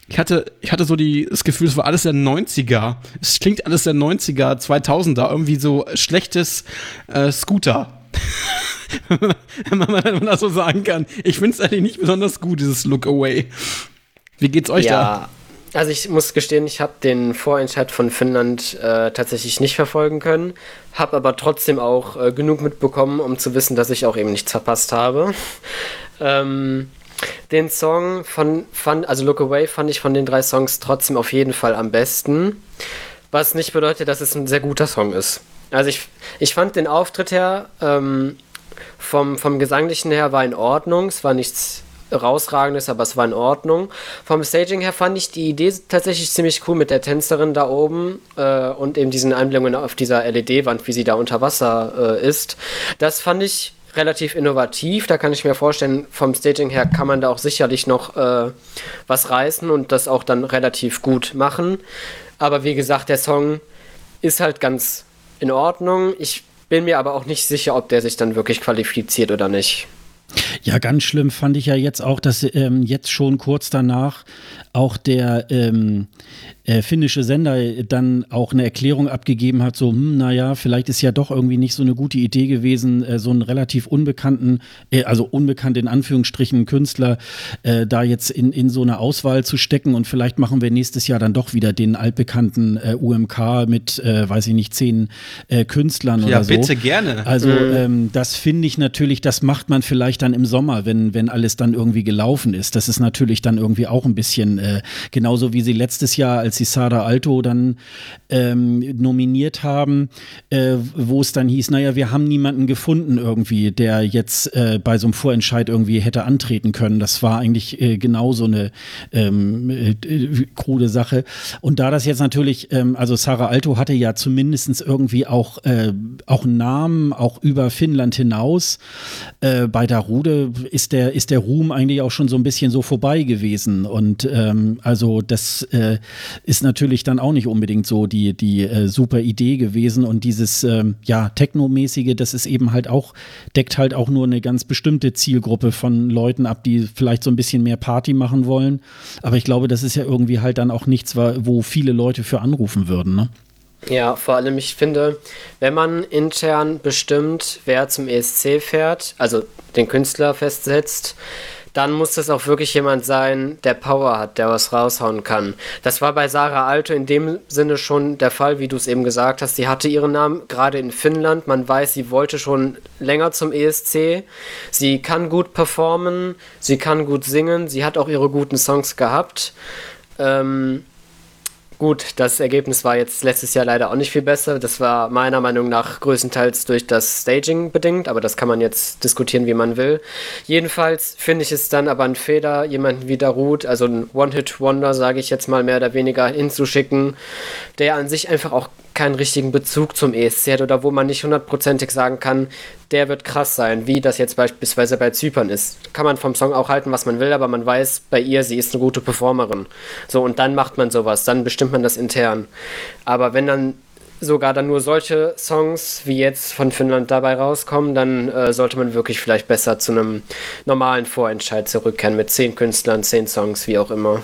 ich hatte, ich hatte so die, das Gefühl, es war alles der 90er. Es klingt alles der 90er, 2000er, irgendwie so schlechtes äh, Scooter. (laughs) wenn, man, wenn man das so sagen kann. Ich finde es eigentlich nicht besonders gut, dieses Look Away. Wie geht's euch ja. da? Also ich muss gestehen, ich habe den Vorentscheid von Finnland äh, tatsächlich nicht verfolgen können, habe aber trotzdem auch äh, genug mitbekommen, um zu wissen, dass ich auch eben nichts verpasst habe. (laughs) ähm, den Song von, fand, also Look Away fand ich von den drei Songs trotzdem auf jeden Fall am besten, was nicht bedeutet, dass es ein sehr guter Song ist. Also ich, ich fand den Auftritt her, ähm, vom, vom Gesanglichen her war in Ordnung, es war nichts rausragendes, aber es war in Ordnung. Vom Staging her fand ich die Idee tatsächlich ziemlich cool mit der Tänzerin da oben äh, und eben diesen Einblendungen auf dieser LED-Wand, wie sie da unter Wasser äh, ist. Das fand ich relativ innovativ. Da kann ich mir vorstellen, vom Staging her kann man da auch sicherlich noch äh, was reißen und das auch dann relativ gut machen. Aber wie gesagt, der Song ist halt ganz in Ordnung. Ich bin mir aber auch nicht sicher, ob der sich dann wirklich qualifiziert oder nicht. Ja, ganz schlimm fand ich ja jetzt auch, dass ähm, jetzt schon kurz danach auch der ähm, äh, finnische Sender dann auch eine Erklärung abgegeben hat, so, hm, naja, vielleicht ist ja doch irgendwie nicht so eine gute Idee gewesen, äh, so einen relativ unbekannten, äh, also unbekannt in Anführungsstrichen Künstler äh, da jetzt in, in so eine Auswahl zu stecken und vielleicht machen wir nächstes Jahr dann doch wieder den altbekannten äh, UMK mit, äh, weiß ich nicht, zehn Künstlern ja, oder so. Ja, bitte gerne. Also mhm. ähm, das finde ich natürlich, das macht man vielleicht dann im Sommer, wenn, wenn alles dann irgendwie gelaufen ist. Das ist natürlich dann irgendwie auch ein bisschen äh, genauso wie sie letztes Jahr, als sie Sada Alto dann ähm, nominiert haben, äh, wo es dann hieß, naja, wir haben niemanden gefunden irgendwie, der jetzt äh, bei so einem Vorentscheid irgendwie hätte antreten können. Das war eigentlich äh, genauso eine ähm, äh, krude Sache. Und da das jetzt natürlich, ähm, also Sarah Alto hatte ja zumindest irgendwie auch, äh, auch einen Namen, auch über Finnland hinaus. Äh, bei Darude ist der, ist der Ruhm eigentlich auch schon so ein bisschen so vorbei gewesen. Und ähm, also das äh, ist natürlich dann auch nicht unbedingt so die, die äh, super Idee gewesen. Und dieses ähm, ja, Technomäßige, das ist eben halt auch, deckt halt auch nur eine ganz bestimmte Zielgruppe von Leuten ab, die vielleicht so ein bisschen mehr Party machen wollen. Aber ich glaube, das ist ja irgendwie halt dann auch nichts, wo viele Leute für anrufen würden, ne? Ja, vor allem, ich finde, wenn man intern bestimmt, wer zum ESC fährt, also den Künstler festsetzt, dann muss das auch wirklich jemand sein, der Power hat, der was raushauen kann. Das war bei Sarah Alto in dem Sinne schon der Fall, wie du es eben gesagt hast. Sie hatte ihren Namen gerade in Finnland. Man weiß, sie wollte schon länger zum ESC. Sie kann gut performen, sie kann gut singen, sie hat auch ihre guten Songs gehabt. Ähm, Gut, das Ergebnis war jetzt letztes Jahr leider auch nicht viel besser. Das war meiner Meinung nach größtenteils durch das Staging bedingt, aber das kann man jetzt diskutieren, wie man will. Jedenfalls finde ich es dann aber ein Fehler, jemanden wie Darut, also ein One-Hit-Wonder, sage ich jetzt mal mehr oder weniger, hinzuschicken, der an sich einfach auch keinen richtigen Bezug zum ESC hat oder wo man nicht hundertprozentig sagen kann, der wird krass sein, wie das jetzt beispielsweise bei Zypern ist. Kann man vom Song auch halten, was man will, aber man weiß bei ihr, sie ist eine gute Performerin. So, und dann macht man sowas, dann bestimmt man das intern. Aber wenn dann sogar dann nur solche Songs wie jetzt von Finnland dabei rauskommen, dann äh, sollte man wirklich vielleicht besser zu einem normalen Vorentscheid zurückkehren mit zehn Künstlern, zehn Songs, wie auch immer.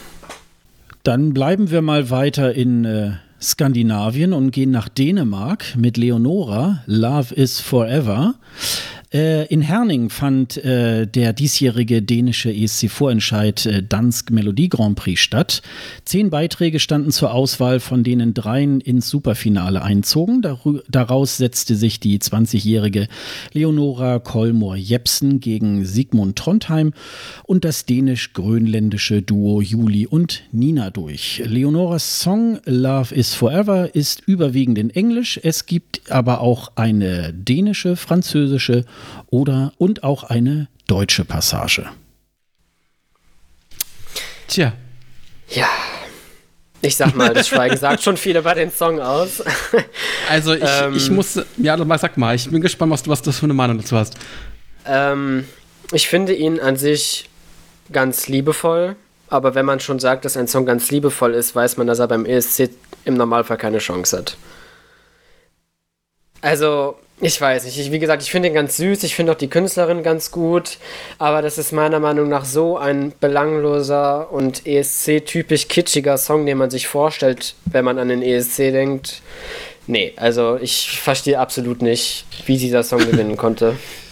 Dann bleiben wir mal weiter in äh, Skandinavien und gehen nach Dänemark mit Leonora, Love is Forever. Äh, in Herning fand äh, der diesjährige dänische ESC-Vorentscheid äh, Dansk Melodie Grand Prix statt. Zehn Beiträge standen zur Auswahl, von denen dreien ins Superfinale einzogen. Daru daraus setzte sich die 20-jährige Leonora Kolmor Jepsen gegen Sigmund Trondheim und das dänisch-grönländische Duo Juli und Nina durch. Leonoras Song Love is Forever ist überwiegend in Englisch. Es gibt aber auch eine dänische, französische oder und auch eine deutsche Passage. Tja. Ja. Ich sag mal, das Schweigen (laughs) sagt schon viel über den Song aus. Also ich, ähm, ich muss, ja, sag mal, ich bin gespannt, was, was du für eine Meinung dazu hast. Ähm, ich finde ihn an sich ganz liebevoll, aber wenn man schon sagt, dass ein Song ganz liebevoll ist, weiß man, dass er beim ESC im Normalfall keine Chance hat. Also, ich weiß nicht. Ich, wie gesagt, ich finde ihn ganz süß. Ich finde auch die Künstlerin ganz gut. Aber das ist meiner Meinung nach so ein belangloser und ESC-typisch kitschiger Song, den man sich vorstellt, wenn man an den ESC denkt. Nee, also ich verstehe absolut nicht, wie dieser Song gewinnen konnte. (laughs)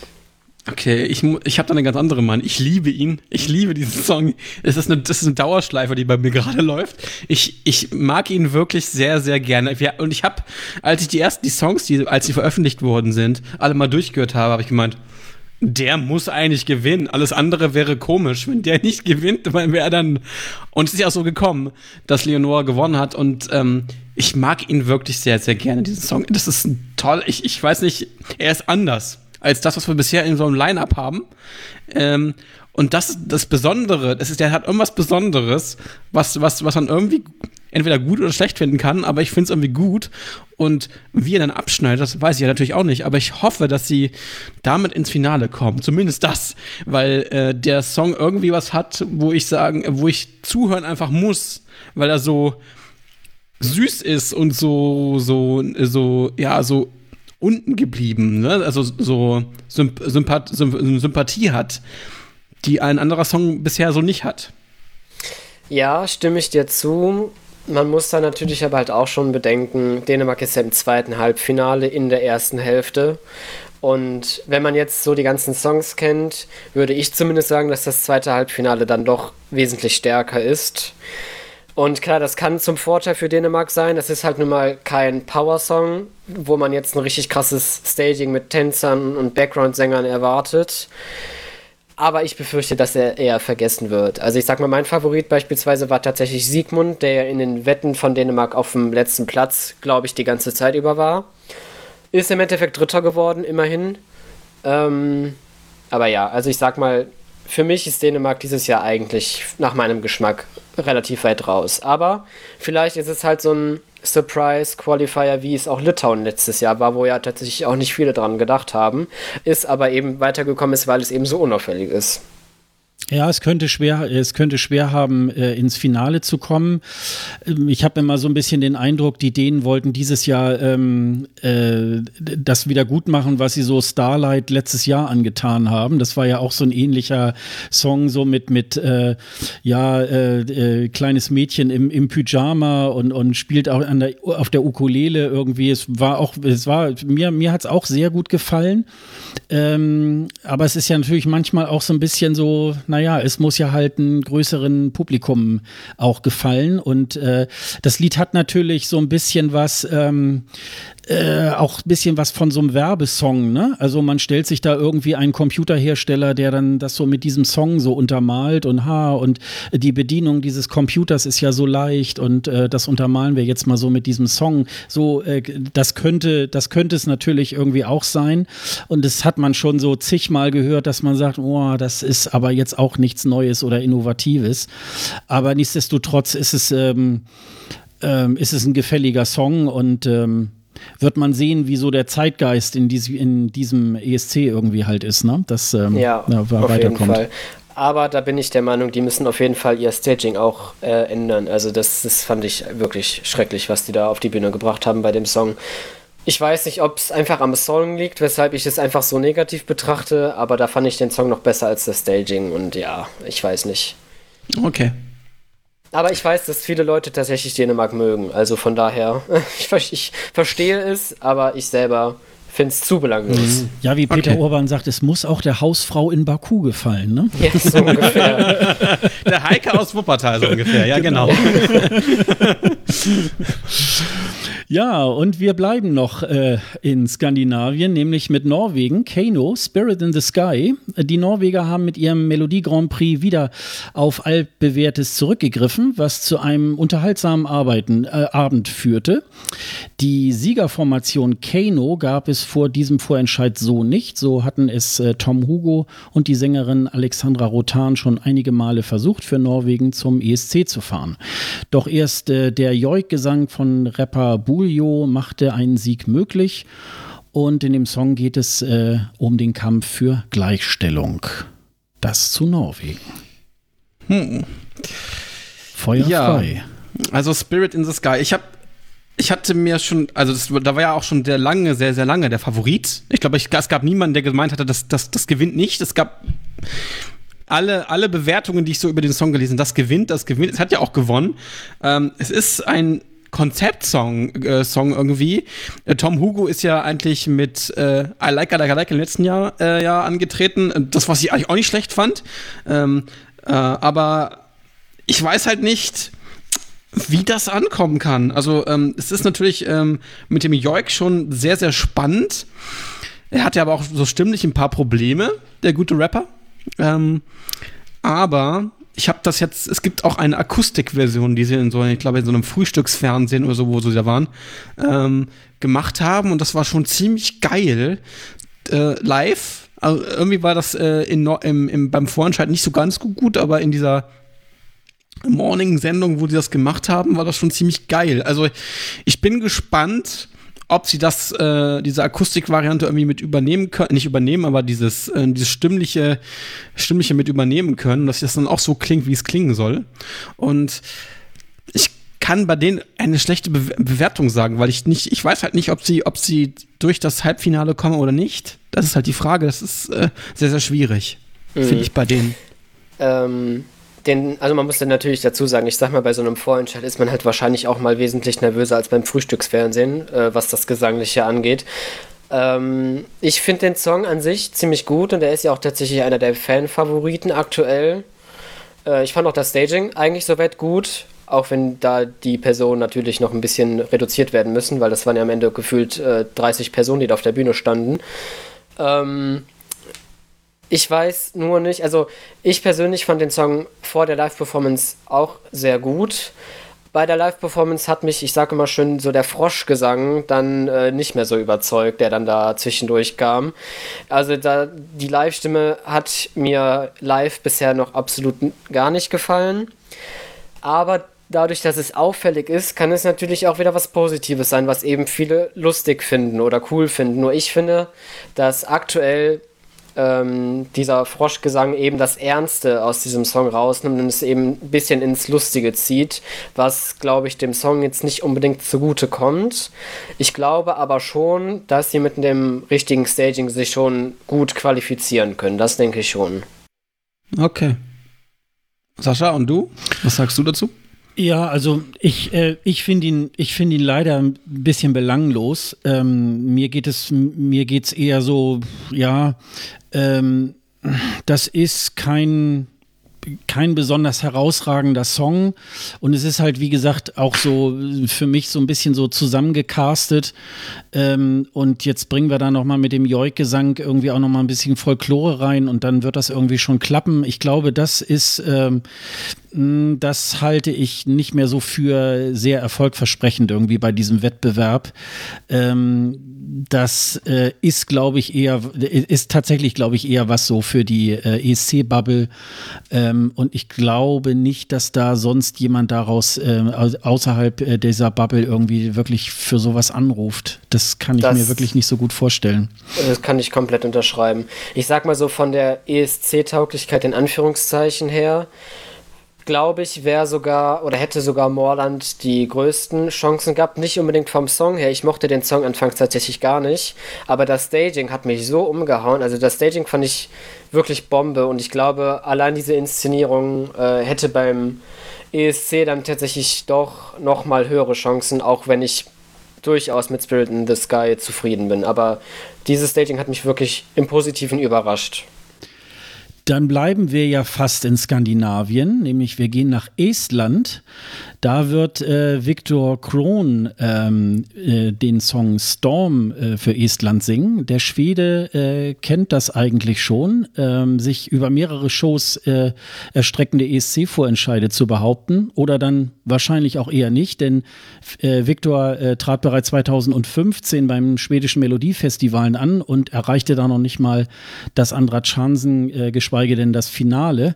Okay, ich, ich habe da eine ganz andere Meinung. Ich liebe ihn. Ich liebe diesen Song. Es ist eine, das ist eine Dauerschleife, die bei mir gerade (laughs) läuft. Ich, ich mag ihn wirklich sehr, sehr gerne. Und ich habe, als ich die ersten die Songs, die, als sie veröffentlicht worden sind, alle mal durchgehört habe, habe ich gemeint, der muss eigentlich gewinnen. Alles andere wäre komisch. Wenn der nicht gewinnt, (laughs) dann wäre dann. Und es ist ja auch so gekommen, dass Leonora gewonnen hat. Und ähm, ich mag ihn wirklich sehr, sehr gerne, diesen Song. Das ist toll. Ich, ich weiß nicht, er ist anders als das, was wir bisher in so einem Line-Up haben. Ähm, und das ist das Besondere, das ist, der hat irgendwas Besonderes, was, was, was man irgendwie entweder gut oder schlecht finden kann, aber ich finde es irgendwie gut. Und wie er dann abschneidet, das weiß ich ja natürlich auch nicht, aber ich hoffe, dass sie damit ins Finale kommen. Zumindest das, weil äh, der Song irgendwie was hat, wo ich sagen, wo ich zuhören einfach muss, weil er so süß ist und so, so, so, ja, so unten geblieben, ne? also so Symp Sympath Sympathie hat, die ein anderer Song bisher so nicht hat. Ja, stimme ich dir zu. Man muss da natürlich aber halt auch schon bedenken, Dänemark ist ja im zweiten Halbfinale in der ersten Hälfte. Und wenn man jetzt so die ganzen Songs kennt, würde ich zumindest sagen, dass das zweite Halbfinale dann doch wesentlich stärker ist. Und klar, das kann zum Vorteil für Dänemark sein. Das ist halt nun mal kein Power-Song, wo man jetzt ein richtig krasses Staging mit Tänzern und Background-Sängern erwartet. Aber ich befürchte, dass er eher vergessen wird. Also ich sag mal, mein Favorit beispielsweise war tatsächlich Siegmund, der ja in den Wetten von Dänemark auf dem letzten Platz, glaube ich, die ganze Zeit über war. Ist im Endeffekt Dritter geworden, immerhin. Ähm, aber ja, also ich sag mal, für mich ist Dänemark dieses Jahr eigentlich nach meinem Geschmack relativ weit raus. Aber vielleicht ist es halt so ein Surprise-Qualifier, wie es auch Litauen letztes Jahr war, wo ja tatsächlich auch nicht viele dran gedacht haben, ist aber eben weitergekommen ist, weil es eben so unauffällig ist. Ja, es könnte schwer, es könnte schwer haben, äh, ins Finale zu kommen. Ähm, ich habe immer so ein bisschen den Eindruck, die Dänen wollten dieses Jahr ähm, äh, das wieder gut machen, was sie so Starlight letztes Jahr angetan haben. Das war ja auch so ein ähnlicher Song, so mit mit äh, ja äh, äh, kleines Mädchen im, im Pyjama und und spielt auch an der, auf der Ukulele irgendwie. Es war auch, es war mir mir hat's auch sehr gut gefallen. Ähm, aber es ist ja natürlich manchmal auch so ein bisschen so, naja, es muss ja halt einem größeren Publikum auch gefallen. Und äh, das Lied hat natürlich so ein bisschen was, ähm, äh, auch ein bisschen was von so einem Werbesong, ne? Also man stellt sich da irgendwie einen Computerhersteller, der dann das so mit diesem Song so untermalt und ha, und die Bedienung dieses Computers ist ja so leicht und äh, das untermalen wir jetzt mal so mit diesem Song. So, äh, das könnte, das könnte es natürlich irgendwie auch sein. Und das hat man schon so zigmal gehört, dass man sagt, oh, das ist aber jetzt auch nichts Neues oder Innovatives. Aber nichtsdestotrotz ist es, ähm, ähm, ist es ein gefälliger Song und ähm, wird man sehen, wie so der Zeitgeist in, dies, in diesem ESC irgendwie halt ist, ne? Das ähm, ja, ja, auf jeden Fall. Aber da bin ich der Meinung, die müssen auf jeden Fall ihr Staging auch äh, ändern. Also das, das fand ich wirklich schrecklich, was die da auf die Bühne gebracht haben bei dem Song. Ich weiß nicht, ob es einfach am Song liegt, weshalb ich es einfach so negativ betrachte, aber da fand ich den Song noch besser als das Staging und ja, ich weiß nicht. Okay. Aber ich weiß, dass viele Leute tatsächlich Dänemark mögen. Also von daher, (laughs) ich, ich verstehe es, aber ich selber finde es zu belanglos. Mhm. Ja, wie Peter okay. Urban sagt, es muss auch der Hausfrau in Baku gefallen, ne? Ja, so (laughs) ungefähr. der Heike aus Wuppertal so ungefähr, ja genau. genau. (laughs) Ja, und wir bleiben noch äh, in Skandinavien, nämlich mit Norwegen. Kano, Spirit in the Sky. Die Norweger haben mit ihrem Melodie Grand Prix wieder auf altbewährtes zurückgegriffen, was zu einem unterhaltsamen Arbeiten, äh, Abend führte. Die Siegerformation Kano gab es vor diesem Vorentscheid so nicht. So hatten es äh, Tom Hugo und die Sängerin Alexandra Rotan schon einige Male versucht, für Norwegen zum ESC zu fahren. Doch erst äh, der Joik-Gesang von Rapper Bu Julio machte einen Sieg möglich. Und in dem Song geht es äh, um den Kampf für Gleichstellung. Das zu Norwegen. Hm. Feuer ja, frei. Also Spirit in the Sky. Ich habe ich hatte mir schon, also das, da war ja auch schon sehr lange, sehr, sehr lange der Favorit. Ich glaube, es gab niemanden, der gemeint hatte, dass das, das gewinnt nicht. Es gab alle, alle Bewertungen, die ich so über den Song gelesen das gewinnt, das gewinnt. Es hat ja auch gewonnen. Ähm, es ist ein Konzeptsong äh, Song irgendwie. Äh, Tom Hugo ist ja eigentlich mit äh, I Like I Like It im letzten Jahr, äh, Jahr angetreten. Das, was ich eigentlich auch nicht schlecht fand. Ähm, äh, aber ich weiß halt nicht, wie das ankommen kann. Also ähm, es ist natürlich ähm, mit dem Joik schon sehr, sehr spannend. Er hat ja aber auch so stimmlich ein paar Probleme, der gute Rapper. Ähm, aber ich habe das jetzt, es gibt auch eine Akustikversion, die sie in so, ich glaube, in so einem Frühstücksfernsehen oder so, wo sie da waren, ähm, gemacht haben und das war schon ziemlich geil. Äh, live, also irgendwie war das äh, in, im, im, beim Vorentscheid nicht so ganz gut, aber in dieser Morning-Sendung, wo die das gemacht haben, war das schon ziemlich geil. Also ich bin gespannt, ob sie das, äh, diese Akustikvariante irgendwie mit übernehmen können, nicht übernehmen, aber dieses, äh, dieses stimmliche, stimmliche mit übernehmen können, dass das dann auch so klingt, wie es klingen soll. Und ich kann bei denen eine schlechte Be Bewertung sagen, weil ich nicht, ich weiß halt nicht, ob sie, ob sie durch das Halbfinale kommen oder nicht. Das ist halt die Frage. Das ist äh, sehr, sehr schwierig, mhm. finde ich bei denen. Ähm, den, also man muss dann natürlich dazu sagen, ich sag mal, bei so einem Vorentscheid ist man halt wahrscheinlich auch mal wesentlich nervöser als beim Frühstücksfernsehen, äh, was das Gesangliche angeht. Ähm, ich finde den Song an sich ziemlich gut und er ist ja auch tatsächlich einer der Fan-Favoriten aktuell. Äh, ich fand auch das Staging eigentlich soweit gut, auch wenn da die Personen natürlich noch ein bisschen reduziert werden müssen, weil das waren ja am Ende gefühlt äh, 30 Personen, die da auf der Bühne standen. Ähm, ich weiß nur nicht, also ich persönlich fand den Song vor der Live-Performance auch sehr gut. Bei der Live-Performance hat mich, ich sage immer schön, so der Froschgesang dann äh, nicht mehr so überzeugt, der dann da zwischendurch kam. Also da, die Live-Stimme hat mir live bisher noch absolut gar nicht gefallen. Aber dadurch, dass es auffällig ist, kann es natürlich auch wieder was Positives sein, was eben viele lustig finden oder cool finden. Nur ich finde, dass aktuell ähm, dieser Froschgesang eben das Ernste aus diesem Song rausnimmt und es eben ein bisschen ins Lustige zieht, was, glaube ich, dem Song jetzt nicht unbedingt zugute kommt. Ich glaube aber schon, dass sie mit dem richtigen Staging sich schon gut qualifizieren können. Das denke ich schon. Okay. Sascha, und du? Was sagst du dazu? Ja, also ich, äh, ich finde ihn, ich finde ihn leider ein bisschen belanglos. Ähm, mir geht es, mir geht's eher so, ja, ähm, das ist kein kein besonders herausragender Song und es ist halt wie gesagt auch so für mich so ein bisschen so zusammengecastet ähm, und jetzt bringen wir da noch mal mit dem Joik-Gesang irgendwie auch noch mal ein bisschen Folklore rein und dann wird das irgendwie schon klappen. Ich glaube, das ist ähm, hm, das halte ich nicht mehr so für sehr erfolgversprechend irgendwie bei diesem Wettbewerb. Ähm, das äh, ist, glaube ich, eher, ist tatsächlich, glaube ich, eher was so für die äh, ESC-Bubble. Ähm, Ähm, und ich glaube nicht, dass da sonst jemand daraus äh, außerhalb äh, dieser Bubble irgendwie wirklich für sowas anruft. Das kann ich das, mir wirklich nicht so gut vorstellen. Das kann ich komplett unterschreiben. Ich sag mal so von der ESC-Tauglichkeit in Anführungszeichen her glaube ich, wäre sogar oder hätte sogar Moorland die größten Chancen gehabt. Nicht unbedingt vom Song her. Ich mochte den Song anfangs tatsächlich gar nicht. Aber das Staging hat mich so umgehauen. Also das Staging fand ich wirklich Bombe. Und ich glaube, allein diese Inszenierung äh, hätte beim ESC dann tatsächlich doch nochmal höhere Chancen, auch wenn ich durchaus mit Spirit in the Sky zufrieden bin. Aber dieses Staging hat mich wirklich im Positiven überrascht. Dann bleiben wir ja fast in Skandinavien, nämlich wir gehen nach Estland. Da wird äh, Viktor Kron ähm, äh, den Song Storm äh, für Estland singen. Der Schwede äh, kennt das eigentlich schon, ähm, sich über mehrere Shows äh, erstreckende ESC-Vorentscheide zu behaupten oder dann wahrscheinlich auch eher nicht, denn äh, Viktor trat bereits 2015 beim schwedischen Melodiefestivalen an und erreichte da noch nicht mal das Andrat Chansen, geschweige denn das Finale.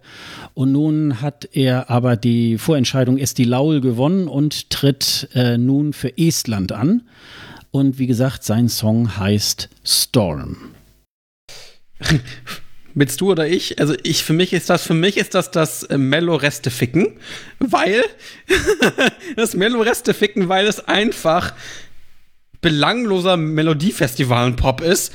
Und nun hat er aber die Vorentscheidung Esti Lau Gewonnen und tritt äh, nun für Estland an. Und wie gesagt, sein Song heißt Storm. (laughs) Willst du oder ich? Also ich für mich ist das für mich ist das das äh, Mellow Reste ficken, weil (laughs) das Mellow Reste ficken, weil es einfach belangloser Melodiefestival Pop ist.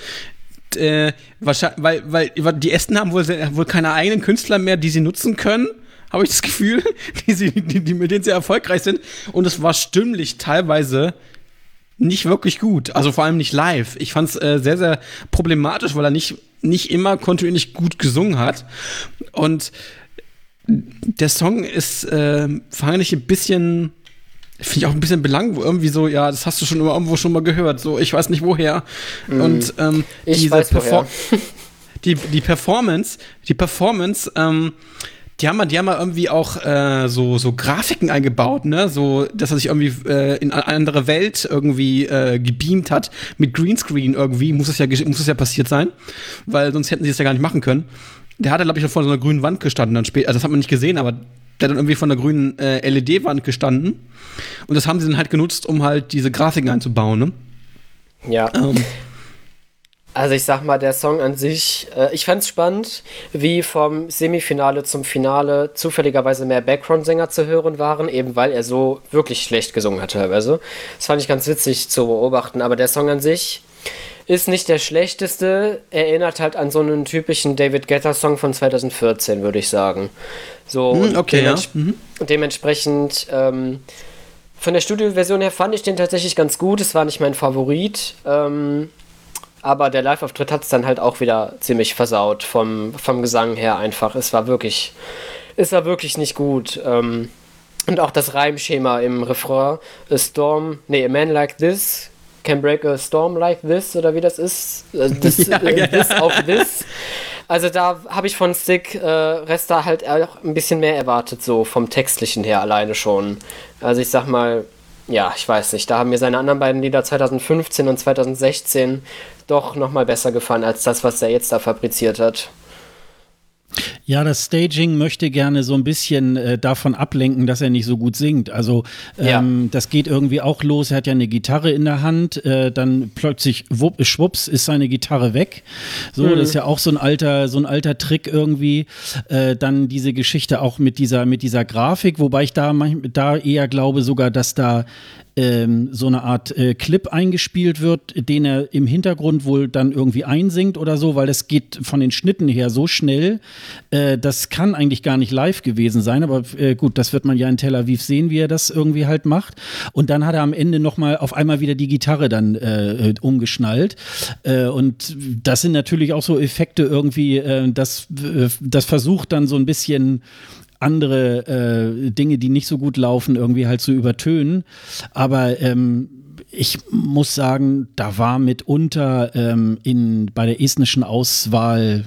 Äh, wahrscheinlich, weil, weil die Esten haben wohl, wohl keine eigenen Künstler mehr, die sie nutzen können habe ich das Gefühl, (laughs) die, sie, die, die, mit denen sie erfolgreich sind. Und es war stimmlich teilweise nicht wirklich gut. Also vor allem nicht live. Ich fand es äh, sehr, sehr problematisch, weil er nicht, nicht immer kontinuierlich gut gesungen hat. Und der Song ist, äh, fand ich ein bisschen, finde ich auch ein bisschen belanglos. Irgendwie so, ja, das hast du schon irgendwo schon mal gehört. So, ich weiß nicht woher. Mm. Und ähm, ich weiß woher. (laughs) die, die Performance, die Performance, ähm, die haben, die haben mal irgendwie auch äh, so, so Grafiken eingebaut, ne? So, dass er sich irgendwie äh, in eine andere Welt irgendwie äh, gebeamt hat. Mit Greenscreen irgendwie muss es ja, muss es ja passiert sein. Weil sonst hätten sie es ja gar nicht machen können. Der hat, glaube ich, vor so einer grünen Wand gestanden dann später. Also das hat man nicht gesehen, aber der hat dann irgendwie von der grünen äh, LED-Wand gestanden. Und das haben sie dann halt genutzt, um halt diese Grafiken einzubauen, ne? Ja. Ähm, also ich sag mal, der Song an sich, äh, ich fand's spannend, wie vom Semifinale zum Finale zufälligerweise mehr Background-Sänger zu hören waren, eben weil er so wirklich schlecht gesungen hat teilweise. Das fand ich ganz witzig zu beobachten, aber der Song an sich ist nicht der schlechteste, erinnert halt an so einen typischen David Guetta-Song von 2014, würde ich sagen. So, hm, okay, dements ja. mhm. dementsprechend, ähm, von der Studioversion her fand ich den tatsächlich ganz gut. Es war nicht mein Favorit. Ähm, aber der Live-Auftritt hat es dann halt auch wieder ziemlich versaut vom, vom Gesang her einfach. Es war wirklich, es war wirklich nicht gut. Ähm, und auch das Reimschema im Refrain, a storm, nee, a man like this can break a storm like this, oder wie das ist. Äh, (laughs) this, ja, äh, this auf this. Also da habe ich von Stick äh, Resta halt auch ein bisschen mehr erwartet, so vom Textlichen her alleine schon. Also ich sag mal, ja, ich weiß nicht, da haben mir seine anderen beiden Lieder 2015 und 2016 doch nochmal besser gefallen als das, was er jetzt da fabriziert hat. Ja, das Staging möchte gerne so ein bisschen äh, davon ablenken, dass er nicht so gut singt. Also ähm, ja. das geht irgendwie auch los. Er hat ja eine Gitarre in der Hand, äh, dann plötzlich wupp, schwupps ist seine Gitarre weg. So, mhm. das ist ja auch so ein alter, so ein alter Trick irgendwie. Äh, dann diese Geschichte auch mit dieser, mit dieser Grafik, wobei ich da, da eher glaube sogar, dass da ähm, so eine Art äh, Clip eingespielt wird, den er im Hintergrund wohl dann irgendwie einsingt oder so, weil das geht von den Schnitten her so schnell. Äh, das kann eigentlich gar nicht live gewesen sein, aber äh, gut, das wird man ja in Tel Aviv sehen, wie er das irgendwie halt macht. Und dann hat er am Ende nochmal auf einmal wieder die Gitarre dann äh, umgeschnallt. Äh, und das sind natürlich auch so Effekte irgendwie, äh, das, das versucht dann so ein bisschen andere äh, Dinge, die nicht so gut laufen, irgendwie halt zu übertönen. Aber ähm, ich muss sagen, da war mitunter ähm, in, bei der estnischen Auswahl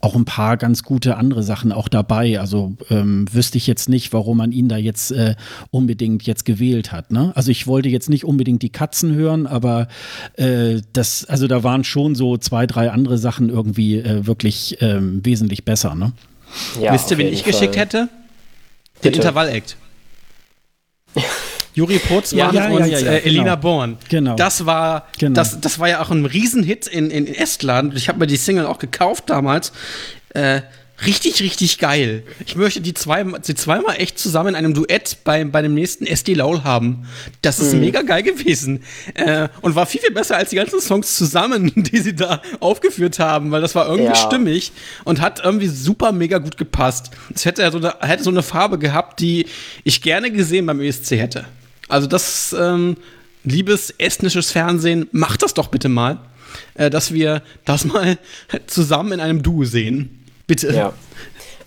auch ein paar ganz gute andere Sachen auch dabei. Also ähm, wüsste ich jetzt nicht, warum man ihn da jetzt äh, unbedingt jetzt gewählt hat. Ne? Also ich wollte jetzt nicht unbedingt die Katzen hören, aber äh, das, also da waren schon so zwei, drei andere Sachen irgendwie äh, wirklich ähm, wesentlich besser. Ne? Ja, Wisst ihr, wen ich Fall. geschickt hätte? Den Intervall-Act. Juri Potzmann (laughs) ja, ja, und ja, äh, Elina genau. Born. Genau. Das war, genau. das, das war ja auch ein Riesenhit in, in Estland. Ich habe mir die Single auch gekauft damals. Äh, richtig, richtig geil. Ich möchte die, zwei, die zweimal echt zusammen in einem Duett bei, bei dem nächsten SD Laul haben. Das ist mhm. mega geil gewesen. Äh, und war viel, viel besser als die ganzen Songs zusammen, (laughs) die sie da aufgeführt haben, weil das war irgendwie ja. stimmig und hat irgendwie super mega gut gepasst. Es hätte so eine, hätte so eine Farbe gehabt, die ich gerne gesehen beim ESC hätte. Also das, ähm, liebes estnisches Fernsehen, macht das doch bitte mal, äh, dass wir das mal (laughs) zusammen in einem Duo sehen. Bitte. Ja.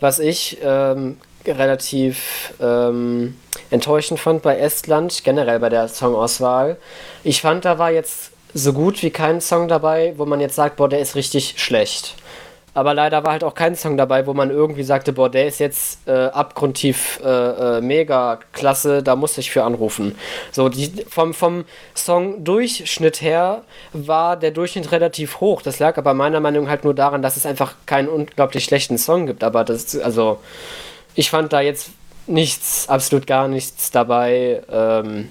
Was ich ähm, relativ ähm, enttäuschend fand bei Estland, generell bei der Songauswahl, ich fand, da war jetzt so gut wie kein Song dabei, wo man jetzt sagt, boah, der ist richtig schlecht. Aber leider war halt auch kein Song dabei, wo man irgendwie sagte, boah, der ist jetzt äh, abgrundtief äh, äh, mega klasse, da muss ich für anrufen. So, die, vom, vom Song-Durchschnitt her war der Durchschnitt relativ hoch. Das lag aber meiner Meinung nach halt nur daran, dass es einfach keinen unglaublich schlechten Song gibt. Aber das, also, ich fand da jetzt nichts, absolut gar nichts dabei. Ähm,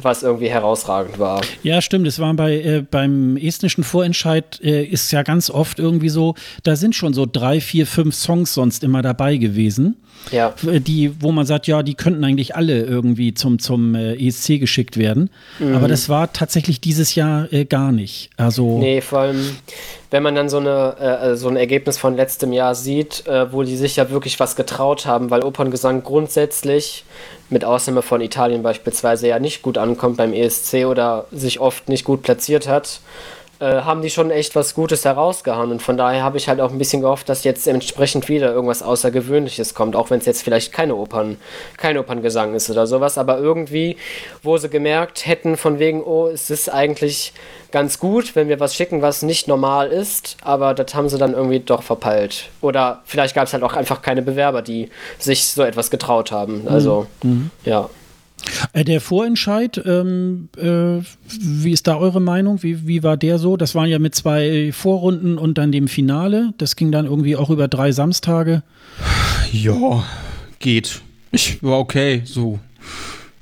was irgendwie herausragend war. Ja, stimmt. Es war bei äh, beim estnischen Vorentscheid äh, ist ja ganz oft irgendwie so, da sind schon so drei, vier, fünf Songs sonst immer dabei gewesen. Ja. Die, wo man sagt, ja, die könnten eigentlich alle irgendwie zum, zum äh, ESC geschickt werden. Mhm. Aber das war tatsächlich dieses Jahr äh, gar nicht. Also nee, vor allem, wenn man dann so, eine, äh, so ein Ergebnis von letztem Jahr sieht, äh, wo die sich ja wirklich was getraut haben, weil Operngesang grundsätzlich, mit Ausnahme von Italien beispielsweise, ja nicht gut ankommt beim ESC oder sich oft nicht gut platziert hat äh, haben die schon echt was Gutes herausgehauen. Und von daher habe ich halt auch ein bisschen gehofft, dass jetzt entsprechend wieder irgendwas Außergewöhnliches kommt, auch wenn es jetzt vielleicht keine Opern, kein Operngesang ist oder sowas. Aber irgendwie, wo sie gemerkt hätten, von wegen, oh, es ist eigentlich ganz gut, wenn wir was schicken, was nicht normal ist, aber das haben sie dann irgendwie doch verpeilt. Oder vielleicht gab es halt auch einfach keine Bewerber, die sich so etwas getraut haben. Also, mhm. ja. Äh, der Vorentscheid, ähm, äh, wie ist da eure Meinung? Wie, wie war der so? Das waren ja mit zwei Vorrunden und dann dem Finale. Das ging dann irgendwie auch über drei Samstage. Ja, geht. Ich war okay, so.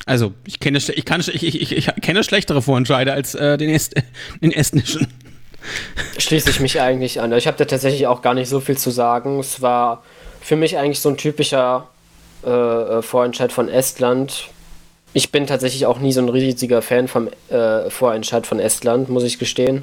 Also, ich kenne, ich, kann, ich, ich, ich kenne schlechtere Vorentscheide als äh, den, Est, (laughs) den estnischen. Schließe ich mich eigentlich an. Ich habe da tatsächlich auch gar nicht so viel zu sagen. Es war für mich eigentlich so ein typischer äh, äh Vorentscheid von Estland ich bin tatsächlich auch nie so ein riesiger Fan vom äh, Vorentscheid von Estland, muss ich gestehen.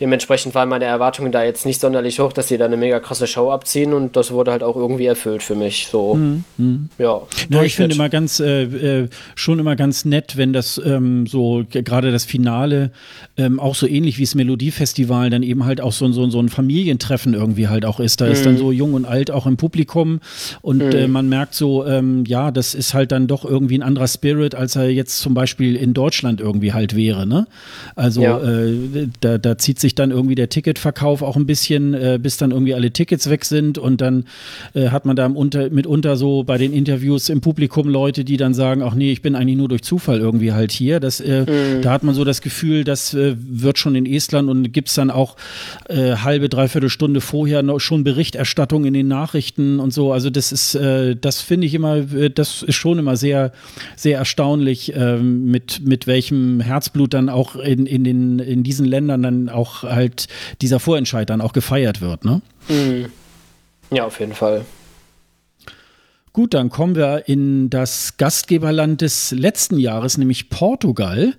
Dementsprechend waren meine Erwartungen da jetzt nicht sonderlich hoch, dass sie da eine mega krasse Show abziehen und das wurde halt auch irgendwie erfüllt für mich. So, mhm. mhm. ja. ja ich finde immer ganz, äh, äh, schon immer ganz nett, wenn das ähm, so, gerade das Finale, ähm, auch so ähnlich wie das Melodiefestival, dann eben halt auch so, so, so ein Familientreffen irgendwie halt auch ist. Da mhm. ist dann mhm. so jung und alt auch im Publikum und mhm. äh, man merkt so, ähm, ja, das ist halt dann doch irgendwie ein anderer Spirit, als er jetzt zum Beispiel in Deutschland irgendwie halt wäre. Ne? Also ja. äh, da, da zieht sich sich dann irgendwie der Ticketverkauf auch ein bisschen, äh, bis dann irgendwie alle Tickets weg sind und dann äh, hat man da unter, mitunter so bei den Interviews im Publikum Leute, die dann sagen, ach nee, ich bin eigentlich nur durch Zufall irgendwie halt hier. Das, äh, mhm. Da hat man so das Gefühl, das äh, wird schon in Estland und gibt es dann auch äh, halbe, dreiviertel Stunde vorher noch schon Berichterstattung in den Nachrichten und so. Also das ist, das finde ich immer, das ist schon immer sehr, sehr erstaunlich, ähm, mit, mit welchem Herzblut dann auch in, in, den, in diesen Ländern dann auch halt dieser Vorentscheid dann auch gefeiert wird, ne? Mhm. Ja, auf jeden Fall. Gut, dann kommen wir in das Gastgeberland des letzten Jahres, nämlich Portugal.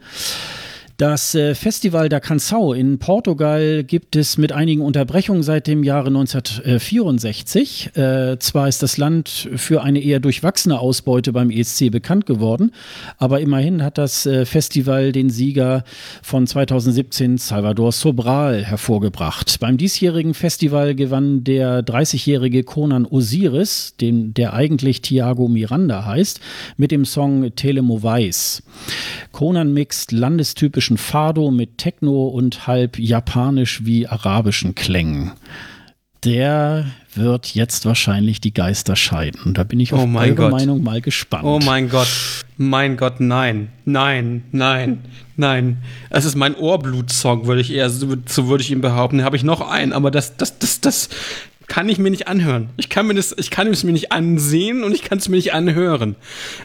Das äh, Festival da Canção in Portugal gibt es mit einigen Unterbrechungen seit dem Jahre 1964. Äh, zwar ist das Land für eine eher durchwachsene Ausbeute beim ESC bekannt geworden, aber immerhin hat das äh, Festival den Sieger von 2017, Salvador Sobral, hervorgebracht. Beim diesjährigen Festival gewann der 30-jährige Conan Osiris, den, der eigentlich Thiago Miranda heißt, mit dem Song Telemovais. Conan mixt landestypischen zwischen Fado mit Techno und halb japanisch wie arabischen Klängen. Der wird jetzt wahrscheinlich die Geister scheiden. Da bin ich auf oh eure Gott. Meinung mal gespannt. Oh mein Gott, mein Gott, nein, nein, nein, nein. Es ist mein Ohrblut-Song, würde ich eher, so würde ich ihm behaupten. Da habe ich noch einen, aber das, das, das, das, kann ich mir nicht anhören. Ich kann mir das, ich kann es mir nicht ansehen und ich kann es mir nicht anhören.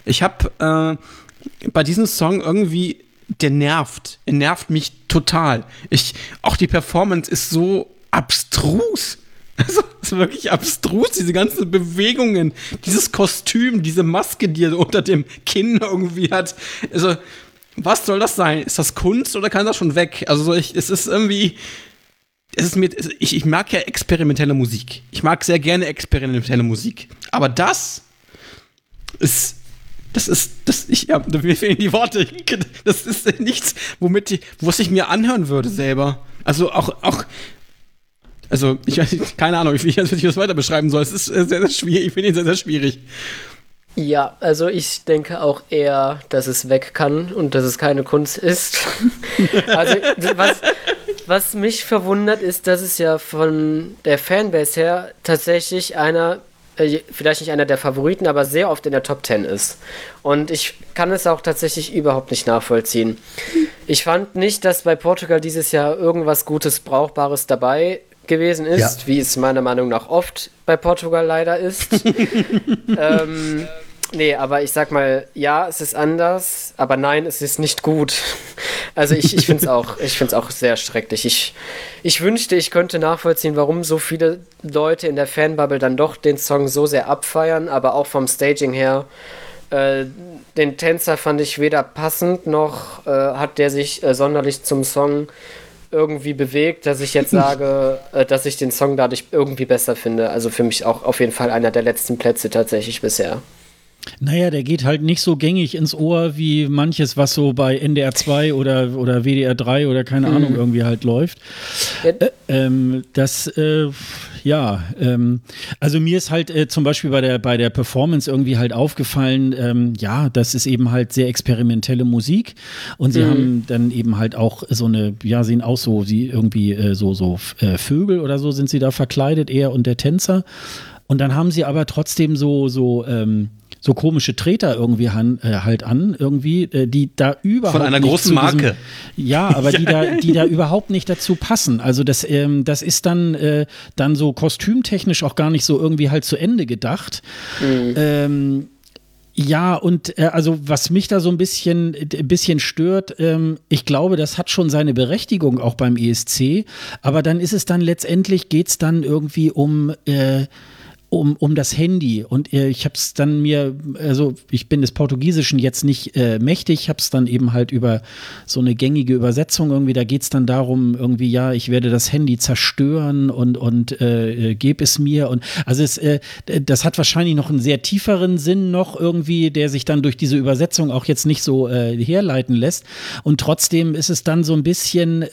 Ich habe äh, bei diesem Song irgendwie, der nervt. Er nervt mich total. Ich, auch die Performance ist so abstrus. (laughs) Also, ist wirklich abstrus, diese ganzen Bewegungen, dieses Kostüm, diese Maske, die er unter dem Kinn irgendwie hat. Also, was soll das sein? Ist das Kunst oder kann das schon weg? Also, ich, es ist irgendwie, es ist mir, ich, ich mag ja experimentelle Musik. Ich mag sehr gerne experimentelle Musik. Aber das ist, das ist, das, ich, ja, mir fehlen die Worte. Das ist nichts, womit ich, was ich mir anhören würde selber. Also auch, auch, also, ich weiß keine Ahnung, wie ich das weiter beschreiben soll. Es ist sehr, sehr schwierig. Ich finde ihn sehr, sehr schwierig. Ja, also ich denke auch eher, dass es weg kann und dass es keine Kunst ist. (laughs) also, was, was mich verwundert, ist, dass es ja von der Fanbase her tatsächlich einer, äh, vielleicht nicht einer der Favoriten, aber sehr oft in der Top 10 ist. Und ich kann es auch tatsächlich überhaupt nicht nachvollziehen. Ich fand nicht, dass bei Portugal dieses Jahr irgendwas Gutes, Brauchbares dabei gewesen ist, ja. wie es meiner Meinung nach oft bei Portugal leider ist. (laughs) ähm, nee, aber ich sag mal, ja, es ist anders, aber nein, es ist nicht gut. Also ich, ich finde es auch, auch sehr schrecklich. Ich, ich wünschte, ich könnte nachvollziehen, warum so viele Leute in der Fanbubble dann doch den Song so sehr abfeiern, aber auch vom Staging her. Äh, den Tänzer fand ich weder passend noch äh, hat der sich äh, sonderlich zum Song irgendwie bewegt, dass ich jetzt sage, (laughs) äh, dass ich den Song dadurch irgendwie besser finde. Also für mich auch auf jeden Fall einer der letzten Plätze tatsächlich bisher. Naja, der geht halt nicht so gängig ins Ohr wie manches, was so bei NDR 2 oder, oder WDR 3 oder keine mhm. Ahnung irgendwie halt läuft. Ja. Äh, ähm, das, äh, ja, ähm, also mir ist halt äh, zum Beispiel bei der, bei der Performance irgendwie halt aufgefallen, ähm, ja, das ist eben halt sehr experimentelle Musik und sie mhm. haben dann eben halt auch so eine, ja, sehen aus so, sie irgendwie äh, so, so äh, Vögel oder so sind sie da verkleidet, er und der Tänzer. Und dann haben sie aber trotzdem so, so, ähm, so komische Treter irgendwie han, äh, halt an, irgendwie, äh, die da überhaupt. Von einer großen Marke. Diesem, ja, aber die (laughs) da, die da überhaupt nicht dazu passen. Also das, ähm, das ist dann, äh, dann so kostümtechnisch auch gar nicht so irgendwie halt zu Ende gedacht. Mhm. Ähm, ja, und äh, also was mich da so ein bisschen, äh, bisschen stört, ähm, ich glaube, das hat schon seine Berechtigung auch beim ESC, aber dann ist es dann letztendlich, geht es dann irgendwie um äh, um, um das Handy. Und äh, ich habe es dann mir, also ich bin des Portugiesischen jetzt nicht äh, mächtig, habe es dann eben halt über so eine gängige Übersetzung irgendwie, da geht es dann darum, irgendwie, ja, ich werde das Handy zerstören und, und äh, äh, gebe es mir. Und also es, äh, das hat wahrscheinlich noch einen sehr tieferen Sinn noch irgendwie, der sich dann durch diese Übersetzung auch jetzt nicht so äh, herleiten lässt. Und trotzdem ist es dann so ein bisschen,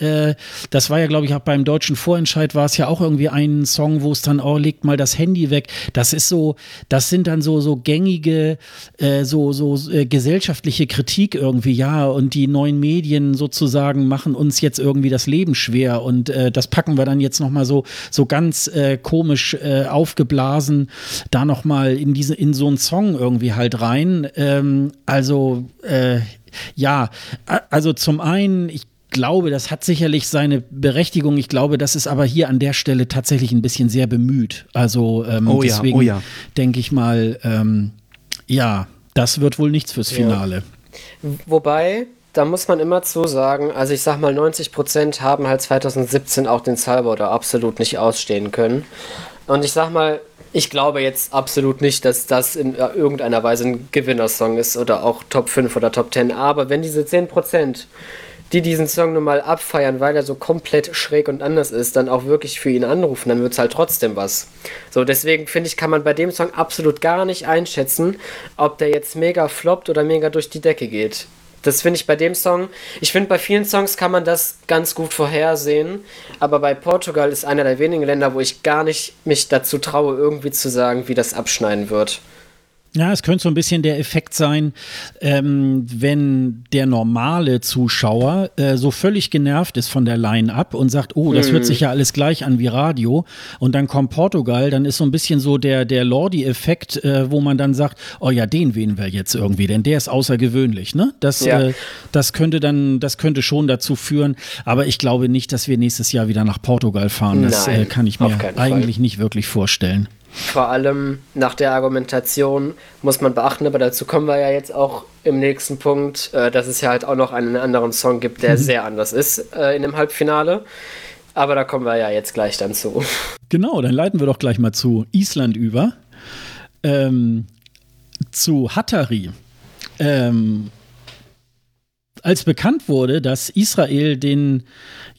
das war ja, glaube ich, auch beim deutschen Vorentscheid war es ja auch irgendwie ein Song, wo es dann, oh, legt mal das Handy weg. Das ist so, das sind dann so, so gängige, äh, so, so äh, gesellschaftliche Kritik irgendwie, ja, und die neuen Medien sozusagen machen uns jetzt irgendwie das Leben schwer und äh, das packen wir dann jetzt nochmal so, so ganz äh, komisch äh, aufgeblasen da nochmal in diese, in so einen Song irgendwie halt rein. Ähm, also, äh, ja, also zum einen, ich glaube, das hat sicherlich seine Berechtigung. Ich glaube, das ist aber hier an der Stelle tatsächlich ein bisschen sehr bemüht. Also ähm, oh ja, deswegen oh ja. denke ich mal, ähm, ja, das wird wohl nichts fürs Finale. Ja. Wobei, da muss man immer zu sagen, also ich sag mal, 90 Prozent haben halt 2017 auch den Cyborder absolut nicht ausstehen können. Und ich sag mal, ich glaube jetzt absolut nicht, dass das in irgendeiner Weise ein Gewinnersong ist oder auch Top 5 oder Top 10. Aber wenn diese 10 Prozent die diesen Song nun mal abfeiern, weil er so komplett schräg und anders ist, dann auch wirklich für ihn anrufen, dann wird es halt trotzdem was. So, deswegen finde ich, kann man bei dem Song absolut gar nicht einschätzen, ob der jetzt mega floppt oder mega durch die Decke geht. Das finde ich bei dem Song. Ich finde, bei vielen Songs kann man das ganz gut vorhersehen. Aber bei Portugal ist einer der wenigen Länder, wo ich gar nicht mich dazu traue, irgendwie zu sagen, wie das abschneiden wird. Ja, es könnte so ein bisschen der Effekt sein, ähm, wenn der normale Zuschauer äh, so völlig genervt ist von der Line-Up und sagt, oh, das mhm. hört sich ja alles gleich an wie Radio. Und dann kommt Portugal, dann ist so ein bisschen so der, der Lordi-Effekt, äh, wo man dann sagt, oh ja, den wählen wir jetzt irgendwie, denn der ist außergewöhnlich. Ne? Das, ja. äh, das könnte dann, das könnte schon dazu führen. Aber ich glaube nicht, dass wir nächstes Jahr wieder nach Portugal fahren. Das äh, kann ich mir eigentlich nicht wirklich vorstellen. Vor allem nach der Argumentation muss man beachten, aber dazu kommen wir ja jetzt auch im nächsten Punkt, äh, dass es ja halt auch noch einen anderen Song gibt, der mhm. sehr anders ist äh, in dem Halbfinale. Aber da kommen wir ja jetzt gleich dann zu. Genau, dann leiten wir doch gleich mal zu Island über. Ähm, zu Hattari. Ähm, als bekannt wurde, dass Israel den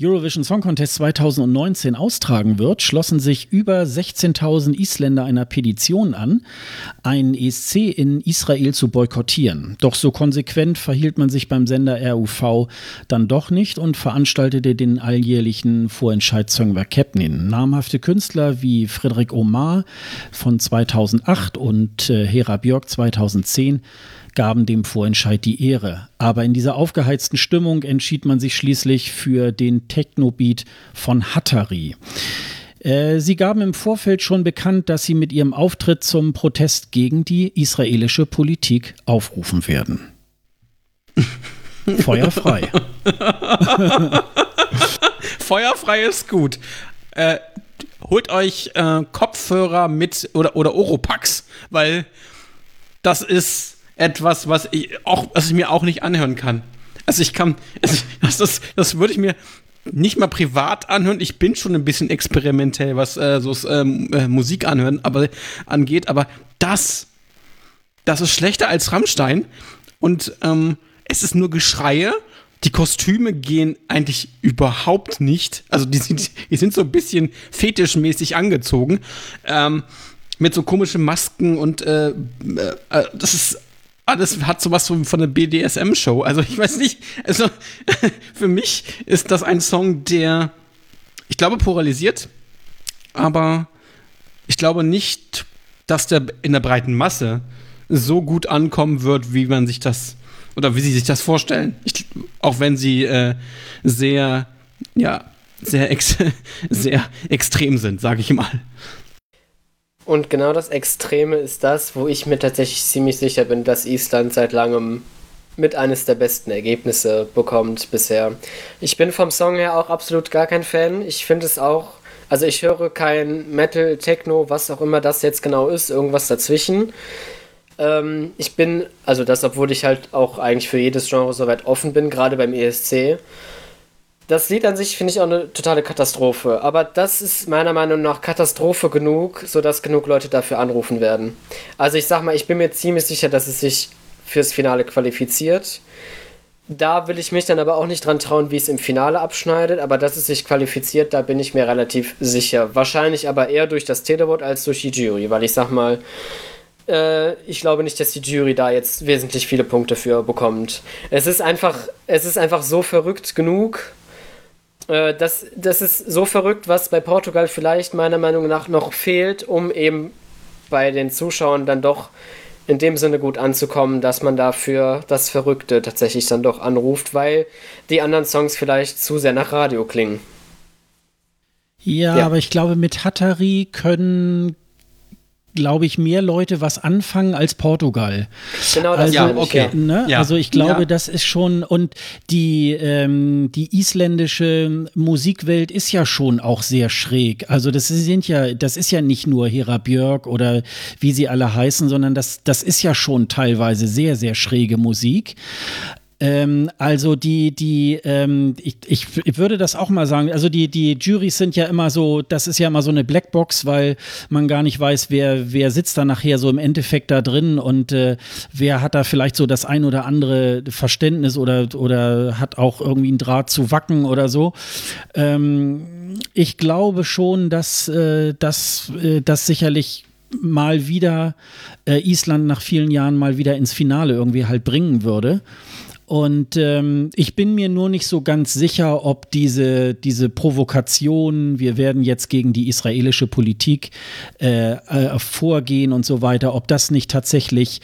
Eurovision Song Contest 2019 austragen wird, schlossen sich über 16.000 Isländer einer Petition an, einen ESC in Israel zu boykottieren. Doch so konsequent verhielt man sich beim Sender RUV dann doch nicht und veranstaltete den alljährlichen Vorentscheid Söngver Kepnin. Namhafte Künstler wie Frederik Omar von 2008 und äh, Hera Björk 2010 gaben dem Vorentscheid die Ehre. Aber in dieser aufgeheizten Stimmung entschied man sich schließlich für den Technobeat von Hattari. Äh, sie gaben im Vorfeld schon bekannt, dass sie mit ihrem Auftritt zum Protest gegen die israelische Politik aufrufen werden. (laughs) Feuerfrei. (laughs) Feuerfrei ist gut. Äh, holt euch äh, Kopfhörer mit oder, oder Oropax, weil das ist etwas, was ich, auch, was ich mir auch nicht anhören kann. Also ich kann, das, das, das würde ich mir nicht mal privat anhören. Ich bin schon ein bisschen experimentell, was äh, so ähm, äh, Musik anhören aber, angeht, aber das, das ist schlechter als Rammstein und ähm, es ist nur Geschreie. Die Kostüme gehen eigentlich überhaupt nicht. Also die sind, die sind so ein bisschen fetischmäßig angezogen. Ähm, mit so komischen Masken und äh, äh, das ist Ah, das hat sowas von einer BDSM-Show. Also ich weiß nicht, also (laughs) für mich ist das ein Song, der, ich glaube, polarisiert, aber ich glaube nicht, dass der in der breiten Masse so gut ankommen wird, wie man sich das oder wie sie sich das vorstellen. Ich, auch wenn sie äh, sehr, ja, sehr, ex (laughs) sehr extrem sind, sage ich mal. Und genau das Extreme ist das, wo ich mir tatsächlich ziemlich sicher bin, dass Island seit langem mit eines der besten Ergebnisse bekommt bisher. Ich bin vom Song her auch absolut gar kein Fan. Ich finde es auch, also ich höre kein Metal, Techno, was auch immer das jetzt genau ist, irgendwas dazwischen. Ähm, ich bin, also das, obwohl ich halt auch eigentlich für jedes Genre soweit offen bin, gerade beim ESC. Das Lied an sich finde ich auch eine totale Katastrophe. Aber das ist meiner Meinung nach Katastrophe genug, sodass genug Leute dafür anrufen werden. Also ich sag mal, ich bin mir ziemlich sicher, dass es sich fürs Finale qualifiziert. Da will ich mich dann aber auch nicht dran trauen, wie es im Finale abschneidet, aber dass es sich qualifiziert, da bin ich mir relativ sicher. Wahrscheinlich aber eher durch das Telewort als durch die Jury, weil ich sag mal, äh, ich glaube nicht, dass die Jury da jetzt wesentlich viele Punkte für bekommt. Es ist einfach, es ist einfach so verrückt genug, äh, das, das ist so verrückt, was bei Portugal vielleicht meiner Meinung nach noch fehlt, um eben bei den Zuschauern dann doch in dem Sinne gut anzukommen, dass man dafür das Verrückte tatsächlich dann doch anruft, weil die anderen Songs vielleicht zu sehr nach Radio klingen. Ja, ja. aber ich glaube, mit Hattari können glaube ich, mehr Leute was anfangen als Portugal. Genau, das also, ja, okay. Ne? Ja. Also ich glaube, ja. das ist schon, und die, ähm, die isländische Musikwelt ist ja schon auch sehr schräg. Also das sind ja, das ist ja nicht nur Hera Björk oder wie sie alle heißen, sondern das, das ist ja schon teilweise sehr, sehr schräge Musik. Ähm, also die, die, ähm, ich, ich, würde das auch mal sagen, also die, die Juries sind ja immer so, das ist ja immer so eine Blackbox, weil man gar nicht weiß, wer, wer sitzt da nachher so im Endeffekt da drin und äh, wer hat da vielleicht so das ein oder andere Verständnis oder, oder hat auch irgendwie einen Draht zu Wacken oder so. Ähm, ich glaube schon, dass äh, das äh, sicherlich mal wieder äh, Island nach vielen Jahren mal wieder ins Finale irgendwie halt bringen würde. Und ähm, ich bin mir nur nicht so ganz sicher, ob diese, diese Provokation, wir werden jetzt gegen die israelische Politik äh, äh, vorgehen und so weiter, ob das nicht tatsächlich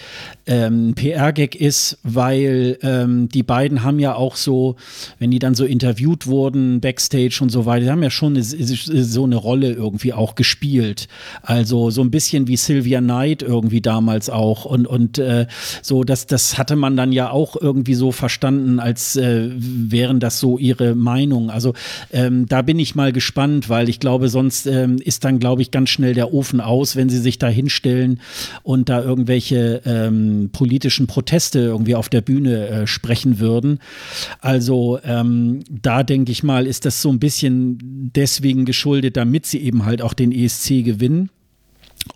ähm, PR-Gag ist, weil ähm, die beiden haben ja auch so, wenn die dann so interviewt wurden, Backstage und so weiter, die haben ja schon eine, so eine Rolle irgendwie auch gespielt. Also so ein bisschen wie Sylvia Knight irgendwie damals auch. Und, und äh, so, das, das hatte man dann ja auch irgendwie so verstanden, als äh, wären das so ihre Meinungen. Also ähm, da bin ich mal gespannt, weil ich glaube, sonst ähm, ist dann, glaube ich, ganz schnell der Ofen aus, wenn sie sich da hinstellen und da irgendwelche ähm, politischen Proteste irgendwie auf der Bühne äh, sprechen würden. Also ähm, da denke ich mal, ist das so ein bisschen deswegen geschuldet, damit sie eben halt auch den ESC gewinnen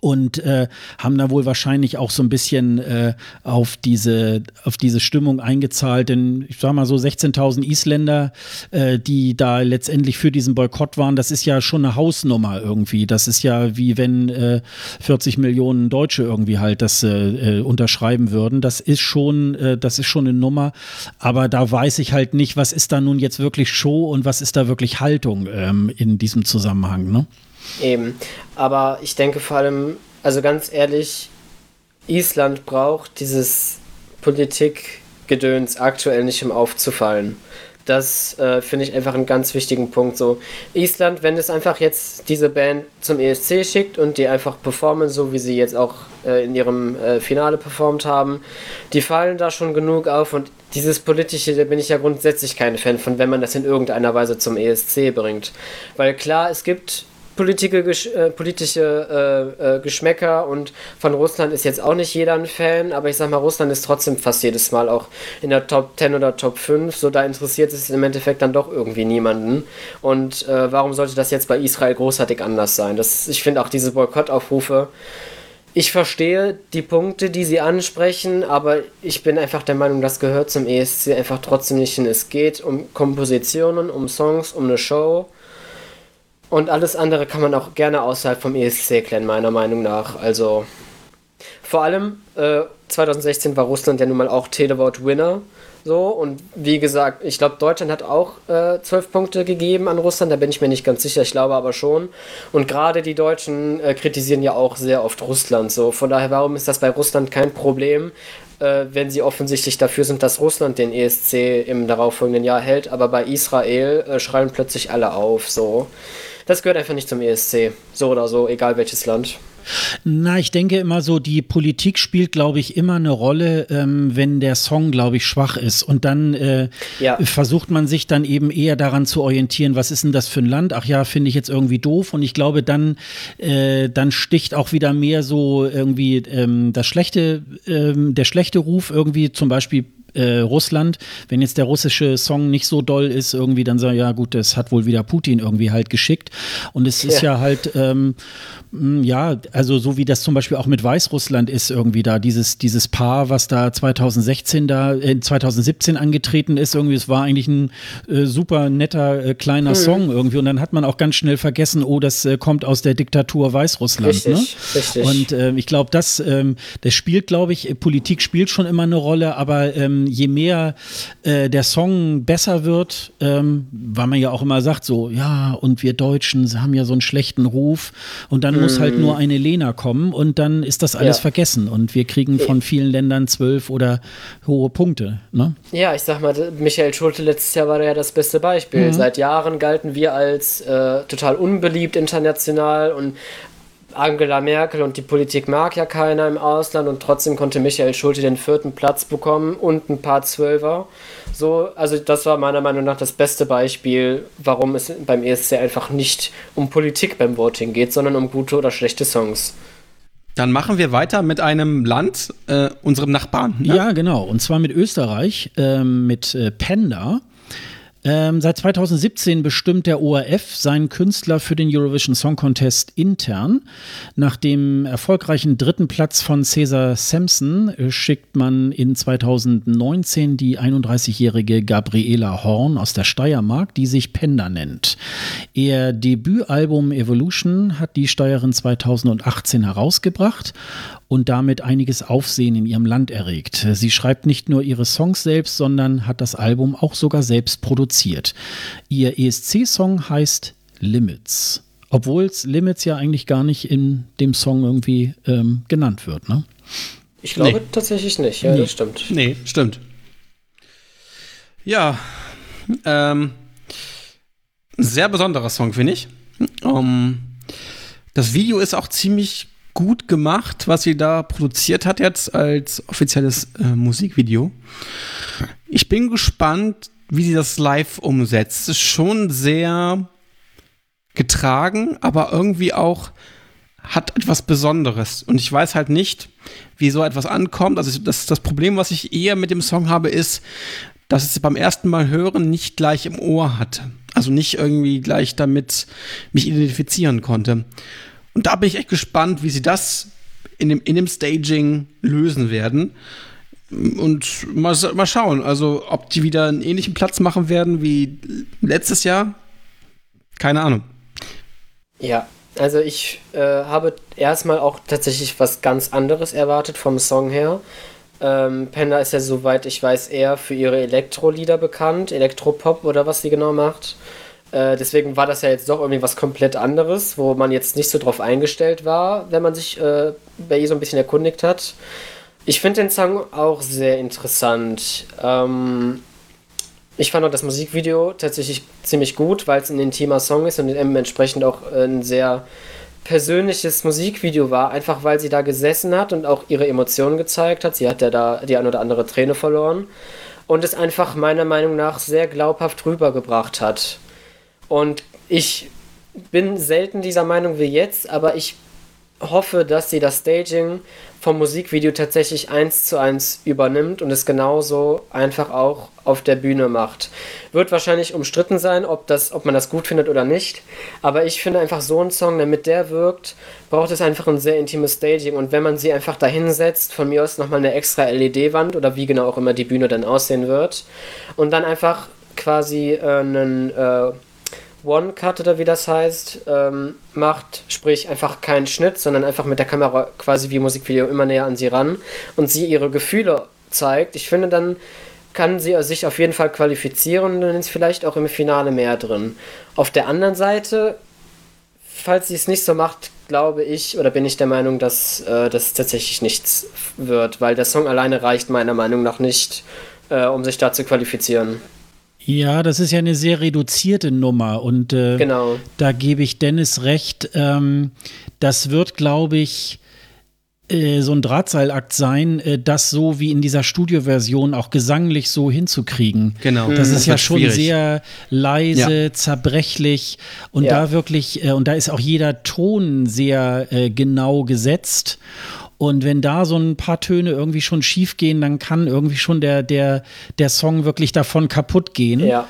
und äh, haben da wohl wahrscheinlich auch so ein bisschen äh, auf diese auf diese Stimmung eingezahlt, denn ich sag mal so 16.000 Isländer, äh, die da letztendlich für diesen Boykott waren, das ist ja schon eine Hausnummer irgendwie. Das ist ja wie wenn äh, 40 Millionen Deutsche irgendwie halt das äh, äh, unterschreiben würden. Das ist schon äh, das ist schon eine Nummer, aber da weiß ich halt nicht, was ist da nun jetzt wirklich Show und was ist da wirklich Haltung ähm, in diesem Zusammenhang, ne? Eben. Aber ich denke vor allem, also ganz ehrlich, Island braucht dieses Politikgedöns aktuell nicht, um aufzufallen. Das äh, finde ich einfach einen ganz wichtigen Punkt. So, Island, wenn es einfach jetzt diese Band zum ESC schickt und die einfach performen, so wie sie jetzt auch äh, in ihrem äh, Finale performt haben, die fallen da schon genug auf und dieses politische, da bin ich ja grundsätzlich kein Fan von, wenn man das in irgendeiner Weise zum ESC bringt. Weil klar, es gibt politische, äh, politische äh, äh, Geschmäcker und von Russland ist jetzt auch nicht jeder ein Fan, aber ich sag mal, Russland ist trotzdem fast jedes Mal auch in der Top 10 oder Top 5, so da interessiert es im Endeffekt dann doch irgendwie niemanden. Und äh, warum sollte das jetzt bei Israel großartig anders sein? Das, ich finde auch diese Boykottaufrufe, ich verstehe die Punkte, die sie ansprechen, aber ich bin einfach der Meinung, das gehört zum ESC einfach trotzdem nicht hin. Es geht um Kompositionen, um Songs, um eine Show und alles andere kann man auch gerne außerhalb vom ESC klären, meiner Meinung nach. Also vor allem äh, 2016 war Russland ja nun mal auch Televote-Winner. So, und wie gesagt, ich glaube, Deutschland hat auch äh, 12 Punkte gegeben an Russland, da bin ich mir nicht ganz sicher, ich glaube aber schon. Und gerade die Deutschen äh, kritisieren ja auch sehr oft Russland. So, von daher, warum ist das bei Russland kein Problem, äh, wenn sie offensichtlich dafür sind, dass Russland den ESC im darauffolgenden Jahr hält, aber bei Israel äh, schreien plötzlich alle auf. So das gehört einfach nicht zum ESC. So oder so, egal welches Land. Na, ich denke immer so, die Politik spielt, glaube ich, immer eine Rolle, ähm, wenn der Song, glaube ich, schwach ist. Und dann äh, ja. versucht man sich dann eben eher daran zu orientieren, was ist denn das für ein Land? Ach ja, finde ich jetzt irgendwie doof. Und ich glaube, dann, äh, dann sticht auch wieder mehr so irgendwie ähm, das schlechte, ähm, der schlechte Ruf irgendwie zum Beispiel äh, Russland. Wenn jetzt der russische Song nicht so doll ist, irgendwie, dann sagen ja gut, das hat wohl wieder Putin irgendwie halt geschickt. Und es ist ja, ja halt, ähm, ja, also so wie das zum Beispiel auch mit Weißrussland ist, irgendwie da, dieses, dieses Paar, was da 2016 da, äh, 2017 angetreten ist, irgendwie, es war eigentlich ein äh, super netter äh, kleiner mhm. Song irgendwie. Und dann hat man auch ganz schnell vergessen, oh, das äh, kommt aus der Diktatur Weißrussland. Richtig, ne? richtig. Und äh, ich glaube, das, ähm, das spielt, glaube ich, Politik spielt schon immer eine Rolle, aber ähm, je mehr äh, der Song besser wird, ähm, weil man ja auch immer sagt, so, ja, und wir Deutschen haben ja so einen schlechten Ruf und dann mm. muss halt nur mhm. eine Lena kommen und dann ist das alles ja. vergessen und wir kriegen von vielen Ländern zwölf oder hohe Punkte. Ne? Ja, ich sag mal, Michael Schulte letztes Jahr war ja das beste Beispiel. Mhm. Seit Jahren galten wir als äh, total unbeliebt international und Angela Merkel und die Politik mag ja keiner im Ausland und trotzdem konnte Michael Schulte den vierten Platz bekommen und ein paar Zwölfer. So, also das war meiner Meinung nach das beste Beispiel, warum es beim ESC einfach nicht um Politik beim Voting geht, sondern um gute oder schlechte Songs. Dann machen wir weiter mit einem Land, äh, unserem Nachbarn. Ne? Ja, genau. Und zwar mit Österreich, äh, mit äh, Panda. Ähm, seit 2017 bestimmt der ORF seinen Künstler für den Eurovision Song Contest intern. Nach dem erfolgreichen dritten Platz von Cesar Sampson äh, schickt man in 2019 die 31-jährige Gabriela Horn aus der Steiermark, die sich Penda nennt. Ihr Debütalbum Evolution hat die Steirerin 2018 herausgebracht und damit einiges Aufsehen in ihrem Land erregt. Sie schreibt nicht nur ihre Songs selbst, sondern hat das Album auch sogar selbst produziert. Ihr ESC-Song heißt Limits. Obwohl es Limits ja eigentlich gar nicht in dem Song irgendwie ähm, genannt wird, ne? Ich glaube nee. tatsächlich nicht, ja, nee. das stimmt. Nee, stimmt. Ja, ähm, sehr besonderer Song, finde ich. Um, das Video ist auch ziemlich gut gemacht, was sie da produziert hat jetzt als offizielles äh, Musikvideo. Ich bin gespannt, wie sie das live umsetzt. Es ist schon sehr getragen, aber irgendwie auch hat etwas Besonderes. Und ich weiß halt nicht, wie so etwas ankommt. Also das, das Problem, was ich eher mit dem Song habe, ist, dass es beim ersten Mal hören nicht gleich im Ohr hatte. Also nicht irgendwie gleich damit mich identifizieren konnte. Und da bin ich echt gespannt, wie sie das in dem, in dem Staging lösen werden. Und mal, mal schauen, also ob die wieder einen ähnlichen Platz machen werden wie letztes Jahr. Keine Ahnung. Ja, also ich äh, habe erstmal auch tatsächlich was ganz anderes erwartet vom Song her. Ähm, Panda ist ja, soweit ich weiß, eher für ihre Elektro-Lieder bekannt, Elektropop oder was sie genau macht. Äh, deswegen war das ja jetzt doch irgendwie was komplett anderes, wo man jetzt nicht so drauf eingestellt war, wenn man sich äh, bei ihr so ein bisschen erkundigt hat. Ich finde den Song auch sehr interessant. Ähm, ich fand auch das Musikvideo tatsächlich ziemlich gut, weil es ein intimer Song ist und entsprechend auch ein sehr persönliches Musikvideo war, einfach weil sie da gesessen hat und auch ihre Emotionen gezeigt hat. Sie hat ja da die ein oder andere Träne verloren und es einfach meiner Meinung nach sehr glaubhaft rübergebracht hat. Und ich bin selten dieser Meinung wie jetzt, aber ich hoffe, dass sie das Staging vom Musikvideo tatsächlich eins zu eins übernimmt und es genauso einfach auch auf der Bühne macht. Wird wahrscheinlich umstritten sein, ob, das, ob man das gut findet oder nicht, aber ich finde einfach so ein Song, damit der wirkt, braucht es einfach ein sehr intimes Staging und wenn man sie einfach dahinsetzt, von mir aus nochmal eine extra LED-Wand oder wie genau auch immer die Bühne dann aussehen wird und dann einfach quasi äh, einen äh, One-Cut oder wie das heißt, ähm, macht, sprich einfach keinen Schnitt, sondern einfach mit der Kamera quasi wie Musikvideo immer näher an sie ran und sie ihre Gefühle zeigt. Ich finde, dann kann sie sich auf jeden Fall qualifizieren und dann ist vielleicht auch im Finale mehr drin. Auf der anderen Seite, falls sie es nicht so macht, glaube ich oder bin ich der Meinung, dass äh, das tatsächlich nichts wird, weil der Song alleine reicht meiner Meinung nach nicht, äh, um sich da zu qualifizieren. Ja, das ist ja eine sehr reduzierte Nummer und äh, genau. da gebe ich Dennis recht. Ähm, das wird, glaube ich, äh, so ein Drahtseilakt sein, äh, das so wie in dieser Studioversion auch gesanglich so hinzukriegen. Genau. Das ist das ja schon schwierig. sehr leise, ja. zerbrechlich und ja. da wirklich, äh, und da ist auch jeder Ton sehr äh, genau gesetzt. Und wenn da so ein paar Töne irgendwie schon schief gehen, dann kann irgendwie schon der, der, der Song wirklich davon kaputt gehen. Ja.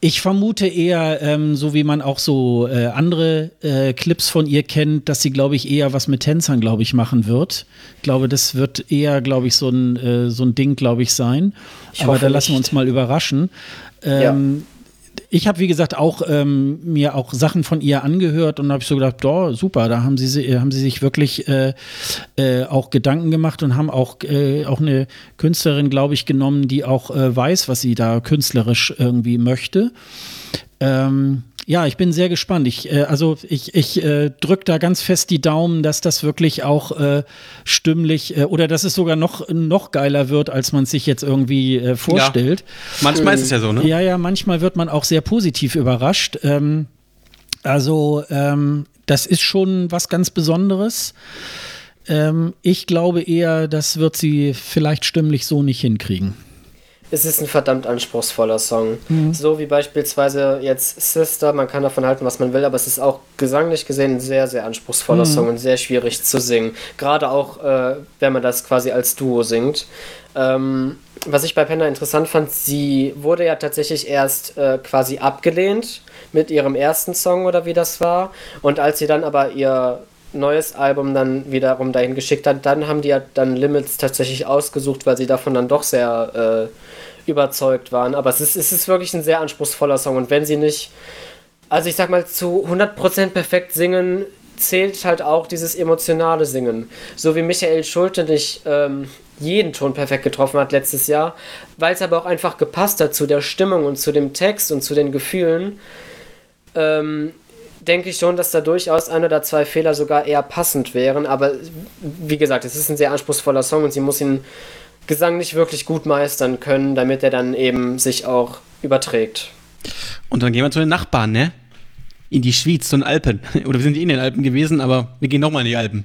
Ich vermute eher, ähm, so wie man auch so äh, andere äh, Clips von ihr kennt, dass sie, glaube ich, eher was mit Tänzern, glaube ich, machen wird. Ich glaube, das wird eher, glaube ich, so ein, äh, so ein Ding, glaube ich, sein. Ich Aber da lassen wir uns mal überraschen. Ähm, ja ich habe, wie gesagt, auch ähm, mir auch Sachen von ihr angehört und habe so gedacht, oh, super, da haben sie, haben sie sich wirklich äh, äh, auch Gedanken gemacht und haben auch, äh, auch eine Künstlerin, glaube ich, genommen, die auch äh, weiß, was sie da künstlerisch irgendwie möchte. Ähm, ja, ich bin sehr gespannt. Ich, äh, also ich, ich äh, drücke da ganz fest die Daumen, dass das wirklich auch äh, stimmlich äh, oder dass es sogar noch, noch geiler wird, als man sich jetzt irgendwie äh, vorstellt. Ja. Manchmal ist es ja so, ne? Ja, ja, manchmal wird man auch sehr positiv überrascht. Ähm, also ähm, das ist schon was ganz Besonderes. Ähm, ich glaube eher, das wird sie vielleicht stimmlich so nicht hinkriegen es ist ein verdammt anspruchsvoller Song. Mhm. So wie beispielsweise jetzt Sister, man kann davon halten, was man will, aber es ist auch gesanglich gesehen ein sehr, sehr anspruchsvoller mhm. Song und sehr schwierig zu singen. Gerade auch, äh, wenn man das quasi als Duo singt. Ähm, was ich bei Panda interessant fand, sie wurde ja tatsächlich erst äh, quasi abgelehnt mit ihrem ersten Song oder wie das war. Und als sie dann aber ihr neues Album dann wiederum dahin geschickt hat, dann haben die ja dann Limits tatsächlich ausgesucht, weil sie davon dann doch sehr äh, überzeugt waren. Aber es ist, es ist wirklich ein sehr anspruchsvoller Song. Und wenn sie nicht, also ich sag mal, zu 100% perfekt singen, zählt halt auch dieses emotionale Singen. So wie Michael Schulte nicht ähm, jeden Ton perfekt getroffen hat letztes Jahr, weil es aber auch einfach gepasst hat zu der Stimmung und zu dem Text und zu den Gefühlen, ähm, denke ich schon, dass da durchaus ein oder zwei Fehler sogar eher passend wären. Aber wie gesagt, es ist ein sehr anspruchsvoller Song und sie muss ihn Gesang nicht wirklich gut meistern können, damit er dann eben sich auch überträgt. Und dann gehen wir zu den Nachbarn, ne? In die Schweiz, zu den Alpen. (laughs) Oder wir sind in den Alpen gewesen, aber wir gehen nochmal in die Alpen.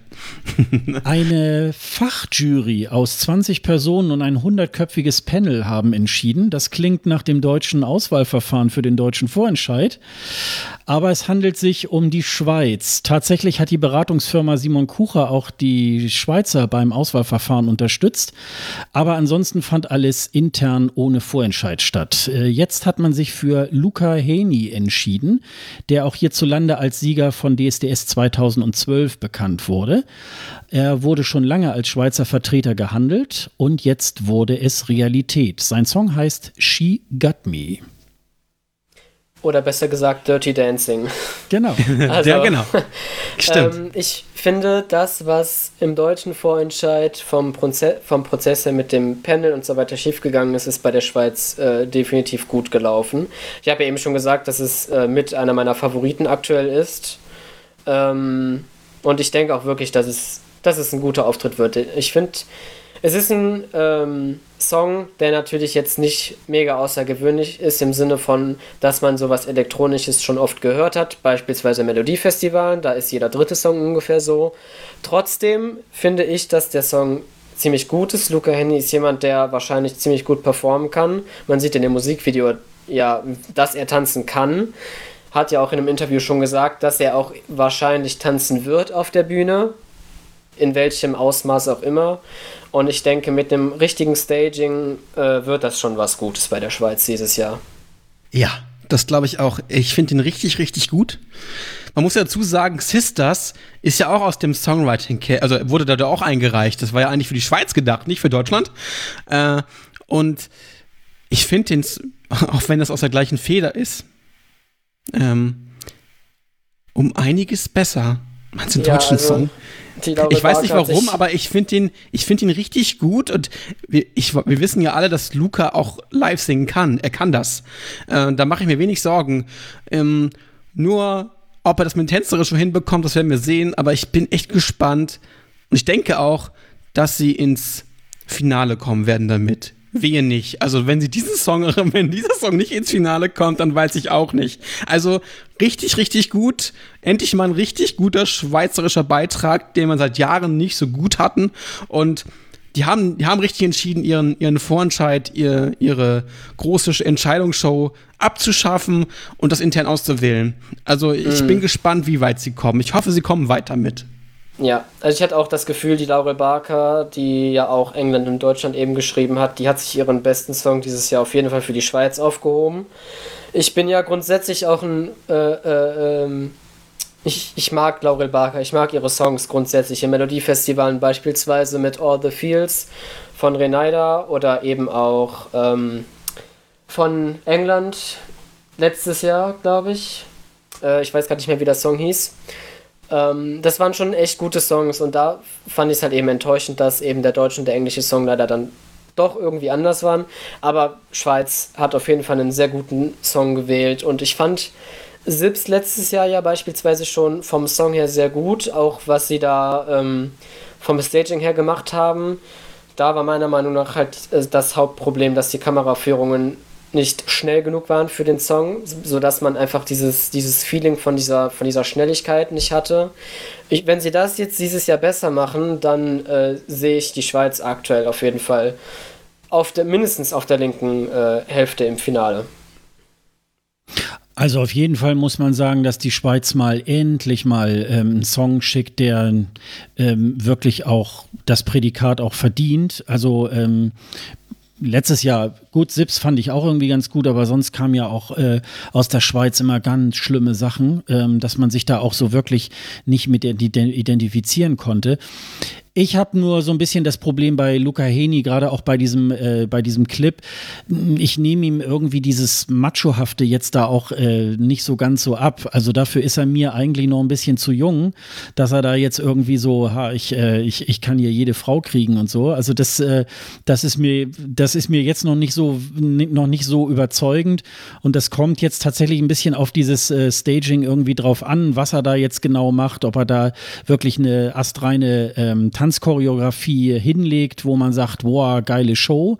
(laughs) Eine Fachjury aus 20 Personen und ein hundertköpfiges Panel haben entschieden. Das klingt nach dem deutschen Auswahlverfahren für den deutschen Vorentscheid. Aber es handelt sich um die Schweiz. Tatsächlich hat die Beratungsfirma Simon Kucher auch die Schweizer beim Auswahlverfahren unterstützt. Aber ansonsten fand alles intern ohne Vorentscheid statt. Äh, jetzt hat man sich für Luca Heni entschieden, der auch hierzulande als Sieger von DSDS 2012 bekannt wurde. Er wurde schon lange als Schweizer Vertreter gehandelt und jetzt wurde es Realität. Sein Song heißt She Got Me. Oder besser gesagt Dirty Dancing. Genau. (laughs) Also, ja, genau. (laughs) Stimmt. Ähm, ich finde, das, was im deutschen Vorentscheid vom, Proze vom Prozess her mit dem Panel und so weiter schiefgegangen ist, ist bei der Schweiz äh, definitiv gut gelaufen. Ich habe ja eben schon gesagt, dass es äh, mit einer meiner Favoriten aktuell ist. Ähm, und ich denke auch wirklich, dass es, dass es ein guter Auftritt wird. Ich finde, es ist ein ähm, Song, der natürlich jetzt nicht mega außergewöhnlich ist, im Sinne von, dass man sowas Elektronisches schon oft gehört hat, beispielsweise Melodiefestivalen, da ist jeder dritte Song ungefähr so. Trotzdem finde ich, dass der Song ziemlich gut ist. Luca Henny ist jemand, der wahrscheinlich ziemlich gut performen kann. Man sieht in dem Musikvideo ja, dass er tanzen kann. Hat ja auch in einem Interview schon gesagt, dass er auch wahrscheinlich tanzen wird auf der Bühne. In welchem Ausmaß auch immer. Und ich denke, mit dem richtigen Staging äh, wird das schon was Gutes bei der Schweiz dieses Jahr. Ja, das glaube ich auch. Ich finde ihn richtig, richtig gut. Man muss ja dazu sagen, Sisters ist ja auch aus dem Songwriting, also wurde da auch eingereicht. Das war ja eigentlich für die Schweiz gedacht, nicht für Deutschland. Äh, und ich finde den, (laughs) auch wenn das aus der gleichen Feder ist, ähm, um einiges besser du einen ja, deutschen also, Song? Ich weiß nicht warum, aber ich finde ihn, ich ihn richtig gut und wir, ich, wir wissen ja alle, dass Luca auch live singen kann. Er kann das. Äh, da mache ich mir wenig Sorgen. Ähm, nur, ob er das mit Tänzerisch schon hinbekommt, das werden wir sehen. Aber ich bin echt gespannt und ich denke auch, dass sie ins Finale kommen werden damit. Wehe nicht. Also wenn sie diesen Song, (laughs) wenn dieser Song nicht ins Finale kommt, dann weiß ich auch nicht. Also richtig, richtig gut. Endlich mal ein richtig guter schweizerischer Beitrag, den man seit Jahren nicht so gut hatten. Und die haben, die haben richtig entschieden, ihren, ihren Vorentscheid, ihr, ihre große Entscheidungsshow abzuschaffen und das intern auszuwählen. Also ich mm. bin gespannt, wie weit sie kommen. Ich hoffe, sie kommen weiter mit. Ja, also ich hatte auch das Gefühl, die Laurel Barker, die ja auch England und Deutschland eben geschrieben hat, die hat sich ihren besten Song dieses Jahr auf jeden Fall für die Schweiz aufgehoben. Ich bin ja grundsätzlich auch ein, äh, äh, ähm, ich, ich mag Laurel Barker, ich mag ihre Songs grundsätzlich. Im Melodiefestivalen beispielsweise mit All the Fields von Renaida oder eben auch ähm, von England letztes Jahr, glaube ich. Äh, ich weiß gar nicht mehr, wie der Song hieß. Ähm, das waren schon echt gute Songs und da fand ich es halt eben enttäuschend, dass eben der deutsche und der englische Song leider dann doch irgendwie anders waren. Aber Schweiz hat auf jeden Fall einen sehr guten Song gewählt und ich fand Sips letztes Jahr ja beispielsweise schon vom Song her sehr gut, auch was sie da ähm, vom Staging her gemacht haben. Da war meiner Meinung nach halt äh, das Hauptproblem, dass die Kameraführungen nicht schnell genug waren für den Song, sodass man einfach dieses, dieses Feeling von dieser, von dieser Schnelligkeit nicht hatte. Ich, wenn sie das jetzt dieses Jahr besser machen, dann äh, sehe ich die Schweiz aktuell auf jeden Fall auf der, mindestens auf der linken äh, Hälfte im Finale. Also auf jeden Fall muss man sagen, dass die Schweiz mal endlich mal ähm, einen Song schickt, der ähm, wirklich auch das Prädikat auch verdient. Also ähm, letztes Jahr gut, Sips fand ich auch irgendwie ganz gut, aber sonst kam ja auch äh, aus der Schweiz immer ganz schlimme Sachen, ähm, dass man sich da auch so wirklich nicht mit identifizieren konnte. Ich habe nur so ein bisschen das Problem bei Luca Heni, gerade auch bei diesem, äh, bei diesem Clip. Ich nehme ihm irgendwie dieses Machohafte jetzt da auch äh, nicht so ganz so ab. Also dafür ist er mir eigentlich noch ein bisschen zu jung, dass er da jetzt irgendwie so, ha, ich, äh, ich, ich kann hier jede Frau kriegen und so. Also das, äh, das ist mir, das ist mir jetzt noch nicht so, noch nicht so überzeugend. Und das kommt jetzt tatsächlich ein bisschen auf dieses äh, Staging irgendwie drauf an, was er da jetzt genau macht, ob er da wirklich eine astreine ähm, Tanz Tanzchoreografie hinlegt, wo man sagt, boah, geile Show.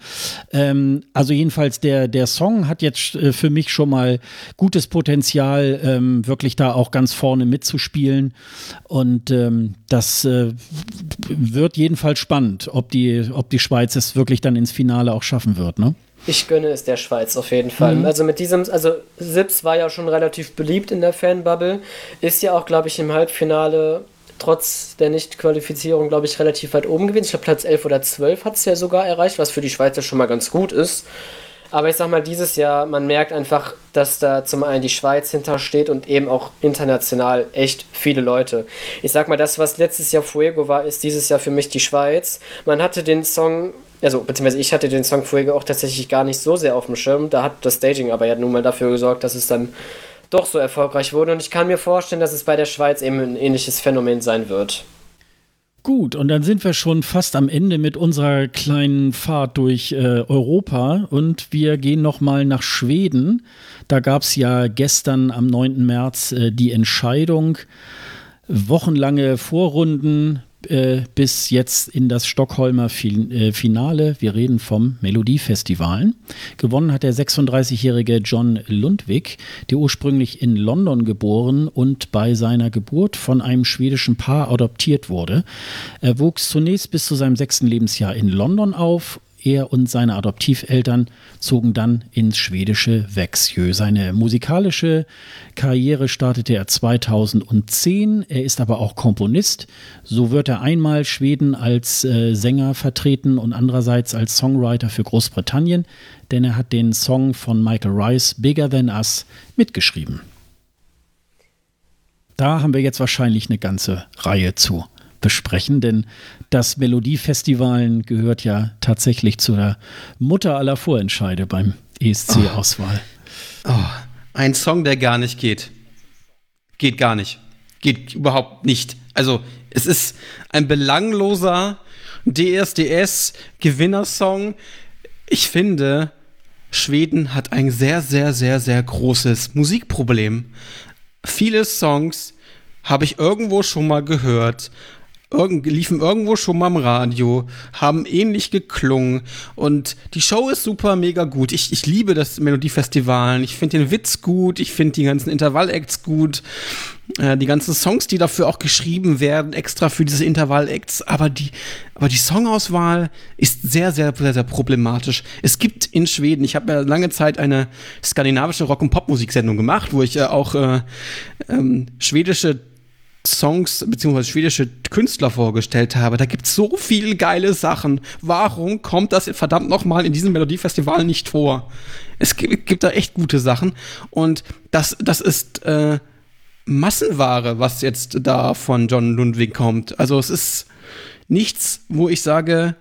Ähm, also jedenfalls der, der Song hat jetzt äh, für mich schon mal gutes Potenzial, ähm, wirklich da auch ganz vorne mitzuspielen. Und ähm, das äh, wird jedenfalls spannend, ob die, ob die Schweiz es wirklich dann ins Finale auch schaffen wird, ne? Ich gönne es der Schweiz auf jeden Fall. Mhm. Also mit diesem, also Sips war ja schon relativ beliebt in der Fanbubble, ist ja auch, glaube ich, im Halbfinale trotz der Nicht-Qualifizierung, glaube ich, relativ weit oben gewesen. Ich glaube, Platz 11 oder 12 hat es ja sogar erreicht, was für die Schweizer schon mal ganz gut ist. Aber ich sag mal, dieses Jahr, man merkt einfach, dass da zum einen die Schweiz hintersteht und eben auch international echt viele Leute. Ich sag mal, das, was letztes Jahr Fuego war, ist dieses Jahr für mich die Schweiz. Man hatte den Song, also beziehungsweise ich hatte den Song Fuego auch tatsächlich gar nicht so sehr auf dem Schirm. Da hat das Staging aber ja nun mal dafür gesorgt, dass es dann doch so erfolgreich wurde. Und ich kann mir vorstellen, dass es bei der Schweiz eben ein ähnliches Phänomen sein wird. Gut, und dann sind wir schon fast am Ende mit unserer kleinen Fahrt durch äh, Europa und wir gehen nochmal nach Schweden. Da gab es ja gestern am 9. März äh, die Entscheidung, wochenlange Vorrunden äh, bis jetzt in das Stockholmer äh, Finale. Wir reden vom Melodiefestivalen. Gewonnen hat der 36-jährige John Lundvik, der ursprünglich in London geboren und bei seiner Geburt von einem schwedischen Paar adoptiert wurde. Er wuchs zunächst bis zu seinem sechsten Lebensjahr in London auf er und seine Adoptiveltern zogen dann ins schwedische Växjö. Seine musikalische Karriere startete er 2010. Er ist aber auch Komponist. So wird er einmal Schweden als äh, Sänger vertreten und andererseits als Songwriter für Großbritannien, denn er hat den Song von Michael Rice Bigger Than Us mitgeschrieben. Da haben wir jetzt wahrscheinlich eine ganze Reihe zu besprechen, denn das Melodiefestivalen gehört ja tatsächlich zu der Mutter aller Vorentscheide beim ESC-Auswahl. Oh. oh, ein Song, der gar nicht geht. Geht gar nicht. Geht überhaupt nicht. Also, es ist ein belangloser DSDS-Gewinnersong. Ich finde, Schweden hat ein sehr, sehr, sehr, sehr großes Musikproblem. Viele Songs habe ich irgendwo schon mal gehört Irgend, liefen irgendwo schon mal im Radio, haben ähnlich geklungen. Und die Show ist super, mega gut. Ich, ich liebe das Melodiefestival, ich finde den Witz gut, ich finde die ganzen Intervall-Acts gut, äh, die ganzen Songs, die dafür auch geschrieben werden, extra für diese Intervall-Acts, aber die, aber die Songauswahl ist sehr, sehr, sehr, sehr problematisch. Es gibt in Schweden, ich habe ja lange Zeit eine skandinavische Rock- und Popmusiksendung gemacht, wo ich äh, auch äh, ähm, schwedische Songs bzw. schwedische Künstler vorgestellt habe. Da gibt es so viele geile Sachen. Warum kommt das verdammt nochmal in diesem Melodiefestival nicht vor? Es gibt, gibt, da echt gute Sachen. Und das, das ist äh, Massenware, was jetzt da von John Lundwig kommt. Also es ist nichts, wo ich sage,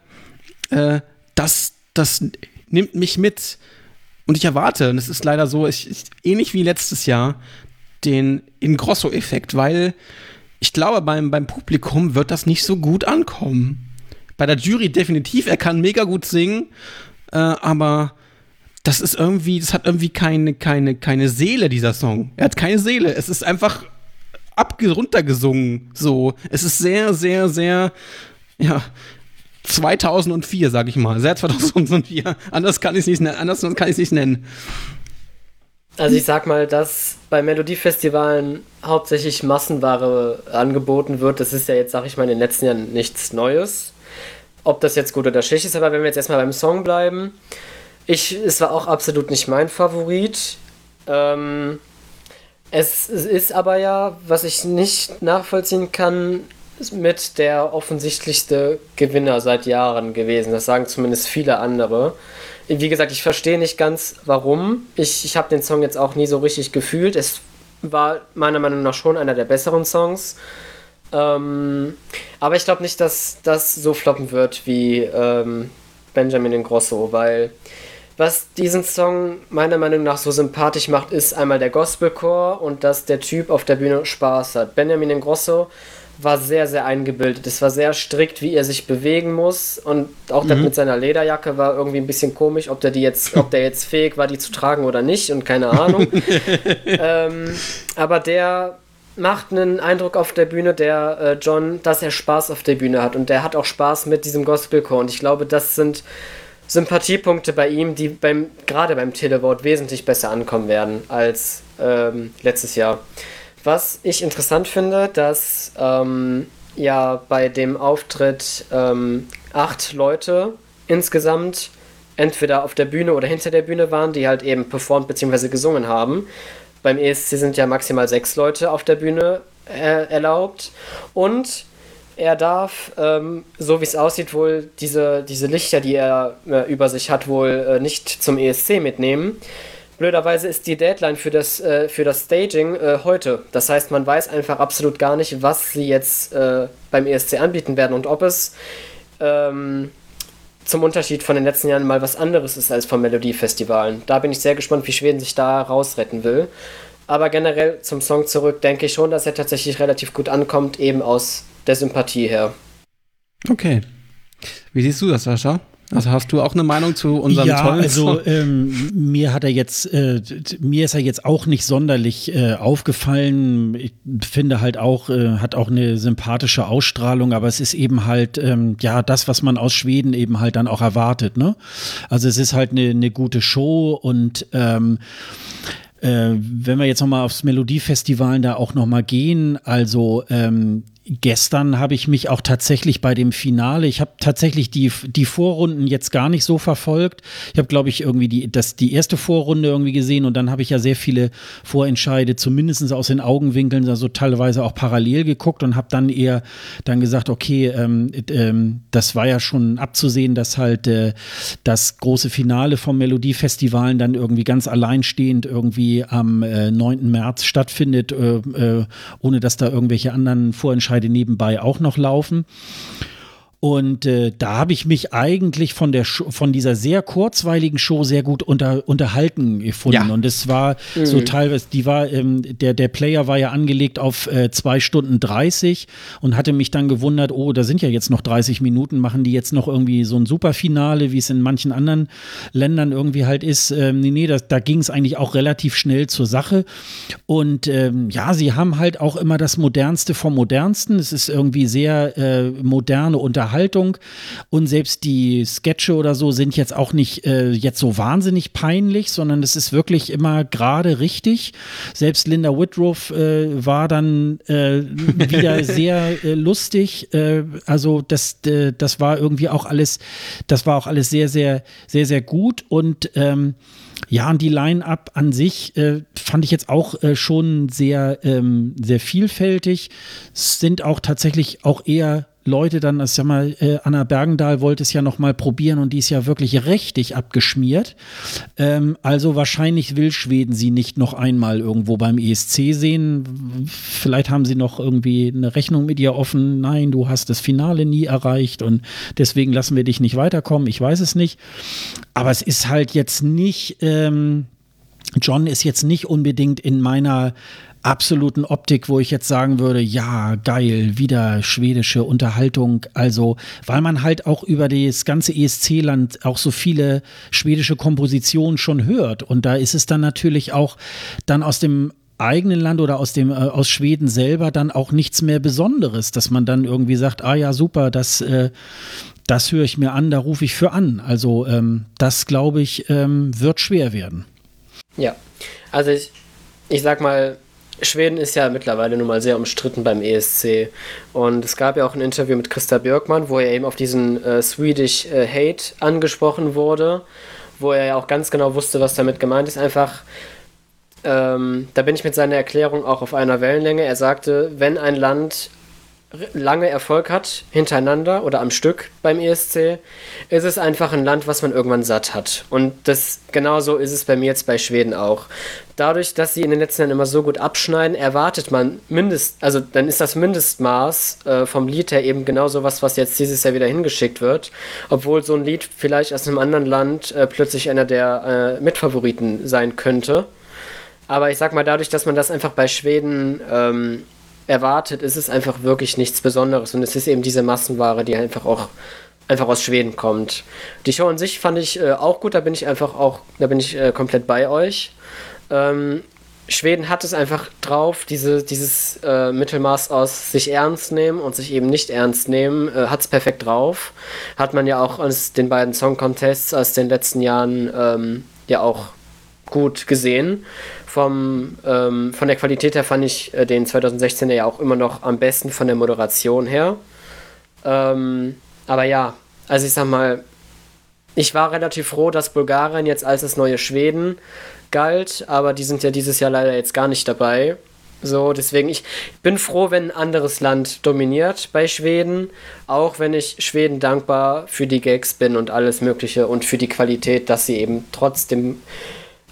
äh, das, das nimmt mich mit. Und ich erwarte, und es ist leider so, ich, ich, ähnlich wie letztes Jahr, den Ingrosso-Effekt, weil ich glaube, beim, beim Publikum wird das nicht so gut ankommen. Bei der Jury definitiv, er kann mega gut singen, äh, aber das ist irgendwie, das hat irgendwie keine, keine, keine Seele, dieser Song. Er hat keine Seele. Es ist einfach runtergesungen, so. Es ist sehr, sehr, sehr, ja, 2004, sag ich mal. Sehr 2004. Anders kann ich es nicht, anders kann ich nicht nennen. Also ich sag mal, dass bei Melodiefestivalen hauptsächlich Massenware angeboten wird, das ist ja jetzt, sag ich mal, in den letzten Jahren nichts Neues. Ob das jetzt gut oder schlecht ist, aber wenn wir jetzt erstmal beim Song bleiben, ich, es war auch absolut nicht mein Favorit. Ähm, es, es ist aber ja, was ich nicht nachvollziehen kann, mit der offensichtlichste Gewinner seit Jahren gewesen. Das sagen zumindest viele andere wie gesagt, ich verstehe nicht ganz, warum. Ich, ich habe den Song jetzt auch nie so richtig gefühlt. Es war meiner Meinung nach schon einer der besseren Songs. Ähm, aber ich glaube nicht, dass das so floppen wird wie ähm, Benjamin Ingrosso, weil was diesen Song meiner Meinung nach so sympathisch macht, ist einmal der Gospelchor und dass der Typ auf der Bühne Spaß hat. Benjamin Ingrosso war sehr, sehr eingebildet. Es war sehr strikt, wie er sich bewegen muss. Und auch mhm. das mit seiner Lederjacke war irgendwie ein bisschen komisch, ob der die jetzt, (laughs) ob der jetzt fähig war, die zu tragen oder nicht und keine Ahnung. (laughs) ähm, aber der macht einen Eindruck auf der Bühne, der äh, John, dass er Spaß auf der Bühne hat. Und der hat auch Spaß mit diesem Gospelchor. Und ich glaube, das sind Sympathiepunkte bei ihm, die beim, gerade beim Televote wesentlich besser ankommen werden als ähm, letztes Jahr. Was ich interessant finde, dass ähm, ja bei dem Auftritt ähm, acht Leute insgesamt entweder auf der Bühne oder hinter der Bühne waren, die halt eben performt bzw. gesungen haben. Beim ESC sind ja maximal sechs Leute auf der Bühne äh, erlaubt. Und er darf, ähm, so wie es aussieht, wohl diese, diese Lichter, die er äh, über sich hat, wohl äh, nicht zum ESC mitnehmen. Blöderweise ist die Deadline für das, äh, für das Staging äh, heute. Das heißt, man weiß einfach absolut gar nicht, was sie jetzt äh, beim ESC anbieten werden und ob es ähm, zum Unterschied von den letzten Jahren mal was anderes ist als von Melodiefestivalen. Da bin ich sehr gespannt, wie Schweden sich da rausretten will. Aber generell zum Song zurück denke ich schon, dass er tatsächlich relativ gut ankommt, eben aus der Sympathie her. Okay. Wie siehst du das, Sascha? Also hast du auch eine Meinung zu unserem ja, tollen also ähm, mir hat er jetzt, äh, mir ist er jetzt auch nicht sonderlich äh, aufgefallen. Ich finde halt auch, äh, hat auch eine sympathische Ausstrahlung, aber es ist eben halt, ähm, ja, das, was man aus Schweden eben halt dann auch erwartet, ne? Also es ist halt eine, eine gute Show und ähm, äh, wenn wir jetzt nochmal aufs Melodiefestival da auch nochmal gehen, also ähm, gestern habe ich mich auch tatsächlich bei dem Finale, ich habe tatsächlich die, die Vorrunden jetzt gar nicht so verfolgt. Ich habe, glaube ich, irgendwie die, das, die erste Vorrunde irgendwie gesehen und dann habe ich ja sehr viele Vorentscheide, zumindest aus den Augenwinkeln, also teilweise auch parallel geguckt und habe dann eher dann gesagt, okay, ähm, ähm, das war ja schon abzusehen, dass halt äh, das große Finale vom Melodiefestivalen dann irgendwie ganz alleinstehend irgendwie am äh, 9. März stattfindet, äh, äh, ohne dass da irgendwelche anderen Vorentscheide beide nebenbei auch noch laufen. Und äh, da habe ich mich eigentlich von der von dieser sehr kurzweiligen Show sehr gut unter, unterhalten gefunden. Ja. Und es war mhm. so teilweise, die war, ähm, der, der Player war ja angelegt auf äh, zwei Stunden 30 und hatte mich dann gewundert, oh, da sind ja jetzt noch 30 Minuten, machen die jetzt noch irgendwie so ein Superfinale, wie es in manchen anderen Ländern irgendwie halt ist. Ähm, nee, nee, das, da ging es eigentlich auch relativ schnell zur Sache. Und ähm, ja, sie haben halt auch immer das Modernste vom Modernsten. Es ist irgendwie sehr äh, moderne Unterhaltung Unterhaltung und selbst die Sketche oder so sind jetzt auch nicht äh, jetzt so wahnsinnig peinlich, sondern es ist wirklich immer gerade richtig. Selbst Linda Whitroff äh, war dann äh, (laughs) wieder sehr äh, lustig. Äh, also das, äh, das war irgendwie auch alles, das war auch alles sehr, sehr, sehr, sehr gut und ähm, ja, und die Line-Up an sich äh, fand ich jetzt auch äh, schon sehr, ähm, sehr vielfältig. Es sind auch tatsächlich auch eher Leute dann, das ja mal, äh, Anna Bergendahl wollte es ja noch mal probieren und die ist ja wirklich richtig abgeschmiert. Ähm, also wahrscheinlich will Schweden sie nicht noch einmal irgendwo beim ESC sehen. Vielleicht haben sie noch irgendwie eine Rechnung mit ihr offen. Nein, du hast das Finale nie erreicht und deswegen lassen wir dich nicht weiterkommen. Ich weiß es nicht. Aber es ist halt jetzt nicht, ähm, John ist jetzt nicht unbedingt in meiner absoluten Optik, wo ich jetzt sagen würde, ja, geil, wieder schwedische Unterhaltung. Also, weil man halt auch über das ganze ESC-Land auch so viele schwedische Kompositionen schon hört. Und da ist es dann natürlich auch dann aus dem eigenen Land oder aus dem äh, aus Schweden selber dann auch nichts mehr Besonderes, dass man dann irgendwie sagt, ah ja, super, das äh, das höre ich mir an, da rufe ich für an. Also ähm, das glaube ich ähm, wird schwer werden. Ja, also ich, ich sag mal, Schweden ist ja mittlerweile nun mal sehr umstritten beim ESC. Und es gab ja auch ein Interview mit Christa Björkmann, wo er eben auf diesen äh, Swedish äh, Hate angesprochen wurde, wo er ja auch ganz genau wusste, was damit gemeint ist. Einfach, ähm, da bin ich mit seiner Erklärung auch auf einer Wellenlänge. Er sagte, wenn ein Land lange Erfolg hat, hintereinander oder am Stück beim ESC, ist es einfach ein Land, was man irgendwann satt hat. Und das genauso ist es bei mir jetzt bei Schweden auch. Dadurch, dass sie in den letzten Jahren immer so gut abschneiden, erwartet man mindest, also dann ist das Mindestmaß äh, vom Lied her eben genauso was, was jetzt dieses Jahr wieder hingeschickt wird. Obwohl so ein Lied vielleicht aus einem anderen Land äh, plötzlich einer der äh, Mitfavoriten sein könnte. Aber ich sag mal, dadurch, dass man das einfach bei Schweden ähm, erwartet, ist es einfach wirklich nichts Besonderes. Und es ist eben diese Massenware, die einfach auch einfach aus Schweden kommt. Die Show an sich fand ich äh, auch gut, da bin ich einfach auch, da bin ich äh, komplett bei euch. Ähm, Schweden hat es einfach drauf, diese, dieses äh, Mittelmaß aus sich ernst nehmen und sich eben nicht ernst nehmen, äh, hat es perfekt drauf. Hat man ja auch aus den beiden Song Contests aus den letzten Jahren ähm, ja auch gut gesehen. Vom, ähm, von der Qualität her fand ich äh, den 2016er ja auch immer noch am besten von der Moderation her. Ähm, aber ja, also ich sag mal, ich war relativ froh, dass Bulgarien jetzt als das neue Schweden galt, aber die sind ja dieses Jahr leider jetzt gar nicht dabei. So, deswegen, ich bin froh, wenn ein anderes Land dominiert bei Schweden, auch wenn ich Schweden dankbar für die Gags bin und alles Mögliche und für die Qualität, dass sie eben trotzdem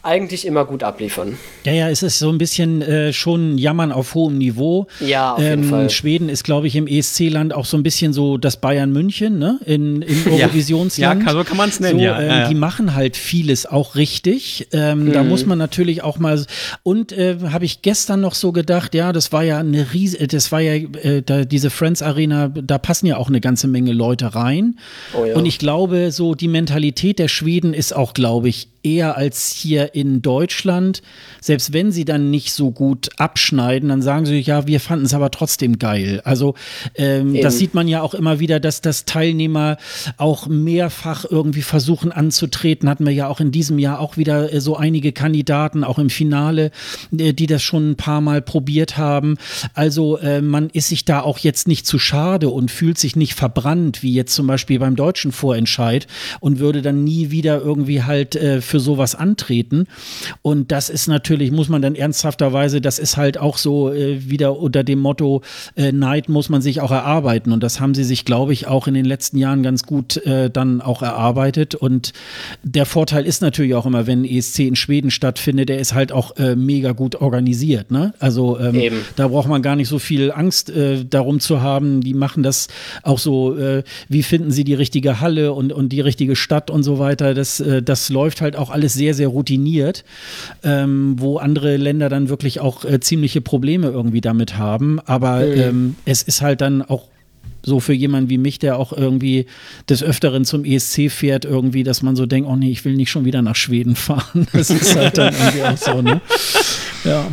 eigentlich immer gut abliefern. Ja, ja, es ist so ein bisschen äh, schon Jammern auf hohem Niveau. Ja, auf jeden ähm, Fall. Schweden ist, glaube ich, im ESC-Land auch so ein bisschen so das Bayern München, ne? In, Im Eurovisionsland. Ja, so kann man es nennen, so, ja. Ähm, ja. Die machen halt vieles auch richtig. Ähm, mhm. Da muss man natürlich auch mal. Und äh, habe ich gestern noch so gedacht, ja, das war ja eine riesige, das war ja äh, da, diese Friends Arena, da passen ja auch eine ganze Menge Leute rein. Oh, ja. Und ich glaube, so die Mentalität der Schweden ist auch, glaube ich, eher als hier in Deutschland. Selbst wenn sie dann nicht so gut abschneiden, dann sagen sie, ja, wir fanden es aber trotzdem geil. Also ähm, das sieht man ja auch immer wieder, dass das Teilnehmer auch mehrfach irgendwie versuchen anzutreten. Hatten wir ja auch in diesem Jahr auch wieder äh, so einige Kandidaten, auch im Finale, äh, die das schon ein paar Mal probiert haben. Also äh, man ist sich da auch jetzt nicht zu schade und fühlt sich nicht verbrannt, wie jetzt zum Beispiel beim deutschen Vorentscheid und würde dann nie wieder irgendwie halt äh, für für sowas antreten. Und das ist natürlich, muss man dann ernsthafterweise, das ist halt auch so äh, wieder unter dem Motto, äh, Neid muss man sich auch erarbeiten. Und das haben sie sich, glaube ich, auch in den letzten Jahren ganz gut äh, dann auch erarbeitet. Und der Vorteil ist natürlich auch immer, wenn ESC in Schweden stattfindet, der ist halt auch äh, mega gut organisiert. Ne? Also ähm, da braucht man gar nicht so viel Angst äh, darum zu haben. Die machen das auch so, äh, wie finden sie die richtige Halle und, und die richtige Stadt und so weiter. Das, das läuft halt auch auch alles sehr, sehr routiniert, ähm, wo andere Länder dann wirklich auch äh, ziemliche Probleme irgendwie damit haben. Aber mhm. ähm, es ist halt dann auch so für jemanden wie mich, der auch irgendwie des Öfteren zum ESC fährt, irgendwie, dass man so denkt, oh nee, ich will nicht schon wieder nach Schweden (laughs) fahren. Das ist halt dann irgendwie auch so, ne? Ja.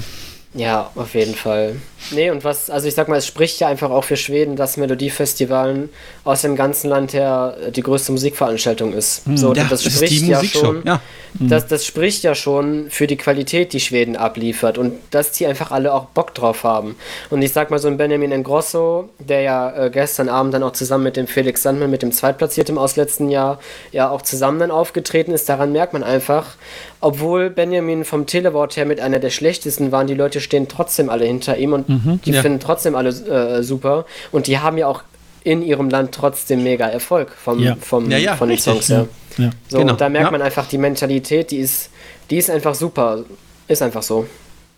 Ja, auf jeden Fall. Nee, und was, also ich sag mal, es spricht ja einfach auch für Schweden, dass Melodiefestivalen aus dem ganzen Land her äh, die größte Musikveranstaltung ist. Hm, so, ja, das, das spricht ja schon. Ja. Hm. Das, das spricht ja schon für die Qualität, die Schweden abliefert und dass die einfach alle auch Bock drauf haben. Und ich sag mal, so ein Benjamin Ingrosso, der ja äh, gestern Abend dann auch zusammen mit dem Felix Sandmann, mit dem Zweitplatzierten aus letzten Jahr, ja auch zusammen dann aufgetreten ist, daran merkt man einfach, obwohl Benjamin vom Telewort her mit einer der schlechtesten waren, die Leute stehen trotzdem alle hinter ihm und mhm, die ja. finden trotzdem alle äh, super. Und die haben ja auch in ihrem Land trotzdem mega Erfolg vom, ja. vom, ja, ja, von den Songs her. Ja. So, genau. und da merkt man einfach die Mentalität, die ist, die ist einfach super. Ist einfach so.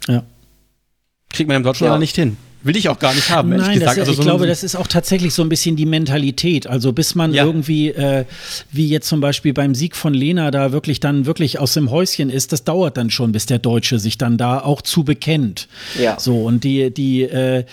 Ja. Kriegt man im Deutschland ja. nicht hin. Will ich auch gar nicht haben, Nein, gesagt. Das, also ich so glaube, das ist auch tatsächlich so ein bisschen die Mentalität. Also bis man ja. irgendwie, äh, wie jetzt zum Beispiel beim Sieg von Lena da wirklich dann wirklich aus dem Häuschen ist, das dauert dann schon, bis der Deutsche sich dann da auch zu bekennt. Ja. So, und die, die, äh,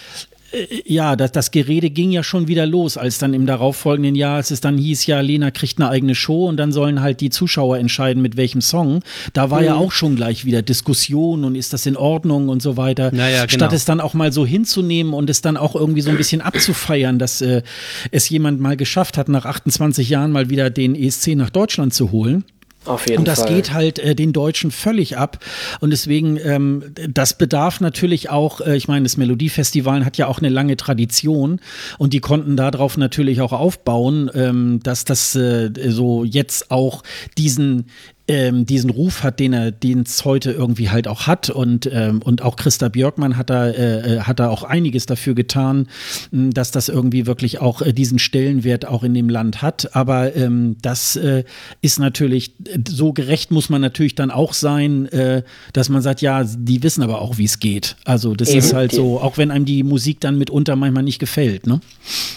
ja, das, das Gerede ging ja schon wieder los, als dann im darauffolgenden Jahr, als es dann hieß, ja, Lena kriegt eine eigene Show und dann sollen halt die Zuschauer entscheiden, mit welchem Song. Da war mhm. ja auch schon gleich wieder Diskussion und ist das in Ordnung und so weiter. Naja, genau. Statt es dann auch mal so hinzunehmen und es dann auch irgendwie so ein bisschen abzufeiern, dass äh, es jemand mal geschafft hat, nach 28 Jahren mal wieder den ESC nach Deutschland zu holen. Auf jeden und das Fall. geht halt äh, den Deutschen völlig ab. Und deswegen, ähm, das bedarf natürlich auch, äh, ich meine, das Melodiefestival hat ja auch eine lange Tradition und die konnten darauf natürlich auch aufbauen, ähm, dass das äh, so jetzt auch diesen ähm, diesen Ruf hat, den er, den es heute irgendwie halt auch hat und ähm, und auch Christa Björkmann hat da äh, äh hat da auch einiges dafür getan, dass das irgendwie wirklich auch äh, diesen Stellenwert auch in dem Land hat. Aber ähm, das äh, ist natürlich so gerecht muss man natürlich dann auch sein, äh, dass man sagt, ja, die wissen aber auch, wie es geht. Also das Eben, ist halt so, auch wenn einem die Musik dann mitunter manchmal nicht gefällt, ne?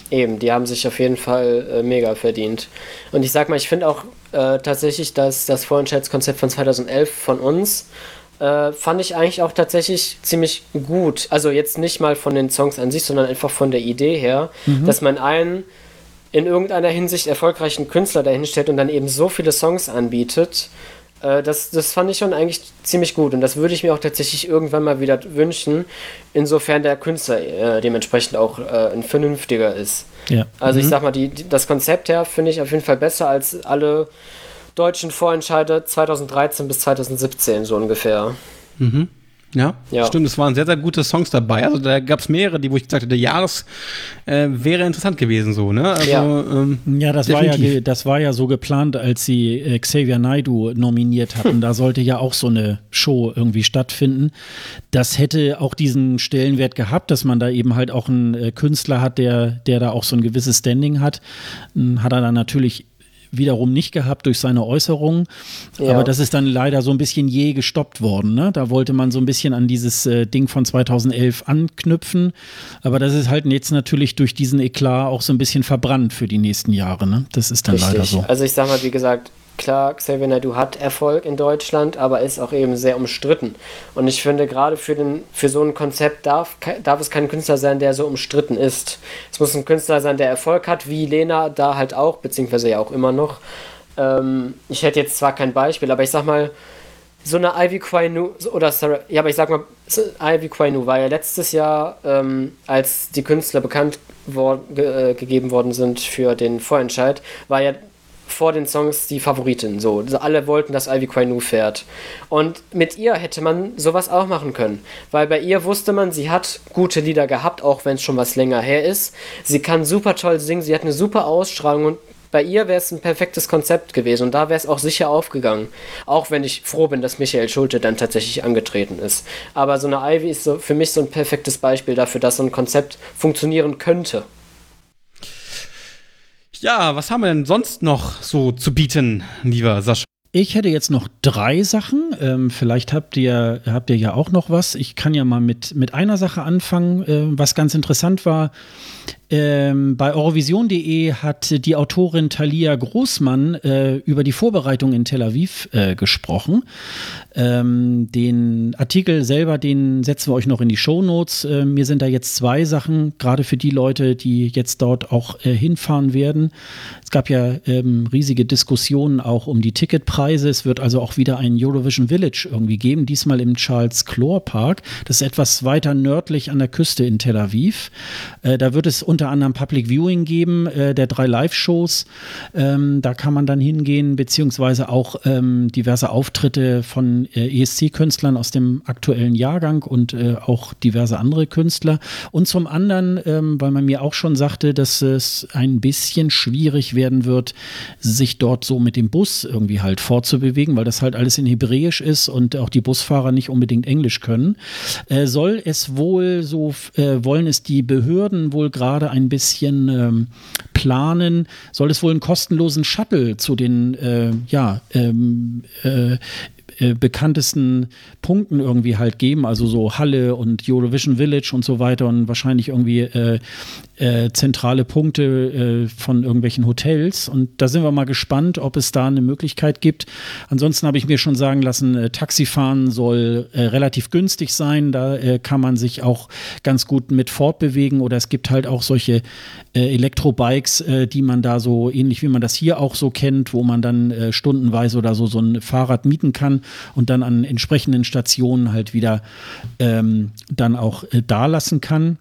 Eben, die haben sich auf jeden Fall mega verdient. Und ich sag mal, ich finde auch äh, tatsächlich dass das Vorentscheidskonzept von 2011 von uns. Äh, fand ich eigentlich auch tatsächlich ziemlich gut. Also jetzt nicht mal von den Songs an sich, sondern einfach von der Idee her, mhm. dass man einen in irgendeiner Hinsicht erfolgreichen Künstler dahinstellt und dann eben so viele Songs anbietet. Äh, das, das fand ich schon eigentlich ziemlich gut und das würde ich mir auch tatsächlich irgendwann mal wieder wünschen, insofern der Künstler äh, dementsprechend auch äh, ein vernünftiger ist. Ja. Also mhm. ich sag mal, die, die das Konzept her finde ich auf jeden Fall besser als alle deutschen Vorentscheide 2013 bis 2017 so ungefähr. Mhm. Ja, ja, stimmt. Es waren sehr, sehr gute Songs dabei. Also da gab es mehrere, die, wo ich gesagt hätte, Jahres äh, wäre interessant gewesen so. Ne? Also, ja, ähm, ja, das war ja, das war ja so geplant, als sie äh, Xavier Naidu nominiert hatten. Hm. Da sollte ja auch so eine Show irgendwie stattfinden. Das hätte auch diesen Stellenwert gehabt, dass man da eben halt auch einen äh, Künstler hat, der, der da auch so ein gewisses Standing hat. Hm, hat er dann natürlich wiederum nicht gehabt durch seine Äußerungen. Ja. Aber das ist dann leider so ein bisschen je gestoppt worden. Ne? Da wollte man so ein bisschen an dieses äh, Ding von 2011 anknüpfen. Aber das ist halt jetzt natürlich durch diesen Eklat auch so ein bisschen verbrannt für die nächsten Jahre. Ne? Das ist dann Richtig. leider so. Also ich sag mal, wie gesagt, klar, Xavier Naidoo hat Erfolg in Deutschland, aber ist auch eben sehr umstritten. Und ich finde, gerade für, den, für so ein Konzept darf, darf es kein Künstler sein, der so umstritten ist. Es muss ein Künstler sein, der Erfolg hat, wie Lena da halt auch, beziehungsweise ja auch immer noch. Ähm, ich hätte jetzt zwar kein Beispiel, aber ich sag mal, so eine Ivy Quainu oder Sarah, ja, aber ich sag mal, Ivy Quainu war ja letztes Jahr, ähm, als die Künstler bekannt wor ge äh, gegeben worden sind für den Vorentscheid, war ja vor den Songs die Favoritin. So, alle wollten, dass Ivy Quainu fährt. Und mit ihr hätte man sowas auch machen können. Weil bei ihr wusste man, sie hat gute Lieder gehabt, auch wenn es schon was länger her ist. Sie kann super toll singen, sie hat eine super Ausstrahlung und bei ihr wäre es ein perfektes Konzept gewesen und da wäre es auch sicher aufgegangen. Auch wenn ich froh bin, dass Michael Schulte dann tatsächlich angetreten ist. Aber so eine Ivy ist so für mich so ein perfektes Beispiel dafür, dass so ein Konzept funktionieren könnte. Ja, was haben wir denn sonst noch so zu bieten, lieber Sascha? Ich hätte jetzt noch drei Sachen. Ähm, vielleicht habt ihr, habt ihr ja auch noch was. Ich kann ja mal mit, mit einer Sache anfangen, äh, was ganz interessant war. Ähm, bei Eurovision.de hat die Autorin Thalia Großmann äh, über die Vorbereitung in Tel Aviv äh, gesprochen. Ähm, den Artikel selber, den setzen wir euch noch in die Show Notes. Äh, mir sind da jetzt zwei Sachen, gerade für die Leute, die jetzt dort auch äh, hinfahren werden. Es gab ja ähm, riesige Diskussionen auch um die Ticketpreise. Es wird also auch wieder ein Eurovision Village irgendwie geben, diesmal im Charles Clore Park. Das ist etwas weiter nördlich an der Küste in Tel Aviv. Äh, da wird es unter anderem Public Viewing geben äh, der drei Live-Shows. Ähm, da kann man dann hingehen, beziehungsweise auch ähm, diverse Auftritte von äh, ESC-Künstlern aus dem aktuellen Jahrgang und äh, auch diverse andere Künstler. Und zum anderen, ähm, weil man mir auch schon sagte, dass es ein bisschen schwierig werden wird, sich dort so mit dem Bus irgendwie halt fortzubewegen, weil das halt alles in Hebräisch ist und auch die Busfahrer nicht unbedingt Englisch können, äh, soll es wohl so, äh, wollen es die Behörden wohl gerade gerade ein bisschen ähm, planen, soll es wohl einen kostenlosen Shuttle zu den äh, ja, ähm, äh, bekanntesten Punkten irgendwie halt geben, also so Halle und Eurovision Village und so weiter und wahrscheinlich irgendwie äh, äh, zentrale Punkte äh, von irgendwelchen Hotels. Und da sind wir mal gespannt, ob es da eine Möglichkeit gibt. Ansonsten habe ich mir schon sagen lassen, äh, Taxifahren soll relativ günstig sein. Da kann man sich auch ganz gut mit fortbewegen. Oder es gibt halt auch solche Elektrobikes, die man da so ähnlich wie man das hier auch so kennt, wo man dann stundenweise oder so so ein Fahrrad mieten kann und dann an entsprechenden Stationen halt wieder ähm, dann auch da lassen kann.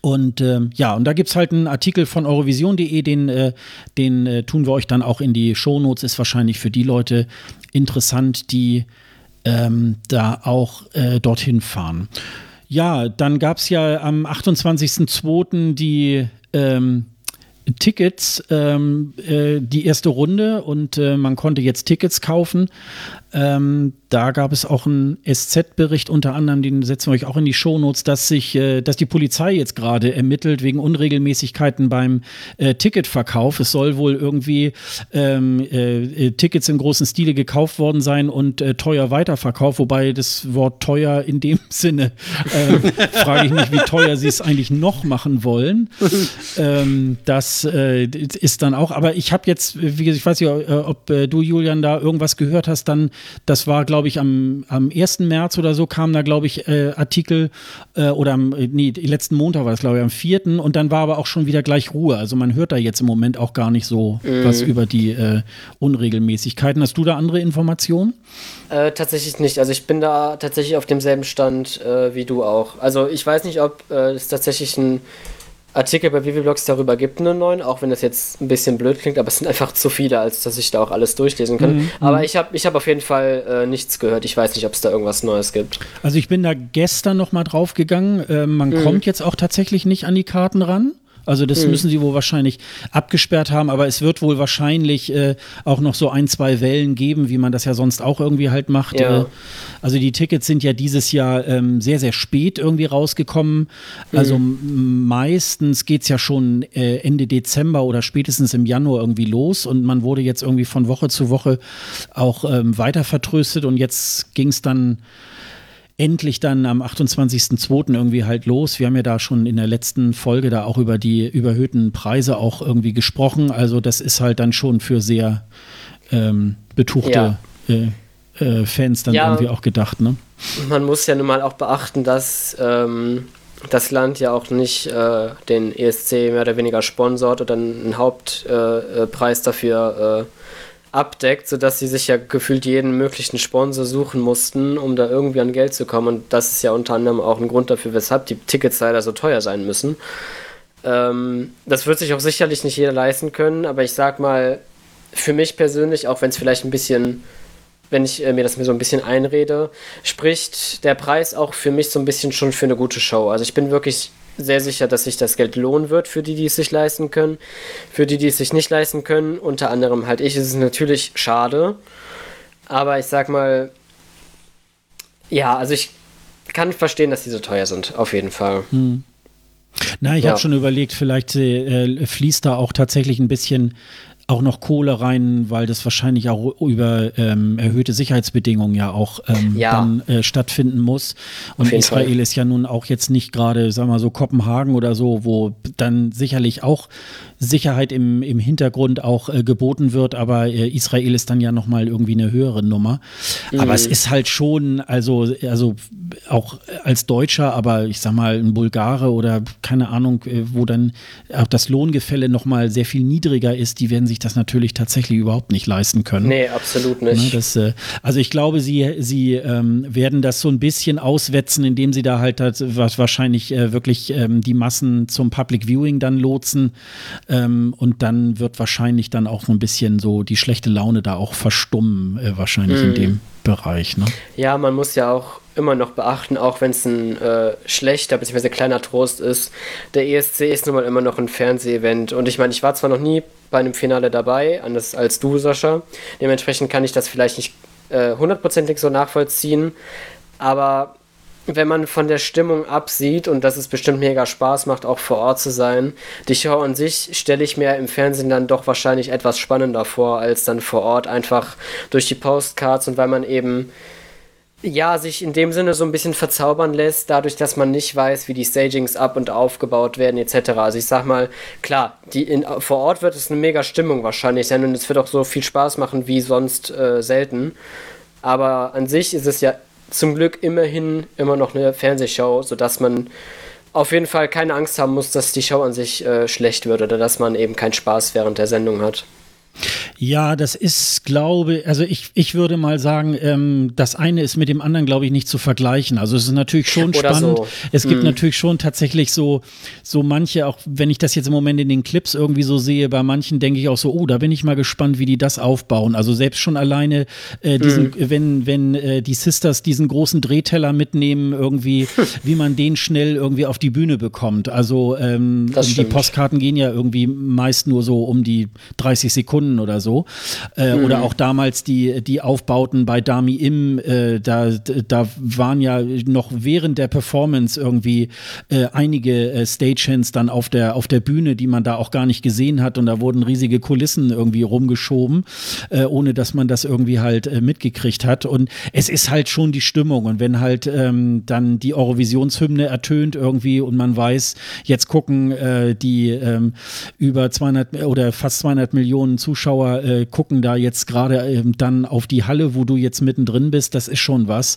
Und ähm, ja, und da gibt es halt einen Artikel von eurovision.de, den, äh, den äh, tun wir euch dann auch in die Shownotes, ist wahrscheinlich für die Leute interessant, die ähm, da auch äh, dorthin fahren. Ja, dann gab es ja am 28.02. die ähm, Tickets, ähm, äh, die erste Runde und äh, man konnte jetzt Tickets kaufen. Ähm, da gab es auch einen SZ-Bericht unter anderem, den setzen wir euch auch in die Shownotes, dass sich, äh, dass die Polizei jetzt gerade ermittelt wegen Unregelmäßigkeiten beim äh, Ticketverkauf. Es soll wohl irgendwie ähm, äh, Tickets im großen Stile gekauft worden sein und äh, teuer weiterverkauft, wobei das Wort teuer in dem (laughs) Sinne äh, frage ich mich, wie teuer sie es eigentlich noch machen wollen. (laughs) ähm, das äh, ist dann auch, aber ich habe jetzt, wie gesagt, ich weiß nicht, ob du, Julian, da irgendwas gehört hast, dann das war, glaube ich, am, am 1. März oder so kam da, glaube ich, äh, Artikel äh, oder am, äh, nee, letzten Montag war es, glaube ich, am 4. Und dann war aber auch schon wieder gleich Ruhe. Also man hört da jetzt im Moment auch gar nicht so mhm. was über die äh, Unregelmäßigkeiten. Hast du da andere Informationen? Äh, tatsächlich nicht. Also ich bin da tatsächlich auf demselben Stand wie du auch. Also ich weiß nicht, ob es tatsächlich ein Artikel bei Viviblogs darüber gibt, einen neuen, auch wenn das jetzt ein bisschen blöd klingt, aber es sind einfach zu viele, als dass ich da auch alles durchlesen kann. Mhm. Aber mhm. ich habe ich hab auf jeden Fall äh, nichts gehört. Ich weiß nicht, ob es da irgendwas Neues gibt. Also ich bin da gestern noch mal drauf gegangen. Äh, man mhm. kommt jetzt auch tatsächlich nicht an die Karten ran. Also das mhm. müssen sie wohl wahrscheinlich abgesperrt haben, aber es wird wohl wahrscheinlich äh, auch noch so ein, zwei Wellen geben, wie man das ja sonst auch irgendwie halt macht. Ja. Äh, also die Tickets sind ja dieses Jahr ähm, sehr, sehr spät irgendwie rausgekommen. Mhm. Also meistens geht es ja schon äh, Ende Dezember oder spätestens im Januar irgendwie los und man wurde jetzt irgendwie von Woche zu Woche auch ähm, weiter vertröstet und jetzt ging es dann endlich dann am 28.02. irgendwie halt los. Wir haben ja da schon in der letzten Folge da auch über die überhöhten Preise auch irgendwie gesprochen. Also das ist halt dann schon für sehr ähm, betuchte ja. äh, äh, Fans dann ja, irgendwie auch gedacht, ne? Man muss ja nun mal auch beachten, dass ähm, das Land ja auch nicht äh, den ESC mehr oder weniger sponsort oder einen Hauptpreis dafür äh, abdeckt, sodass sie sich ja gefühlt jeden möglichen Sponsor suchen mussten, um da irgendwie an Geld zu kommen. Und das ist ja unter anderem auch ein Grund dafür, weshalb die Tickets leider so teuer sein müssen. Ähm, das wird sich auch sicherlich nicht jeder leisten können, aber ich sag mal, für mich persönlich, auch wenn es vielleicht ein bisschen, wenn ich äh, mir das mir so ein bisschen einrede, spricht der Preis auch für mich so ein bisschen schon für eine gute Show. Also ich bin wirklich sehr sicher, dass sich das Geld lohnen wird für die, die es sich leisten können. Für die, die es sich nicht leisten können, unter anderem halt ich, ist es natürlich schade. Aber ich sag mal, ja, also ich kann verstehen, dass die so teuer sind, auf jeden Fall. Hm. Na, ich ja. habe schon überlegt, vielleicht äh, fließt da auch tatsächlich ein bisschen auch noch Kohle rein, weil das wahrscheinlich auch über ähm, erhöhte Sicherheitsbedingungen ja auch ähm, ja. dann äh, stattfinden muss. Und Israel Fall. ist ja nun auch jetzt nicht gerade, sagen wir mal so, Kopenhagen oder so, wo dann sicherlich auch Sicherheit im, im Hintergrund auch äh, geboten wird, aber äh, Israel ist dann ja nochmal irgendwie eine höhere Nummer. Mhm. Aber es ist halt schon, also, also auch als Deutscher, aber ich sag mal, ein Bulgare oder keine Ahnung, äh, wo dann auch das Lohngefälle nochmal sehr viel niedriger ist, die werden sich das natürlich tatsächlich überhaupt nicht leisten können. Nee, absolut nicht. Ne, das, äh, also ich glaube, sie, sie ähm, werden das so ein bisschen auswetzen, indem sie da halt, halt wahrscheinlich äh, wirklich ähm, die Massen zum Public Viewing dann lotsen. Ähm, und dann wird wahrscheinlich dann auch so ein bisschen so die schlechte Laune da auch verstummen, äh, wahrscheinlich mm. in mhm. dem Bereich. Ne? Ja, man muss ja auch immer noch beachten, auch wenn es ein äh, schlechter bzw. kleiner Trost ist. Der ESC ist nun mal immer noch ein Fernsehevent. Und ich meine, ich war zwar noch nie bei einem Finale dabei, anders als du, Sascha. Dementsprechend kann ich das vielleicht nicht äh, hundertprozentig äh, so nachvollziehen. Aber wenn man von der Stimmung absieht und dass es bestimmt mega Spaß macht, auch vor Ort zu sein, die Show an sich stelle ich mir im Fernsehen dann doch wahrscheinlich etwas spannender vor, als dann vor Ort einfach durch die Postcards und weil man eben ja, sich in dem Sinne so ein bisschen verzaubern lässt, dadurch, dass man nicht weiß, wie die Stagings ab und aufgebaut werden, etc. Also ich sag mal, klar, die in, vor Ort wird es eine mega Stimmung wahrscheinlich sein und es wird auch so viel Spaß machen wie sonst äh, selten. Aber an sich ist es ja zum Glück immerhin immer noch eine Fernsehshow, sodass man auf jeden Fall keine Angst haben muss, dass die Show an sich äh, schlecht wird oder dass man eben keinen Spaß während der Sendung hat. Ja, das ist, glaube, also ich, ich würde mal sagen, ähm, das eine ist mit dem anderen, glaube ich, nicht zu vergleichen. Also es ist natürlich schon Oder spannend. So. Es gibt hm. natürlich schon tatsächlich so, so manche, auch wenn ich das jetzt im Moment in den Clips irgendwie so sehe, bei manchen denke ich auch so, oh, da bin ich mal gespannt, wie die das aufbauen. Also selbst schon alleine, äh, diesen, hm. wenn, wenn äh, die Sisters diesen großen Drehteller mitnehmen, irgendwie, (laughs) wie man den schnell irgendwie auf die Bühne bekommt. Also ähm, die Postkarten gehen ja irgendwie meist nur so um die 30 Sekunden oder so. Äh, mhm. Oder auch damals die, die Aufbauten bei Dami Im, äh, da, da waren ja noch während der Performance irgendwie äh, einige äh, Stagehands dann auf der, auf der Bühne, die man da auch gar nicht gesehen hat und da wurden riesige Kulissen irgendwie rumgeschoben, äh, ohne dass man das irgendwie halt äh, mitgekriegt hat. Und es ist halt schon die Stimmung und wenn halt ähm, dann die Eurovisionshymne ertönt irgendwie und man weiß, jetzt gucken die ähm, über 200 oder fast 200 Millionen Zuschauer äh, gucken da jetzt gerade ähm, dann auf die Halle, wo du jetzt mittendrin bist, das ist schon was.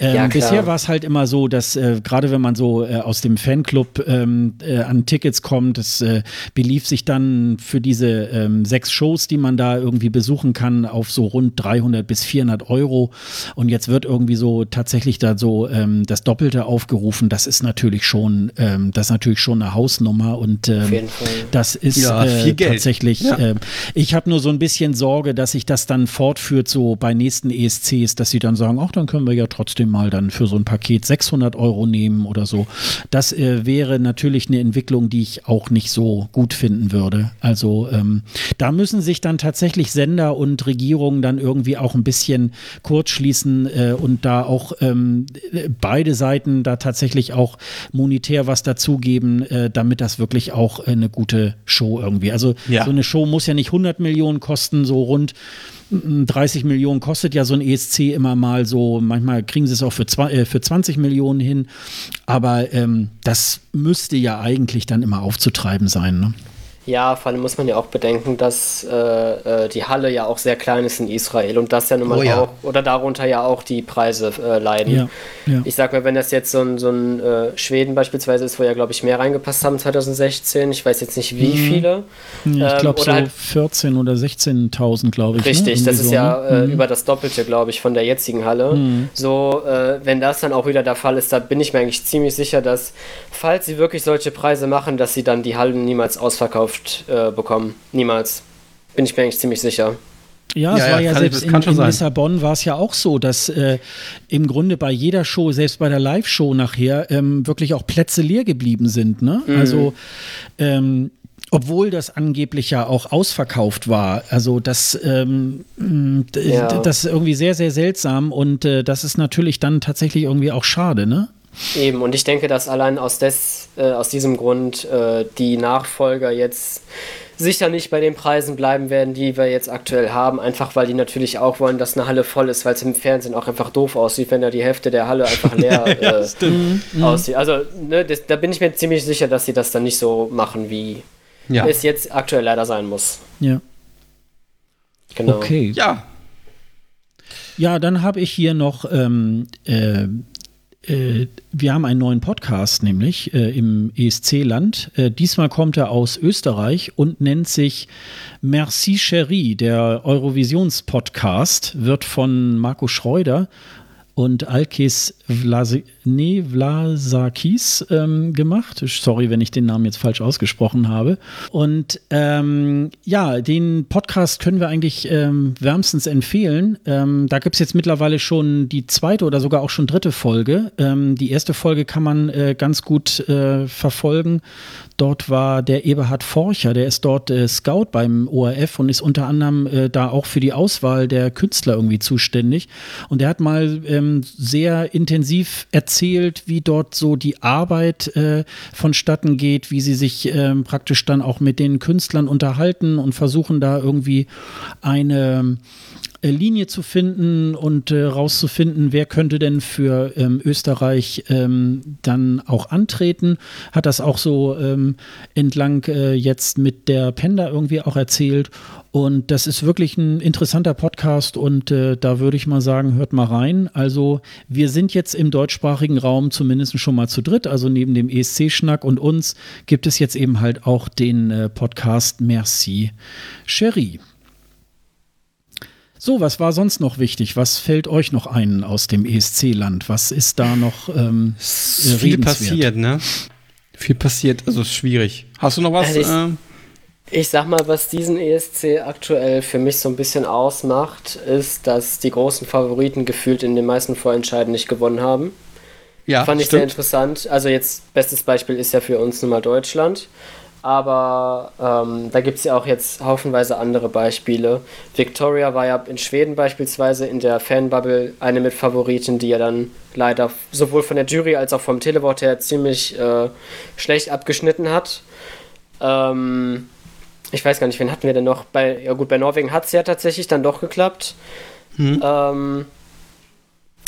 Ähm, ja, bisher war es halt immer so, dass äh, gerade wenn man so äh, aus dem Fanclub ähm, äh, an Tickets kommt, das äh, belief sich dann für diese ähm, sechs Shows, die man da irgendwie besuchen kann, auf so rund 300 bis 400 Euro. Und jetzt wird irgendwie so tatsächlich da so ähm, das Doppelte aufgerufen. Das ist natürlich schon, ähm, das ist natürlich schon eine Hausnummer und das ist ja, äh, tatsächlich. Ja. Äh, ich habe nur so ein bisschen Sorge, dass sich das dann fortführt, so bei nächsten ESCs, dass sie dann sagen, ach, dann können wir ja trotzdem mal dann für so ein Paket 600 Euro nehmen oder so. Das äh, wäre natürlich eine Entwicklung, die ich auch nicht so gut finden würde. Also ähm, da müssen sich dann tatsächlich Sender und Regierungen dann irgendwie auch ein bisschen kurzschließen äh, und da auch ähm, beide Seiten da tatsächlich auch monetär was dazugeben, äh, damit das wirklich auch eine gute Show irgendwie. Also ja. so eine Show muss ja nicht 100 Millionen kosten, so rund 30 Millionen kostet ja so ein ESC immer mal so. Manchmal kriegen sie es auch für, zwei, äh, für 20 Millionen hin. Aber ähm, das müsste ja eigentlich dann immer aufzutreiben sein. Ne? Ja, vor allem muss man ja auch bedenken, dass äh, äh, die Halle ja auch sehr klein ist in Israel und das ja nun mal oh, ja. auch, oder darunter ja auch die Preise äh, leiden. Ja, ja. Ich sag mal, wenn das jetzt so ein, so ein äh, Schweden beispielsweise ist, wo ja, glaube ich, mehr reingepasst haben 2016, ich weiß jetzt nicht wie mhm. viele. Ja, ich glaube ähm, so halt 14 oder 16.000, glaube ich. Ne? Richtig, ne? das ist so, ja ne? Äh, mhm. über das Doppelte, glaube ich, von der jetzigen Halle. Mhm. So, äh, wenn das dann auch wieder der Fall ist, da bin ich mir eigentlich ziemlich sicher, dass, falls sie wirklich solche Preise machen, dass sie dann die Hallen niemals ausverkaufen gekauft äh, bekommen. Niemals. Bin ich mir eigentlich ziemlich sicher. Ja, es ja, war ja, ja selbst in, in Lissabon war es ja auch so, dass äh, im Grunde bei jeder Show, selbst bei der Live-Show nachher, ähm, wirklich auch Plätze leer geblieben sind. Ne? Mhm. Also ähm, obwohl das angeblich ja auch ausverkauft war. Also das, ähm, ja. das ist irgendwie sehr, sehr seltsam und äh, das ist natürlich dann tatsächlich irgendwie auch schade, ne? Eben, und ich denke, dass allein aus, des, äh, aus diesem Grund äh, die Nachfolger jetzt sicher nicht bei den Preisen bleiben werden, die wir jetzt aktuell haben, einfach weil die natürlich auch wollen, dass eine Halle voll ist, weil es im Fernsehen auch einfach doof aussieht, wenn da die Hälfte der Halle einfach (laughs) leer äh, mhm. aussieht. Also ne, das, da bin ich mir ziemlich sicher, dass sie das dann nicht so machen, wie ja. es jetzt aktuell leider sein muss. Ja. Genau. Okay. Ja. Ja, dann habe ich hier noch ähm, äh, äh, wir haben einen neuen Podcast, nämlich äh, im ESC-Land. Äh, diesmal kommt er aus Österreich und nennt sich Merci Cherie. Der Eurovisions-Podcast wird von Marco Schreuder und Alkis Vlas nee, Vlasakis ähm, gemacht. Sorry, wenn ich den Namen jetzt falsch ausgesprochen habe. Und ähm, ja, den Podcast können wir eigentlich ähm, wärmstens empfehlen. Ähm, da gibt es jetzt mittlerweile schon die zweite oder sogar auch schon dritte Folge. Ähm, die erste Folge kann man äh, ganz gut äh, verfolgen. Dort war der Eberhard Forcher, der ist dort äh, Scout beim ORF und ist unter anderem äh, da auch für die Auswahl der Künstler irgendwie zuständig. Und er hat mal ähm, sehr intensiv erzählt, wie dort so die Arbeit äh, vonstatten geht, wie sie sich ähm, praktisch dann auch mit den Künstlern unterhalten und versuchen da irgendwie eine äh, Linie zu finden und äh, rauszufinden, wer könnte denn für ähm, Österreich ähm, dann auch antreten. Hat das auch so ähm, entlang äh, jetzt mit der Penda irgendwie auch erzählt. Und das ist wirklich ein interessanter Podcast und äh, da würde ich mal sagen, hört mal rein. Also wir sind jetzt im deutschsprachigen Raum zumindest schon mal zu dritt. Also neben dem ESC-Schnack und uns gibt es jetzt eben halt auch den äh, Podcast Merci Cherie. So, was war sonst noch wichtig? Was fällt euch noch ein aus dem ESC-Land? Was ist da noch ähm, viel passiert, ne? Viel passiert, also ist schwierig. Hast du noch was? Ich, äh? ich sag mal, was diesen ESC aktuell für mich so ein bisschen ausmacht, ist, dass die großen Favoriten gefühlt in den meisten Vorentscheiden nicht gewonnen haben. Ja, Fand ich stimmt. sehr interessant. Also jetzt, bestes Beispiel ist ja für uns nun mal Deutschland. Aber ähm, da gibt es ja auch jetzt haufenweise andere Beispiele. Victoria war ja in Schweden beispielsweise in der Fanbubble eine mit Favoriten, die ja dann leider sowohl von der Jury als auch vom Televort her ziemlich äh, schlecht abgeschnitten hat. Ähm, ich weiß gar nicht, wen hatten wir denn noch? Bei, ja gut, bei Norwegen hat es ja tatsächlich dann doch geklappt. Hm. Ähm,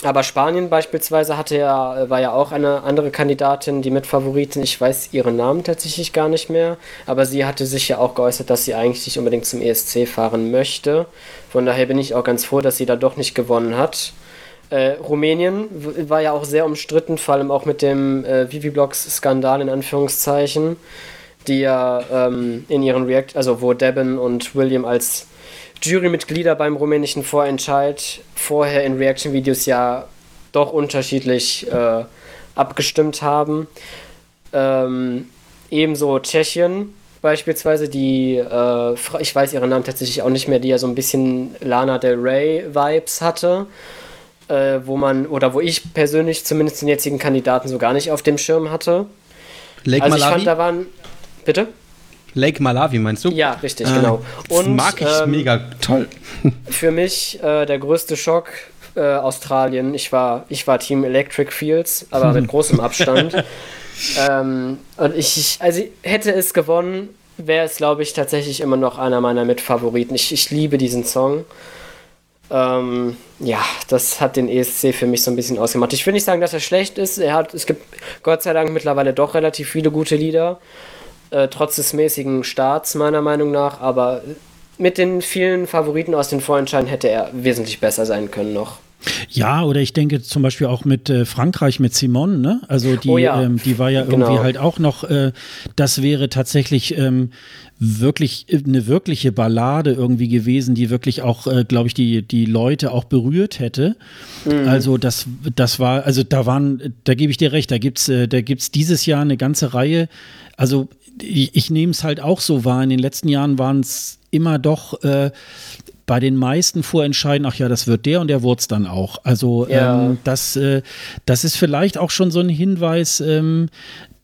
aber Spanien beispielsweise hatte ja, war ja auch eine andere Kandidatin, die mit Favoriten, ich weiß ihren Namen tatsächlich gar nicht mehr, aber sie hatte sich ja auch geäußert, dass sie eigentlich nicht unbedingt zum ESC fahren möchte. Von daher bin ich auch ganz froh, dass sie da doch nicht gewonnen hat. Äh, Rumänien war ja auch sehr umstritten, vor allem auch mit dem äh, Vivi-Blocks-Skandal in Anführungszeichen, die ja ähm, in ihren React, also wo Devin und William als Jurymitglieder beim rumänischen Vorentscheid vorher in Reaction-Videos ja doch unterschiedlich äh, abgestimmt haben. Ähm, ebenso Tschechien beispielsweise, die, äh, ich weiß ihren Namen tatsächlich auch nicht mehr, die ja so ein bisschen Lana Del Rey-Vibes hatte. Äh, wo man, oder wo ich persönlich zumindest den jetzigen Kandidaten so gar nicht auf dem Schirm hatte. Lake also ich Malawi? fand, da waren. Bitte? Lake Malawi, meinst du? Ja, richtig, äh, genau. Und, mag ich ähm, mega toll. (laughs) für mich äh, der größte Schock äh, Australien. Ich war, ich war Team Electric Fields, aber mit (laughs) großem Abstand. ähm, und ich, also hätte es gewonnen, wäre es, glaube ich, tatsächlich immer noch einer meiner Mitfavoriten. Ich, ich liebe diesen Song. Ähm, ja, das hat den ESC für mich so ein bisschen ausgemacht. Ich will nicht sagen, dass er schlecht ist. Er hat, es gibt Gott sei Dank mittlerweile doch relativ viele gute Lieder äh, trotz des mäßigen Starts meiner Meinung nach, aber mit den vielen Favoriten aus den Vorentscheiden hätte er wesentlich besser sein können noch. Ja, oder ich denke zum Beispiel auch mit äh, Frankreich, mit Simone, ne? Also die, oh ja. ähm, die war ja irgendwie genau. halt auch noch, äh, das wäre tatsächlich ähm, wirklich äh, eine wirkliche Ballade irgendwie gewesen, die wirklich auch, äh, glaube ich, die, die Leute auch berührt hätte. Mhm. Also das, das war, also da waren, da gebe ich dir recht, da gibt's, äh, da gibt's dieses Jahr eine ganze Reihe. Also ich, ich nehme es halt auch so wahr. In den letzten Jahren waren es immer doch äh, bei den meisten vorentscheiden, ach ja, das wird der und der wurde es dann auch. Also ja. ähm, das, äh, das ist vielleicht auch schon so ein Hinweis, ähm,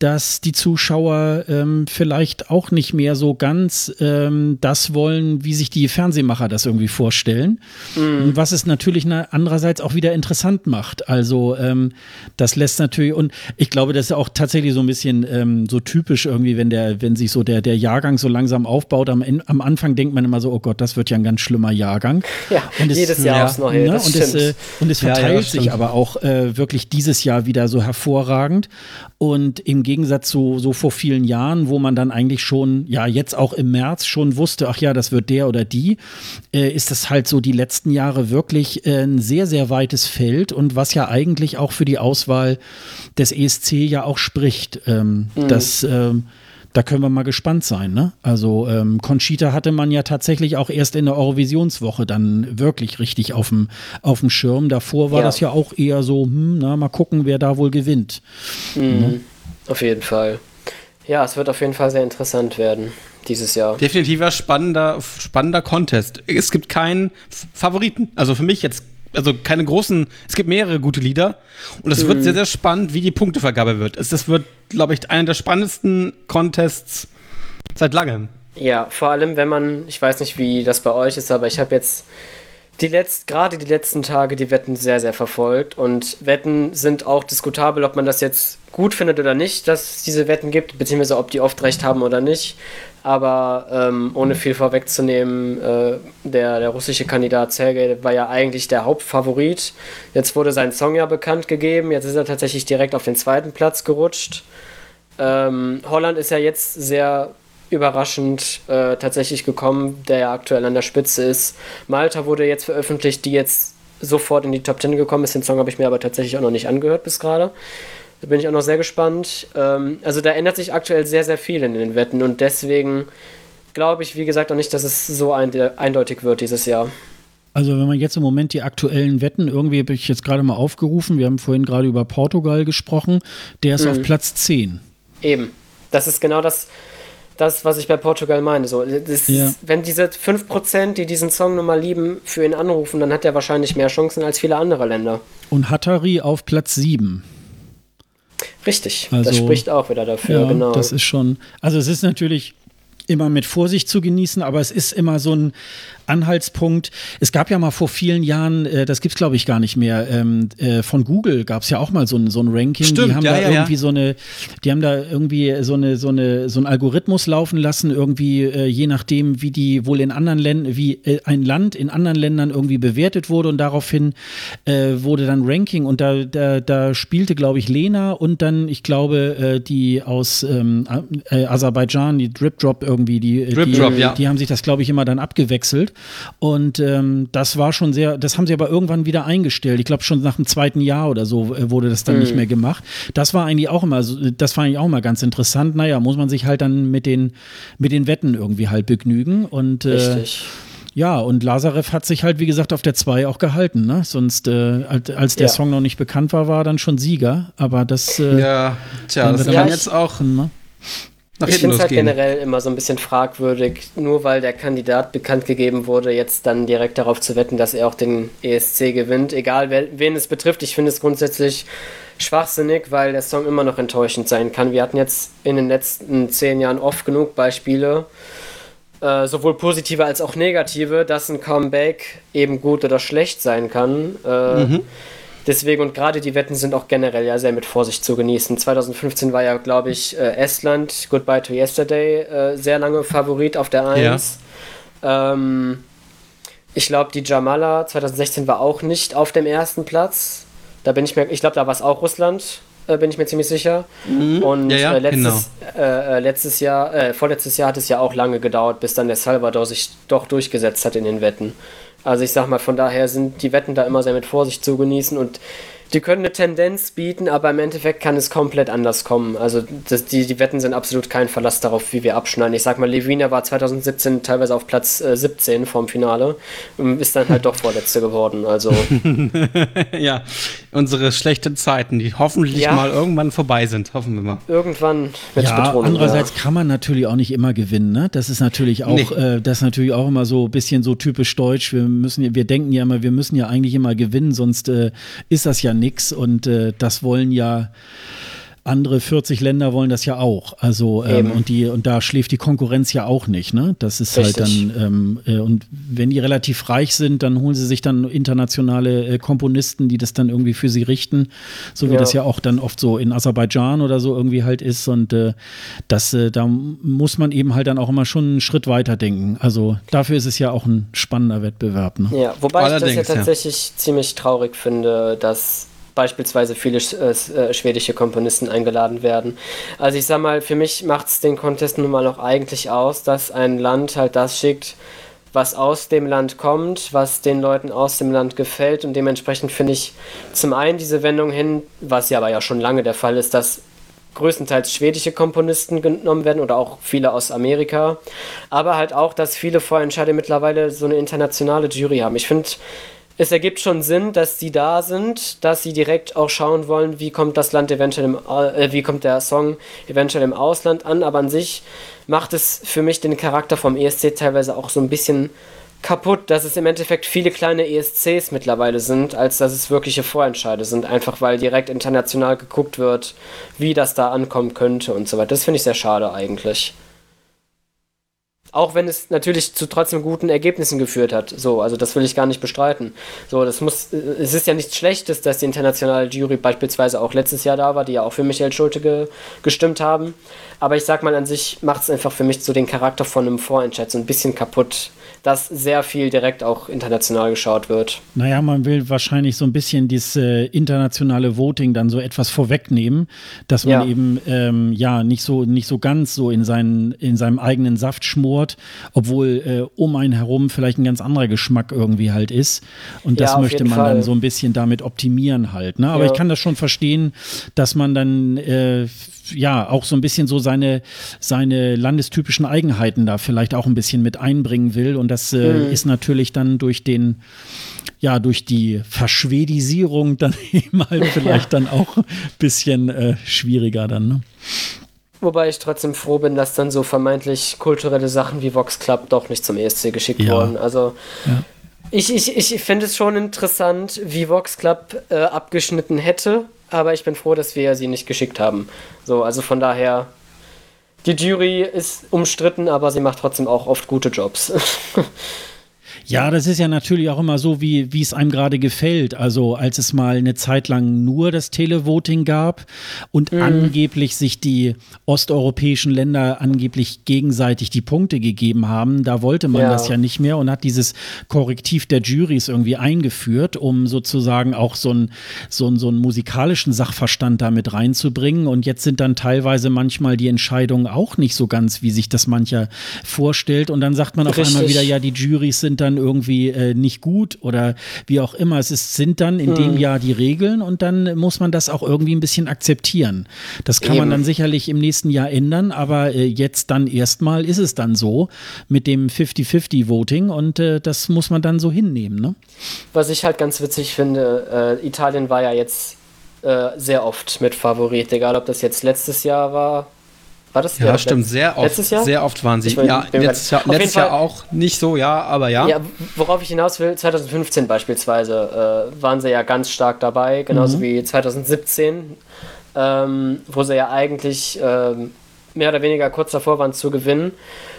dass die Zuschauer ähm, vielleicht auch nicht mehr so ganz ähm, das wollen, wie sich die Fernsehmacher das irgendwie vorstellen. Mhm. Was es natürlich andererseits auch wieder interessant macht. Also ähm, das lässt natürlich, und ich glaube, das ist auch tatsächlich so ein bisschen ähm, so typisch irgendwie, wenn der, wenn sich so der, der Jahrgang so langsam aufbaut. Am, am Anfang denkt man immer so, oh Gott, das wird ja ein ganz schlimmer Jahrgang. (laughs) Ja, und es, jedes Jahr ja, aufs Neue. Ne? Und, es, äh, und, es, verteilt ja, ja, sich aber auch äh, wirklich dieses Jahr wieder so hervorragend. Und im Gegensatz zu so vor vielen Jahren, wo man dann eigentlich schon, ja, jetzt auch im März schon wusste, ach ja, das wird der oder die, äh, ist das halt so die letzten Jahre wirklich äh, ein sehr, sehr weites Feld und was ja eigentlich auch für die Auswahl des ESC ja auch spricht. Ähm, mhm. dass ähm, da können wir mal gespannt sein. Ne? Also ähm, Conchita hatte man ja tatsächlich auch erst in der Eurovisionswoche dann wirklich richtig auf dem, auf dem Schirm. Davor war ja. das ja auch eher so, hm, na, mal gucken, wer da wohl gewinnt. Mhm. Auf jeden Fall. Ja, es wird auf jeden Fall sehr interessant werden dieses Jahr. Definitiver spannender, spannender Contest. Es gibt keinen Favoriten. Also für mich jetzt also keine großen, es gibt mehrere gute Lieder und es mhm. wird sehr, sehr spannend, wie die Punktevergabe wird. Es, das wird, glaube ich, einer der spannendsten Contests seit langem. Ja, vor allem, wenn man, ich weiß nicht, wie das bei euch ist, aber ich habe jetzt die letzt, gerade die letzten Tage die Wetten sehr, sehr verfolgt und Wetten sind auch diskutabel, ob man das jetzt gut findet oder nicht, dass es diese Wetten gibt, beziehungsweise ob die oft recht haben oder nicht. Aber ähm, ohne viel vorwegzunehmen, äh, der, der russische Kandidat Sergei war ja eigentlich der Hauptfavorit. Jetzt wurde sein Song ja bekannt gegeben, jetzt ist er tatsächlich direkt auf den zweiten Platz gerutscht. Ähm, Holland ist ja jetzt sehr überraschend äh, tatsächlich gekommen, der ja aktuell an der Spitze ist. Malta wurde jetzt veröffentlicht, die jetzt sofort in die Top 10 gekommen ist. Den Song habe ich mir aber tatsächlich auch noch nicht angehört bis gerade. Da bin ich auch noch sehr gespannt. Ähm, also da ändert sich aktuell sehr, sehr viel in den Wetten und deswegen glaube ich, wie gesagt, auch nicht, dass es so ein, eindeutig wird dieses Jahr. Also wenn man jetzt im Moment die aktuellen Wetten, irgendwie habe ich jetzt gerade mal aufgerufen, wir haben vorhin gerade über Portugal gesprochen, der ist mhm. auf Platz 10. Eben. Das ist genau das, das was ich bei Portugal meine. So, ja. wenn diese 5%, die diesen Song nun mal lieben, für ihn anrufen, dann hat er wahrscheinlich mehr Chancen als viele andere Länder. Und Hatari auf Platz 7. Richtig, also, das spricht auch wieder dafür, ja, genau. Das ist schon, also es ist natürlich immer mit Vorsicht zu genießen, aber es ist immer so ein Anhaltspunkt. Es gab ja mal vor vielen Jahren, äh, das gibt es glaube ich gar nicht mehr, ähm, äh, von Google gab es ja auch mal so ein, so ein Ranking. Stimmt, die haben ja, da ja, irgendwie ja. so eine, die haben da irgendwie so eine, so eine, so ein Algorithmus laufen lassen, irgendwie äh, je nachdem, wie die wohl in anderen Ländern, wie äh, ein Land in anderen Ländern irgendwie bewertet wurde und daraufhin äh, wurde dann Ranking und da, da, da spielte, glaube ich, Lena und dann, ich glaube, äh, die aus ähm, Aserbaidschan, die Drip Drop irgendwie, die, Drip die, Drop, ja. die haben sich das, glaube ich, immer dann abgewechselt. Und ähm, das war schon sehr, das haben sie aber irgendwann wieder eingestellt. Ich glaube, schon nach dem zweiten Jahr oder so äh, wurde das dann mhm. nicht mehr gemacht. Das war eigentlich auch immer, das war eigentlich auch immer ganz interessant. Naja, muss man sich halt dann mit den, mit den Wetten irgendwie halt begnügen. Und äh, Richtig. Ja, und Lazarev hat sich halt, wie gesagt, auf der 2 auch gehalten. Ne? Sonst, äh, als der ja. Song noch nicht bekannt war, war er dann schon Sieger. Aber das. Äh, ja, tja, das kann jetzt auch. Ne? Nach ich finde es halt generell immer so ein bisschen fragwürdig, nur weil der Kandidat bekannt gegeben wurde, jetzt dann direkt darauf zu wetten, dass er auch den ESC gewinnt, egal wen es betrifft. Ich finde es grundsätzlich schwachsinnig, weil der Song immer noch enttäuschend sein kann. Wir hatten jetzt in den letzten zehn Jahren oft genug Beispiele, äh, sowohl positive als auch negative, dass ein Comeback eben gut oder schlecht sein kann. Äh, mhm. Deswegen und gerade die Wetten sind auch generell ja sehr mit Vorsicht zu genießen. 2015 war ja, glaube ich, äh, Estland, Goodbye to Yesterday, äh, sehr lange Favorit auf der 1. Ja. Ähm, ich glaube, die Jamala 2016 war auch nicht auf dem ersten Platz. Da bin ich mir, ich glaube, da war es auch Russland, äh, bin ich mir ziemlich sicher. Mhm. Und ja, ja, äh, letztes, genau. Äh, äh, letztes Jahr, äh, vorletztes Jahr hat es ja auch lange gedauert, bis dann der Salvador sich doch durchgesetzt hat in den Wetten. Also ich sag mal, von daher sind die Wetten da immer sehr mit Vorsicht zu genießen und die können eine Tendenz bieten, aber im Endeffekt kann es komplett anders kommen. Also das, die, die Wetten sind absolut kein Verlass darauf, wie wir abschneiden. Ich sag mal, Levina war 2017 teilweise auf Platz äh, 17 vorm Finale und ist dann halt doch Vorletzte geworden. Also (laughs) ja, unsere schlechten Zeiten, die hoffentlich ja. mal irgendwann vorbei sind, hoffen wir mal. Irgendwann mit ja, Betonung, Andererseits ja. kann man natürlich auch nicht immer gewinnen. Ne? Das ist natürlich auch, nee. äh, das ist natürlich auch immer so ein bisschen so typisch deutsch. Wir müssen, wir denken ja immer, wir müssen ja eigentlich immer gewinnen, sonst äh, ist das ja nichts und äh, das wollen ja andere 40 Länder wollen das ja auch. Also ähm, und die und da schläft die Konkurrenz ja auch nicht. Ne? Das ist halt Richtig. halt dann ähm, äh, und wenn die relativ reich sind, dann holen sie sich dann internationale äh, Komponisten, die das dann irgendwie für sie richten, so wie ja. das ja auch dann oft so in Aserbaidschan oder so irgendwie halt ist. Und äh, das äh, da muss man eben halt dann auch immer schon einen Schritt weiter denken. Also dafür ist es ja auch ein spannender Wettbewerb. Ne? Ja, wobei Allerdings, ich das ja tatsächlich ja. ziemlich traurig finde, dass beispielsweise viele äh, äh, schwedische Komponisten eingeladen werden. Also ich sag mal, für mich macht es den Contest nun mal auch eigentlich aus, dass ein Land halt das schickt, was aus dem Land kommt, was den Leuten aus dem Land gefällt und dementsprechend finde ich zum einen diese Wendung hin, was ja aber ja schon lange der Fall ist, dass größtenteils schwedische Komponisten genommen werden oder auch viele aus Amerika, aber halt auch, dass viele Vorentscheide mittlerweile so eine internationale Jury haben. Ich finde, es ergibt schon Sinn, dass sie da sind, dass sie direkt auch schauen wollen, wie kommt das Land eventuell im, äh, wie kommt der Song eventuell im Ausland an, aber an sich macht es für mich den Charakter vom ESC teilweise auch so ein bisschen kaputt, dass es im Endeffekt viele kleine ESCs mittlerweile sind, als dass es wirkliche Vorentscheide sind, einfach weil direkt international geguckt wird, wie das da ankommen könnte und so weiter. Das finde ich sehr schade eigentlich. Auch wenn es natürlich zu trotzdem guten Ergebnissen geführt hat. So, also das will ich gar nicht bestreiten. So, das muss, es ist ja nichts Schlechtes, dass die internationale Jury beispielsweise auch letztes Jahr da war, die ja auch für Michael Schulte ge, gestimmt haben. Aber ich sag mal, an sich macht es einfach für mich so den Charakter von einem Vorentscheid so ein bisschen kaputt dass sehr viel direkt auch international geschaut wird. Naja, man will wahrscheinlich so ein bisschen dieses äh, internationale Voting dann so etwas vorwegnehmen, dass man ja. eben ähm, ja nicht so nicht so ganz so in, seinen, in seinem eigenen Saft schmort obwohl äh, um einen herum vielleicht ein ganz anderer Geschmack irgendwie halt ist. Und das Ja, möchte man Fall. dann so ein bisschen damit optimieren halt. Ne? Aber Ja. ich kann das schon verstehen, dass man dann äh, ja auch so ein bisschen so seine, seine landestypischen Eigenheiten da vielleicht auch ein bisschen mit einbringen will. Und das äh, Mhm. ist natürlich dann durch den ja, durch die Verschwedisierung (laughs) dann eben halt vielleicht dann auch ein bisschen äh, schwieriger dann. Ne? Wobei ich trotzdem froh bin, dass dann so vermeintlich kulturelle Sachen wie Vox Club doch nicht zum ESC geschickt Ja. wurden. Also Ja. ich, ich, ich finde es schon interessant, wie Vox Club äh, abgeschnitten hätte, aber ich bin froh, dass wir sie nicht geschickt haben. So, also von daher, die Jury ist umstritten, aber sie macht trotzdem auch oft gute Jobs. (laughs) Ja, das ist ja natürlich auch immer so, wie wie es einem gerade gefällt. Also als es mal eine Zeit lang nur das Televoting gab und angeblich sich die osteuropäischen Länder angeblich gegenseitig die Punkte gegeben haben, da wollte man Ja. das ja nicht mehr und hat dieses Korrektiv der Juries irgendwie eingeführt, um sozusagen auch so einen so einen- so einen musikalischen Sachverstand damit reinzubringen. Und jetzt sind dann teilweise manchmal die Entscheidungen auch nicht so ganz, wie sich das mancher vorstellt. Und dann sagt man auf einmal Richtig. wieder, ja, die Juries sind dann irgendwie äh, nicht gut oder wie auch immer. Es ist, sind dann in Hm. dem Jahr die Regeln und dann muss man das auch irgendwie ein bisschen akzeptieren. Das kann man Eben. dann sicherlich im nächsten Jahr ändern, aber äh, jetzt dann erstmal ist es dann so mit dem 50-50-Voting und äh, das muss man dann so hinnehmen. Ne? Was ich halt ganz witzig finde, äh, Italien war ja jetzt äh, sehr oft mit Favorit, egal ob das jetzt letztes Jahr war. War das Ja, stimmt, sehr oft. Letztes Jahr? Sehr oft waren sie. Ja, letztes Jahr, letztes Jahr auch nicht so, ja, aber ja. Ja, worauf ich hinaus will, 2015 beispielsweise äh, waren sie ja ganz stark dabei, genauso Mhm. wie 2017, ähm, wo sie ja eigentlich ähm, mehr oder weniger kurz davor waren zu gewinnen.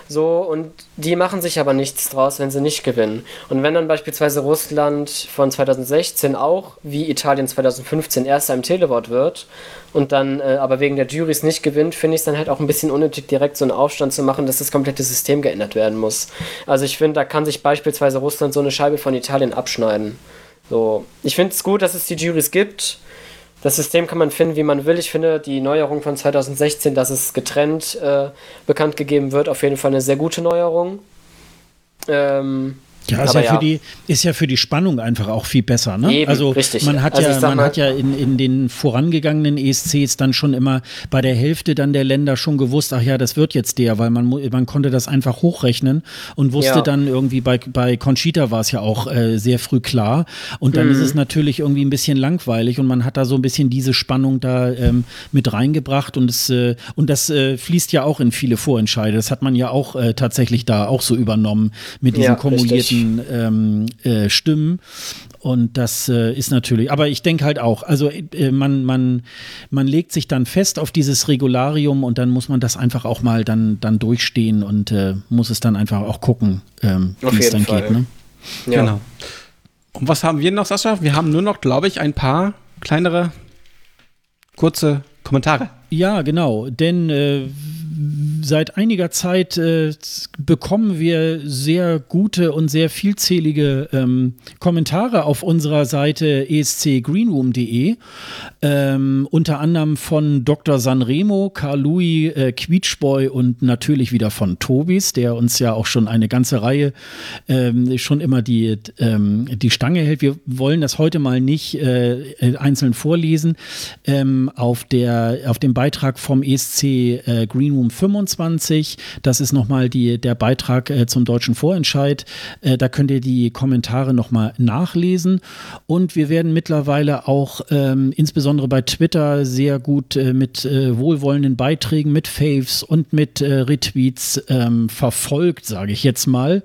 So, und die machen sich aber nichts draus, wenn sie nicht gewinnen. Und wenn dann beispielsweise Russland von 2016 auch wie Italien 2015 erster im Telewort wird und dann äh, aber wegen der Juries nicht gewinnt, finde ich es dann halt auch ein bisschen unnötig, direkt so einen Aufstand zu machen, dass das komplette System geändert werden muss. Also ich finde, da kann sich beispielsweise Russland so eine Scheibe von Italien abschneiden. So, ich finde es gut, dass es die Juries gibt. Das System kann man finden, wie man will. Ich finde die Neuerung von 2016, dass es getrennt äh, bekannt gegeben wird, auf jeden Fall eine sehr gute Neuerung. Ähm, Ja, ist Aber ja, Für ja. die, ist ja für die Spannung einfach auch viel besser. Ne? Eben, also richtig. man hat Also ja, man mal- hat ja in, in den vorangegangenen ESCs dann schon immer bei der Hälfte dann der Länder schon gewusst, ach ja, das wird jetzt der, weil man, man konnte das einfach hochrechnen und wusste Ja. dann irgendwie, bei, bei Conchita war es ja auch äh, sehr früh klar. Und dann ist Mhm. es natürlich irgendwie ein bisschen langweilig und man hat da so ein bisschen diese Spannung da ähm, mit reingebracht und es, äh, und das äh, fließt ja auch in viele Vorentscheide. Das hat man ja auch äh, tatsächlich da auch so übernommen mit diesen Ja, kumulierten ähm, äh, Stimmen. Und das äh, ist natürlich, aber ich denke halt auch, also äh, man, man, man legt sich dann fest auf dieses Regularium und dann muss man das einfach auch mal dann, dann durchstehen und äh, muss es dann einfach auch gucken, ähm, wie es dann Fall. geht. Ne? ja. Genau. Und was haben wir noch, Sascha? Wir haben nur noch, glaube ich, ein paar kleinere, kurze Kommentare. Ja, genau, denn äh, seit einiger Zeit äh, bekommen wir sehr gute und sehr vielzählige ähm, Kommentare auf unserer Seite escgreenroom.de, ähm, unter anderem von Dr. Sanremo, Carl Louis, äh, Quietschboy und natürlich wieder von Tobis, der uns ja auch schon eine ganze Reihe ähm, schon immer die, ähm, die Stange hält. Wir wollen das heute mal nicht äh, einzeln vorlesen. Ähm, auf, der, auf dem Beitrag vom ESC äh, Room 25, das ist nochmal der Beitrag äh, zum deutschen Vorentscheid. Äh, da könnt ihr die Kommentare nochmal nachlesen. Und wir werden mittlerweile auch ähm, insbesondere bei Twitter sehr gut äh, mit äh, wohlwollenden Beiträgen, mit Faves und mit äh, Retweets ähm, verfolgt, sage ich jetzt mal.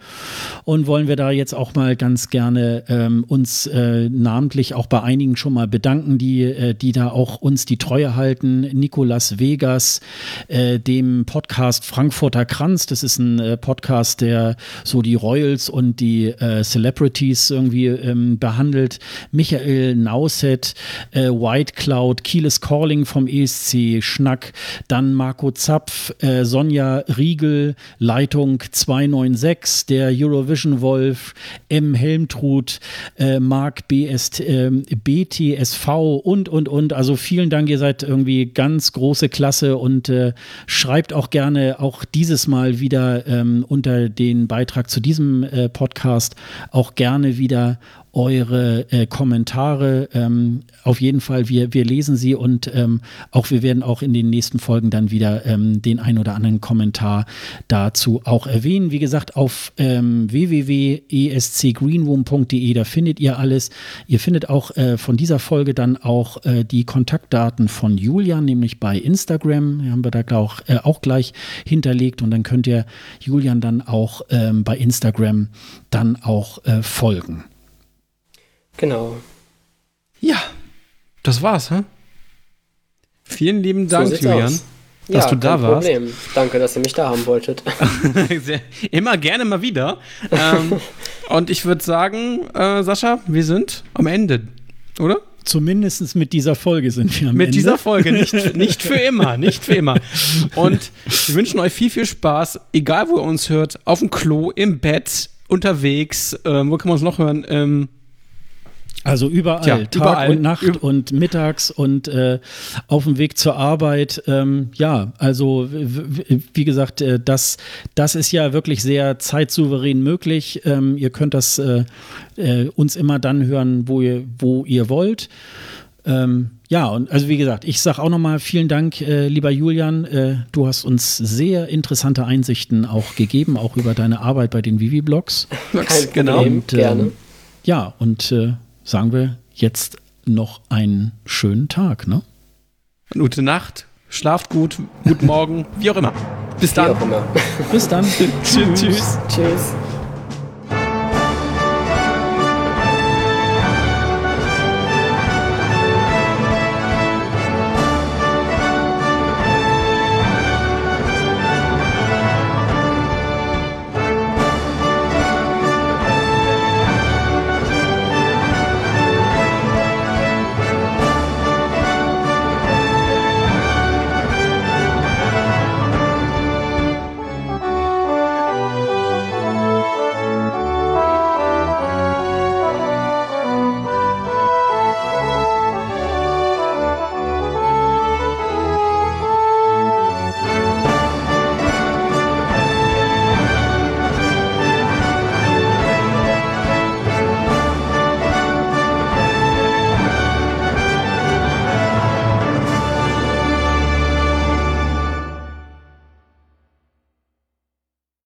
Und wollen wir da jetzt auch mal ganz gerne ähm, uns äh, namentlich auch bei einigen schon mal bedanken, die, die da auch uns die Treue halten. Nicolas Vegas, äh, Podcast Frankfurter Kranz, das ist ein äh, Podcast, der so die Royals und die äh, Celebrities irgendwie ähm, behandelt. Michael Nauset, äh, White Cloud, Keyless Calling vom ESC, Schnack, dann Marco Zapf, äh, Sonja Riegel, Leitung 296, der Eurovision Wolf, M. Helmtrud, äh, Marc BST, ähm, BTSV und, und, und. Also vielen Dank, ihr seid irgendwie ganz große Klasse und äh, schreibt auch gerne gerne auch dieses Mal wieder ähm, unter den Beitrag zu diesem äh, Podcast auch gerne wieder eure äh, Kommentare. Ähm, auf jeden Fall, wir, wir lesen sie und ähm, auch wir werden auch in den nächsten Folgen dann wieder ähm, den ein oder anderen Kommentar dazu auch erwähnen. Wie gesagt, auf ähm, www.escgreenroom.de, da findet ihr alles. Ihr findet auch äh, von dieser Folge dann auch äh, die Kontaktdaten von Julian, nämlich bei Instagram. Die haben wir da auch, äh, auch gleich hinterlegt und dann könnt ihr Julian dann auch ähm, bei Instagram dann auch äh, folgen. Genau. Ja, das war's, hä? Vielen lieben Dank, so Julian, aus. dass ja, du da warst. Problem. Danke, dass ihr mich da haben wolltet. (laughs) Immer gerne mal wieder. ähm, (laughs) und ich würde sagen, äh, Sascha, wir sind am Ende, oder? Zumindest mit dieser Folge sind wir am mit Ende. Mit dieser Folge, nicht, (laughs) nicht für immer, nicht für immer. Und wir wünschen euch viel, viel Spaß, egal wo ihr uns hört, auf dem Klo, im Bett, unterwegs, äh, wo kann man uns noch hören? Ähm, also überall, Tja, Tag überall. und Nacht Üb und mittags und äh, auf dem Weg zur Arbeit. Ähm, ja, also wie gesagt, äh, das, das ist ja wirklich sehr zeitsouverän möglich. Ähm, ihr könnt das äh, äh, uns immer dann hören, wo ihr, wo ihr wollt. Ähm, ja, und also wie gesagt, ich sage auch nochmal vielen Dank, äh, lieber Julian. Äh, du hast uns sehr interessante Einsichten auch gegeben, auch über deine Arbeit bei den Vivi-Blogs. Genau, und, ähm, gerne. Ja, und äh, sagen wir jetzt noch einen schönen Tag, ne? Gute Nacht, schlaft gut, guten Morgen, wie auch immer. Bis dann. Wie auch immer. Bis dann. (laughs) tschüss. Tschüss. Tschüss.